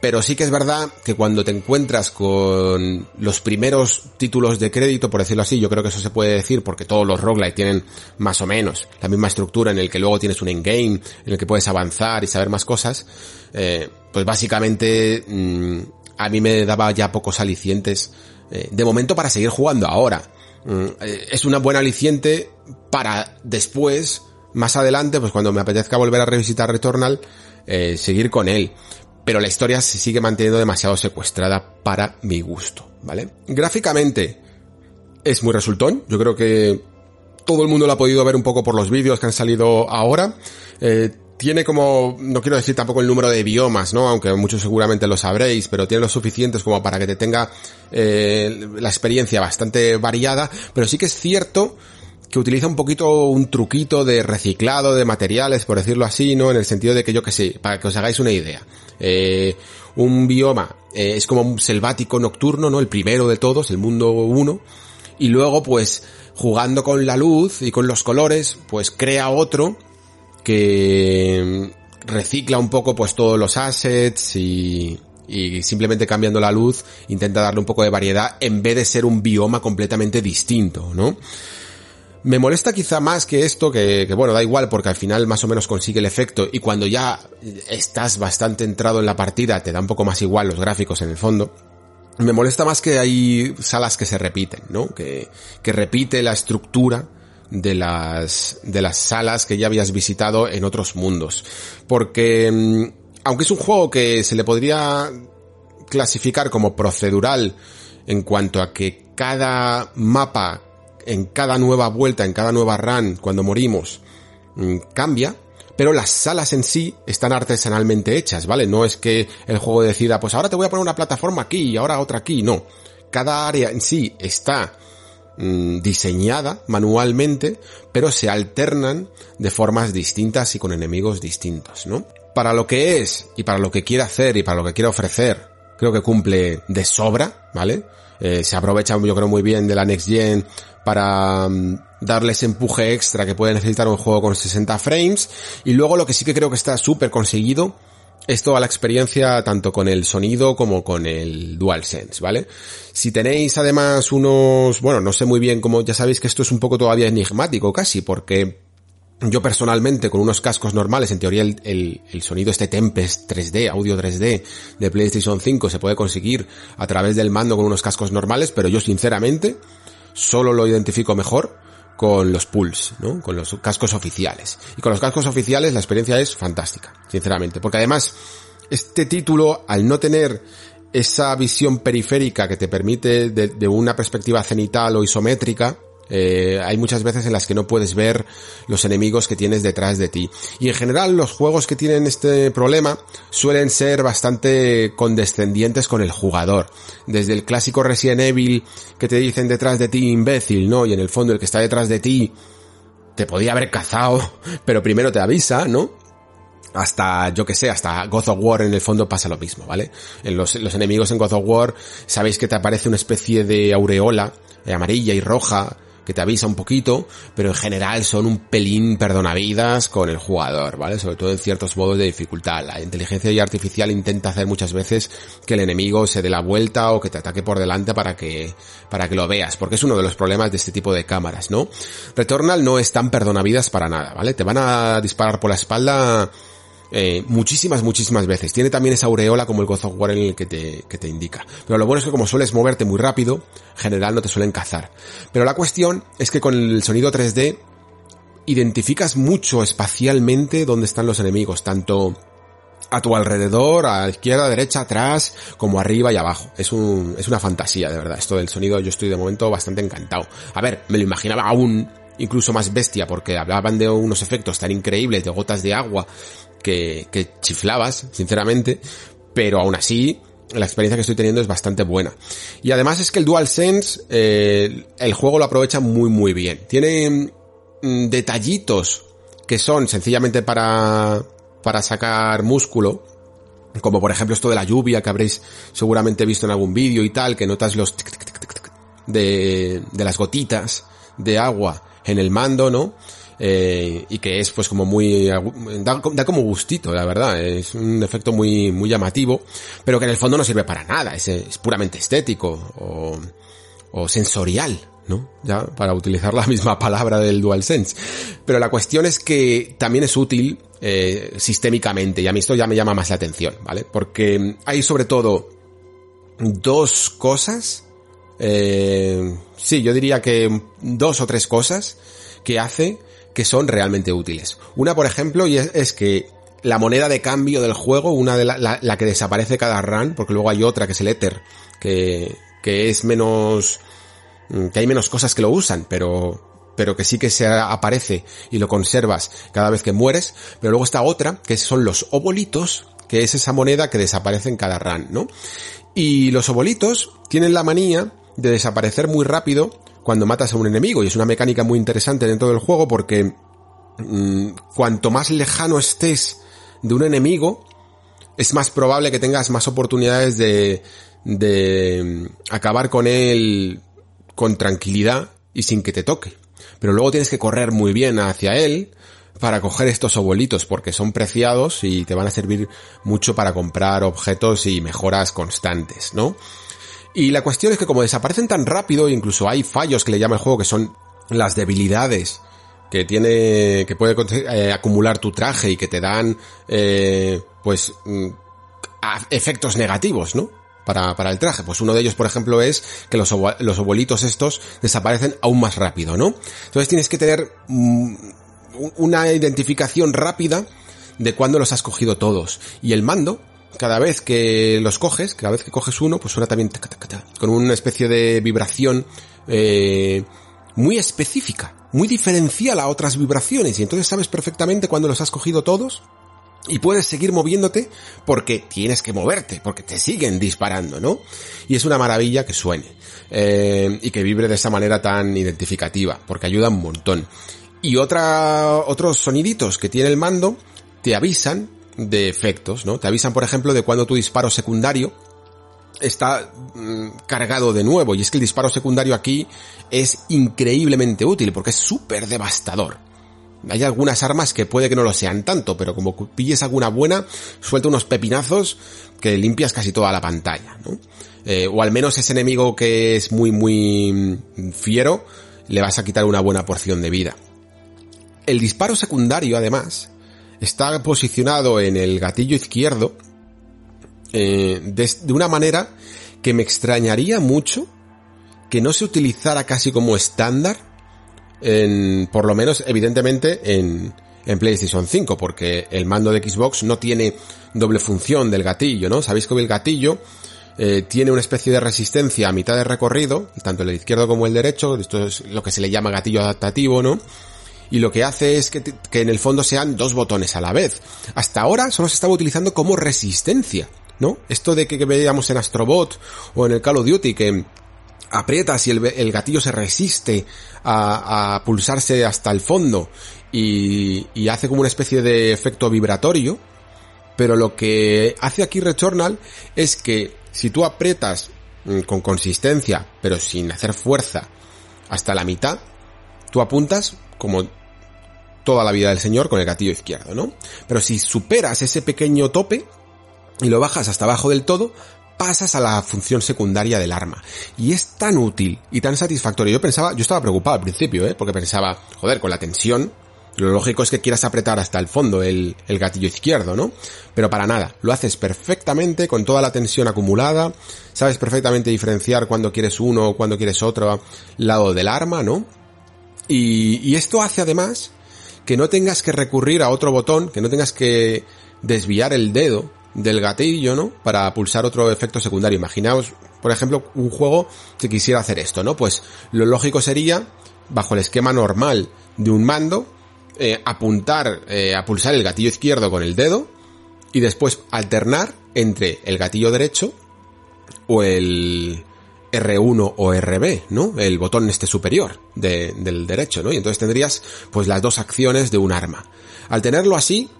pero sí que es verdad que cuando te encuentras con los primeros títulos de crédito, por decirlo así, yo creo que eso se puede decir porque todos los roguelike tienen más o menos la misma estructura en el que luego tienes un endgame, en el que puedes avanzar y saber más cosas, eh, pues básicamente mm, a mí me daba ya pocos alicientes eh, de momento para seguir jugando ahora. Mm, eh, es una buena aliciente para después, más adelante, pues cuando me apetezca volver a revisitar Returnal, seguir con él pero la historia se sigue manteniendo demasiado secuestrada para mi gusto, ¿vale? Gráficamente es muy resultón, yo creo que todo el mundo lo ha podido ver un poco por los vídeos que han salido ahora. Eh, tiene como, no quiero decir tampoco el número de biomas, ¿no? Aunque muchos seguramente lo sabréis, pero tiene los suficientes como para que te tenga eh, la experiencia bastante variada, pero sí que es cierto que utiliza un poquito un truquito de reciclado de materiales, por decirlo así, ¿no? En el sentido de que yo que sé, para que os hagáis una idea. Eh, un bioma eh, es como un selvático nocturno, ¿no? El primero de todos, el mundo 1. Y luego, pues, jugando con la luz y con los colores, pues crea otro que recicla un poco pues todos los assets y, y simplemente cambiando la luz intenta darle un poco de variedad en vez de ser un bioma completamente distinto, ¿no? Me molesta quizá más que esto, que, bueno, da igual porque al final más o menos consigue el efecto y cuando ya estás bastante entrado en la partida te da un poco más igual los gráficos en el fondo. Me molesta más que hay salas que se repiten, ¿no? Que, que repite la estructura de las, de las salas que ya habías visitado en otros mundos. Porque, mm, aunque es un juego que se le podría clasificar como procedural en cuanto a que cada mapa en cada nueva vuelta, en cada nueva run, cuando morimos, mm, cambia, pero las salas en sí están artesanalmente hechas, ¿vale? No es que el juego decida, pues ahora te voy a poner una plataforma aquí y ahora otra aquí, no. Cada área en sí está mm, diseñada manualmente, pero se alternan de formas distintas y con enemigos distintos, ¿no? Para lo que es y para lo que quiere hacer y para lo que quiere ofrecer, creo que cumple de sobra, ¿vale? Eh, se aprovecha yo creo muy bien de la Next Gen para mm, darles empuje extra que puede necesitar un juego con 60 frames. Y luego lo que sí que creo que está súper conseguido es toda la experiencia tanto con el sonido como con el DualSense, ¿vale? Si tenéis además unos, bueno, no sé muy bien cómo, ya sabéis que esto es un poco todavía enigmático casi, porque yo personalmente con unos cascos normales, en teoría el, el, el, sonido este Tempest 3D, audio 3D de PlayStation 5 se puede conseguir a través del mando con unos cascos normales, pero yo sinceramente solo lo identifico mejor con los pools, ¿no? Con los cascos oficiales. Y con los cascos oficiales la experiencia es fantástica, sinceramente. Porque además, este título, al no tener esa visión periférica que te permite de, de una perspectiva cenital o isométrica, eh, hay muchas veces en las que no puedes ver los enemigos que tienes detrás de ti. Y en general los juegos que tienen este problema suelen ser bastante condescendientes con el jugador. Desde el clásico Resident Evil que te dicen detrás de ti imbécil, ¿no? Y en el fondo el que está detrás de ti te podía haber cazado, pero primero te avisa, ¿no? hasta, yo que sé, hasta God of War en el fondo pasa lo mismo, ¿vale? En los, enemigos en God of War sabéis que te aparece una especie de aureola eh, amarilla y roja que te avisa un poquito, pero en general son un pelín perdonavidas con el jugador, ¿vale? Sobre todo en ciertos modos de dificultad. La inteligencia artificial intenta hacer muchas veces que el enemigo se dé la vuelta o que te ataque por delante para que, para que lo veas, porque es uno de los problemas de este tipo de cámaras, ¿no? Returnal no es tan perdonavidas para nada, ¿vale? Te van a disparar por la espalda eh, muchísimas, muchísimas veces. Tiene también esa aureola como el God of War en el que te, que te indica. Pero lo bueno es que como sueles moverte muy rápido, en general no te suelen cazar. Pero la cuestión es que con el sonido 3D identificas mucho espacialmente dónde están los enemigos, tanto a tu alrededor, a izquierda, derecha, atrás, como arriba y abajo. Es un, es una fantasía, de verdad. Esto del sonido yo estoy de momento bastante encantado. A ver, me lo imaginaba aún incluso más bestia porque hablaban de unos efectos tan increíbles de gotas de agua que, que chiflabas, sinceramente, pero aún así la experiencia que estoy teniendo es bastante buena. Y además es que el DualSense, eh, el juego lo aprovecha muy muy bien. Tiene mm, detallitos que son sencillamente para, para sacar músculo, como por ejemplo esto de la lluvia que habréis seguramente visto en algún vídeo y tal, que notas los de, de las gotitas de agua en el mando, ¿no? Eh, y que es pues como muy da, como gustito la verdad es un efecto muy muy llamativo pero que en el fondo no sirve para nada es, es puramente estético o, o sensorial ¿no? Ya, para utilizar la misma palabra del DualSense. Pero la cuestión es que también es útil eh, sistémicamente, y a mí esto ya me llama más la atención, ¿vale? Porque hay sobre todo dos cosas, eh, sí, yo diría que dos o tres cosas que hace que son realmente útiles. Una, por ejemplo, y es, que la moneda de cambio del juego, una de la, la, que desaparece cada run, porque luego hay otra que es el Ether, que, que es menos, mm, que hay menos cosas que lo usan, pero, pero que sí que se aparece y lo conservas cada vez que mueres, pero luego está otra, que son los obolitos, que es esa moneda que desaparece en cada run, ¿no? Y los obolitos tienen la manía de desaparecer muy rápido cuando matas a un enemigo y es una mecánica muy interesante dentro del juego porque mm, cuanto más lejano estés de un enemigo es más probable que tengas más oportunidades de, de mm, acabar con él con tranquilidad y sin que te toque. Pero luego tienes que correr muy bien hacia él para coger estos obolitos porque son preciados y te van a servir mucho para comprar objetos y mejoras constantes, ¿no? Y la cuestión es que como desaparecen tan rápido, incluso hay fallos que le llama el juego que son las debilidades que tiene, que puede eh, acumular tu traje y que te dan, eh, pues, mm, efectos negativos, ¿no? Para, para, el traje. Pues uno de ellos, por ejemplo, es que los, los obolitos estos desaparecen aún más rápido, ¿no? Entonces tienes que tener mm, una identificación rápida de cuándo los has cogido todos. Y el mando, cada vez que los coges, cada vez que coges uno, pues suena también con una especie de vibración eh, muy específica, muy diferencial a otras vibraciones. Y entonces sabes perfectamente cuándo los has cogido todos y puedes seguir moviéndote porque tienes que moverte, porque te siguen disparando, ¿no? Y es una maravilla que suene eh, y que vibre de esa manera tan identificativa, porque ayuda un montón. Y otra, otros soniditos que tiene el mando te avisan de efectos, ¿no? Te avisan, por ejemplo, de cuando tu disparo secundario está mm, cargado de nuevo. Y es que el disparo secundario aquí es increíblemente útil porque es súper devastador. Hay algunas armas que puede que no lo sean tanto, pero como pilles alguna buena, suelta unos pepinazos que limpias casi toda la pantalla, ¿no? Eh, o al menos ese enemigo que es muy, muy mm, fiero, le vas a quitar una buena porción de vida. El disparo secundario, además, está posicionado en el gatillo izquierdo eh, de, una manera que me extrañaría mucho que no se utilizara casi como estándar en, por lo menos evidentemente en, PlayStation 5, porque el mando de Xbox no tiene doble función del gatillo, ¿no? Sabéis que el gatillo eh, tiene una especie de resistencia a mitad de recorrido, tanto el izquierdo como el derecho, esto es lo que se le llama gatillo adaptativo, ¿no? Y lo que hace es que, en el fondo sean dos botones a la vez. Hasta ahora solo se estaba utilizando como resistencia, ¿no? Esto de que, veíamos en Astrobot o en el Call of Duty que aprietas y el, gatillo se resiste a, pulsarse hasta el fondo y, y, hace como una especie de efecto vibratorio, pero lo que hace aquí Returnal es que si tú aprietas mm, con consistencia, pero sin hacer fuerza, hasta la mitad, tú apuntas como toda la vida del señor con el gatillo izquierdo, ¿no? Pero si superas ese pequeño tope y lo bajas hasta abajo del todo, pasas a la función secundaria del arma. Y es tan útil y tan satisfactorio. Yo pensaba, yo estaba preocupado al principio, ¿eh? Porque pensaba, joder, con la tensión, lo lógico es que quieras apretar hasta el fondo el, el, gatillo izquierdo, ¿no? Pero para nada, lo haces perfectamente con toda la tensión acumulada, sabes perfectamente diferenciar cuando quieres uno o cuando quieres otro lado del arma, ¿no? Y, y esto hace además que no tengas que recurrir a otro botón, que no tengas que desviar el dedo del gatillo, ¿no? Para pulsar otro efecto secundario. Imaginaos, por ejemplo, un juego que quisiera hacer esto, ¿no? Pues lo lógico sería, bajo el esquema normal de un mando, eh, apuntar, eh, a pulsar el gatillo izquierdo con el dedo y después alternar entre el gatillo derecho o el, R1 o RB, ¿no? El botón este superior del derecho, ¿no? Y entonces tendrías pues las dos acciones de un arma. Al tenerlo así,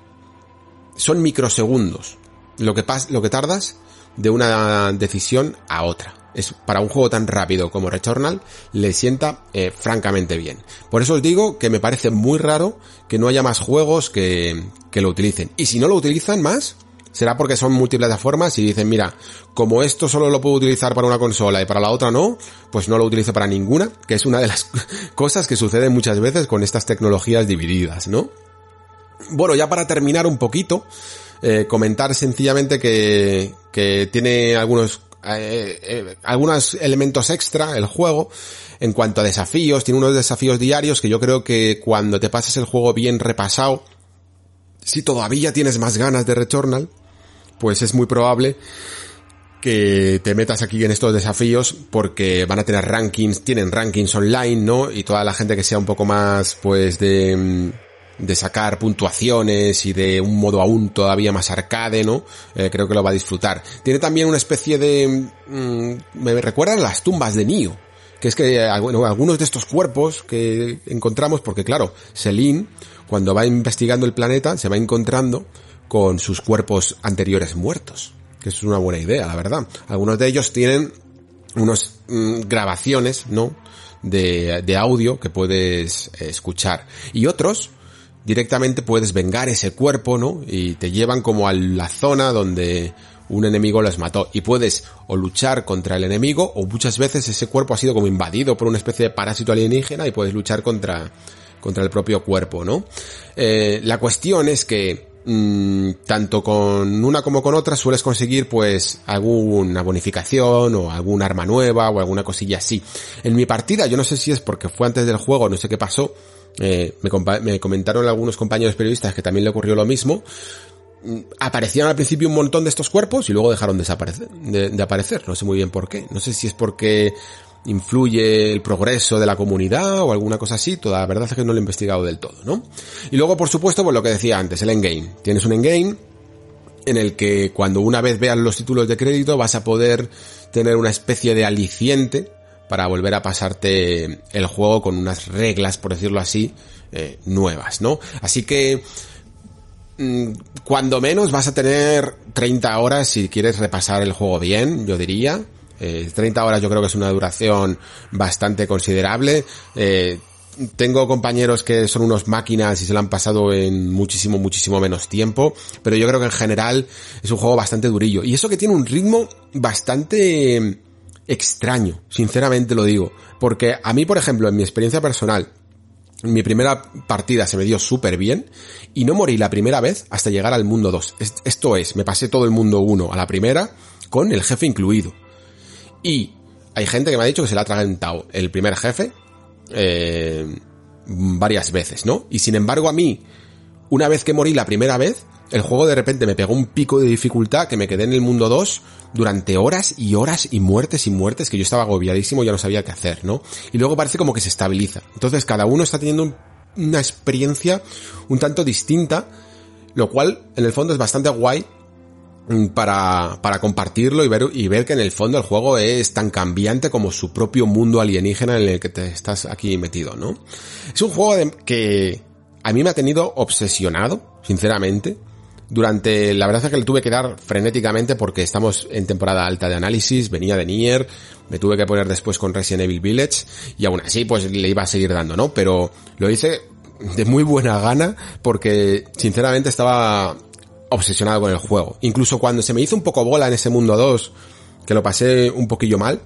son microsegundos lo que, pas lo que tardas de una decisión a otra. es para un juego tan rápido como Returnal, le sienta eh, francamente bien. Por eso os digo que me parece muy raro que no haya más juegos que, que lo utilicen. Y si no lo utilizan más, será porque son multiplataformas y dicen, mira, como esto solo lo puedo utilizar para una consola y para la otra no, pues no lo utilizo para ninguna, que es una de las cosas que suceden muchas veces con estas tecnologías divididas, ¿no? Bueno, ya para terminar un poquito, eh, comentar sencillamente que, que tiene algunos eh, eh, algunos elementos extra el juego en cuanto a desafíos, tiene unos desafíos diarios que yo creo que cuando te pases el juego bien repasado, si todavía tienes más ganas de Returnal, pues es muy probable que te metas aquí en estos desafíos porque van a tener rankings, tienen rankings online, ¿no? Y toda la gente que sea un poco más, pues, de, mm, de sacar puntuaciones y de un modo aún todavía más arcade, ¿no? Eh, creo que lo va a disfrutar. Tiene también una especie de... Mm, me recuerdan las tumbas de Nio. Que es que, eh, algunos de estos cuerpos que encontramos, porque claro, Celine, cuando va investigando el planeta, se va encontrando con sus cuerpos anteriores muertos. Que es una buena idea, la verdad. Algunos de ellos tienen unas mm, grabaciones, ¿no? De, de audio que puedes escuchar. Y otros, directamente puedes vengar ese cuerpo, ¿no? Y te llevan como a la zona donde un enemigo los mató. Y puedes o luchar contra el enemigo o muchas veces ese cuerpo ha sido como invadido por una especie de parásito alienígena y puedes luchar contra, contra el propio cuerpo, ¿no? Eh, la cuestión es que mm, tanto con una como con otra sueles conseguir pues alguna bonificación o algún arma nueva o alguna cosilla así. En mi partida, yo no sé si es porque fue antes del juego, no sé qué pasó, eh, me, me, comentaron algunos compañeros periodistas que también le ocurrió lo mismo. Mm, aparecían al principio un montón de estos cuerpos y luego dejaron de, de aparecer. No sé muy bien por qué. No sé si es porque influye el progreso de la comunidad o alguna cosa así, toda la verdad es que no lo he investigado del todo, ¿no? Y luego, por supuesto, pues lo que decía antes, el endgame. Tienes un endgame en el que cuando una vez veas los títulos de crédito vas a poder tener una especie de aliciente para volver a pasarte el juego con unas reglas, por decirlo así, eh, nuevas, ¿no? Así que mm, cuando menos vas a tener 30 horas si quieres repasar el juego bien, yo diría. Eh, 30 horas yo creo que es una duración bastante considerable. Eh, tengo compañeros que son unos máquinas y se lo han pasado en muchísimo, muchísimo menos tiempo, pero yo creo que en general es un juego bastante durillo. Y eso que tiene un ritmo bastante extraño, sinceramente lo digo. Porque a mí, por ejemplo, en mi experiencia personal, mi primera partida se me dio súper bien y no morí la primera vez hasta llegar al mundo 2. Esto es, me pasé todo el mundo 1 a la primera con el jefe incluido. Y hay gente que me ha dicho que se le ha tragantado el primer jefe eh, varias veces, ¿no? Y sin embargo a mí, una vez que morí la primera vez, el juego de repente me pegó un pico de dificultad que me quedé en el mundo 2 durante horas y horas y muertes y muertes que yo estaba agobiadísimo ya no sabía qué hacer, ¿no? Y luego parece como que se estabiliza. Entonces cada uno está teniendo una experiencia un tanto distinta, lo cual en el fondo es bastante guay para, para compartirlo y ver, y ver que en el fondo el juego es tan cambiante como su propio mundo alienígena en el que te estás aquí metido, ¿no? Es un juego que a mí me ha tenido obsesionado, sinceramente durante, la verdad es que le tuve que dar frenéticamente porque estamos en temporada alta de análisis, venía de Nier, me tuve que poner después con Resident Evil Village y aún así pues le iba a seguir dando, ¿no? Pero lo hice de muy buena gana porque sinceramente estaba obsesionado con el juego. Incluso cuando se me hizo un poco bola en ese mundo 2, que lo pasé un poquillo mal,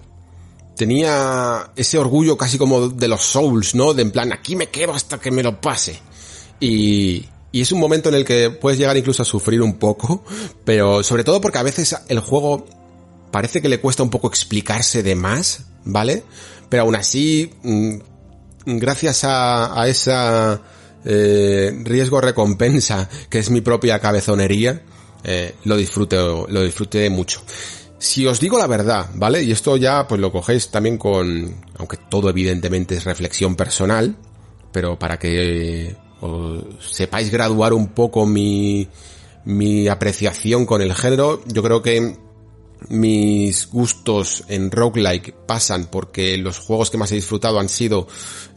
tenía ese orgullo casi como de los Souls, ¿no? De en plan, aquí me quedo hasta que me lo pase. Y, y es un momento en el que puedes llegar incluso a sufrir un poco, pero sobre todo porque a veces el juego parece que le cuesta un poco explicarse de más, ¿vale? Pero aún así, mm, gracias a, a esa eh, riesgo-recompensa que es mi propia cabezonería, eh, lo disfrute, lo disfruté mucho. Si os digo la verdad, ¿vale? Y esto ya pues lo cogéis también con, aunque todo evidentemente es reflexión personal, pero para que o sepáis graduar un poco mi, mi apreciación con el género, yo creo que mis gustos en roguelike pasan porque los juegos que más he disfrutado han sido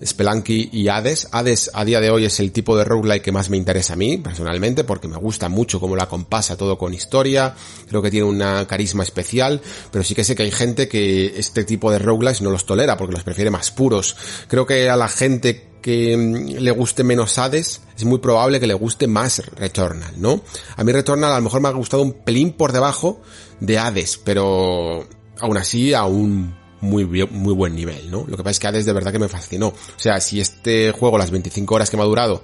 Spelunky y Hades. Hades a día de hoy es el tipo de roguelike que más me interesa a mí, personalmente, porque me gusta mucho cómo la compasa todo con historia, creo que tiene una carisma especial, pero sí que sé que hay gente que este tipo de roguelikes no los tolera porque los prefiere más puros. Creo que a la gente que mm, le guste menos Hades, es muy probable que le guste más Returnal, ¿no? A mí Returnal a lo mejor me ha gustado un pelín por debajo de Hades, pero aún así aún muy, muy buen nivel, ¿no? Lo que pasa es que Hades de verdad que me fascinó. O sea, si este juego, las 25 horas que me ha durado,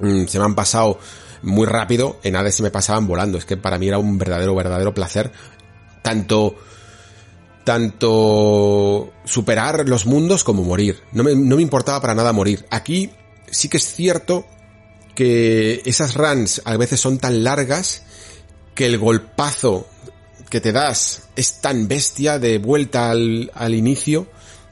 mm, se me han pasado muy rápido, en Hades se me pasaban volando. Es que para mí era un verdadero, verdadero placer. Tanto, tanto superar los mundos como morir. No me, no me importaba para nada morir. Aquí sí que es cierto que esas runs a veces son tan largas que el golpazo que te das es tan bestia de vuelta al, al inicio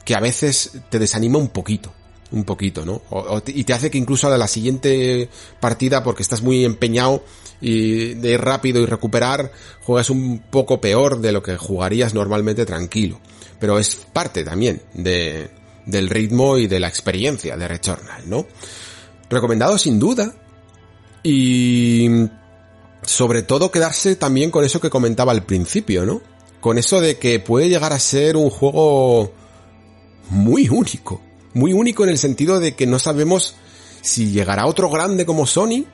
que a veces te desanima un poquito. Un poquito, ¿no? y te hace que incluso a la siguiente partida, porque estás muy empeñado y de ir rápido y recuperar, juegas un poco peor de lo que jugarías normalmente tranquilo. Pero es parte también de, del ritmo y de la experiencia de Returnal, ¿no? Recomendado sin duda. Y sobre todo quedarse también con eso que comentaba al principio, ¿no? Con eso de que puede llegar a ser un juego muy único. Muy único en el sentido de que no sabemos si llegará otro grande como Sony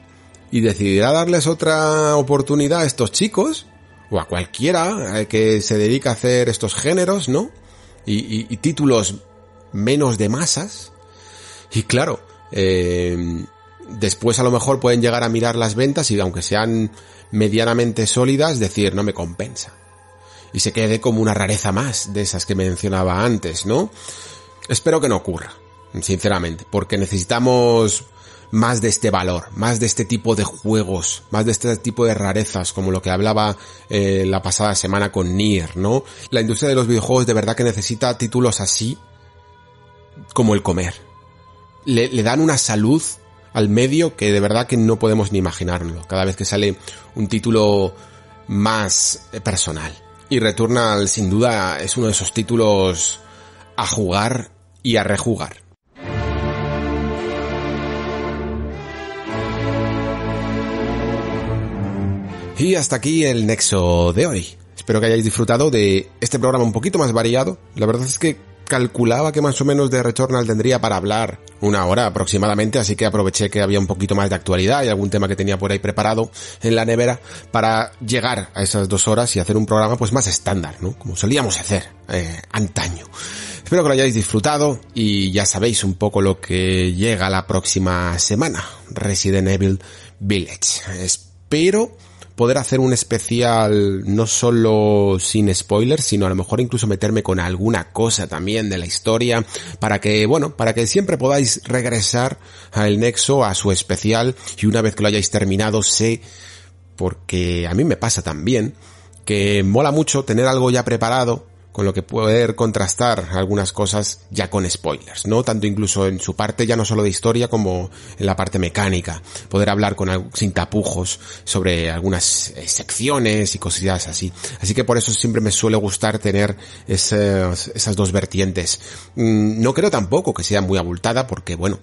y decidirá darles otra oportunidad a estos chicos o a cualquiera eh, que se dedica a hacer estos géneros, ¿no? Y, y títulos menos de masas. Y claro, eh, Después a lo mejor pueden llegar a mirar las ventas y aunque sean medianamente sólidas, decir no me compensa. Y se quede como una rareza más de esas que mencionaba antes, ¿no? Espero que no ocurra, sinceramente, porque necesitamos más de este valor, más de este tipo de juegos, más de este tipo de rarezas, como lo que hablaba eh, la pasada semana con Nier, ¿no? La industria de los videojuegos de verdad que necesita títulos así como el comer. Le, dan una salud al medio que de verdad que no podemos ni imaginarlo. Cada vez que sale un título más personal. Y Returnal sin duda es uno de esos títulos a jugar y a rejugar. Y hasta aquí el nexo de hoy. Espero que hayáis disfrutado de este programa un poquito más variado. La verdad es que calculaba que más o menos de Returnal tendría para hablar una hora aproximadamente, así que aproveché que había un poquito más de actualidad y algún tema que tenía por ahí preparado en la nevera para llegar a esas dos horas y hacer un programa pues más estándar, ¿no? Como solíamos hacer eh, antaño. Espero que lo hayáis disfrutado y ya sabéis un poco lo que llega la próxima semana, Resident Evil Village. Espero poder hacer un especial no solo sin spoilers, sino a lo mejor incluso meterme con alguna cosa también de la historia para que, bueno, para que siempre podáis regresar al Nexo, a su especial. Y una vez que lo hayáis terminado sé, porque a mí me pasa también, que mola mucho tener algo ya preparado con lo que poder contrastar algunas cosas ya con spoilers, ¿no? Tanto incluso en su parte ya no solo de historia como en la parte mecánica, poder hablar con sin tapujos sobre algunas eh, secciones y cosillas así. Así que por eso siempre me suele gustar tener esas, esas dos vertientes. Mm, no creo tampoco que sea muy abultada porque bueno,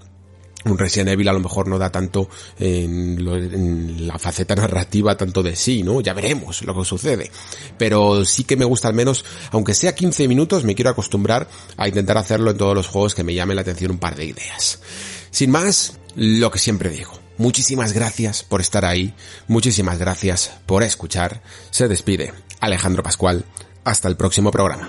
un Resident Evil a lo mejor no da tanto en, la faceta narrativa tanto de sí, ¿no? Ya veremos lo que sucede. Pero sí que me gusta al menos, aunque sea 15 minutos, me quiero acostumbrar a intentar hacerlo en todos los juegos que me llamen la atención un par de ideas. Sin más, lo que siempre digo. Muchísimas gracias por estar ahí, muchísimas gracias por escuchar. Se despide Alejandro Pascual. Hasta el próximo programa.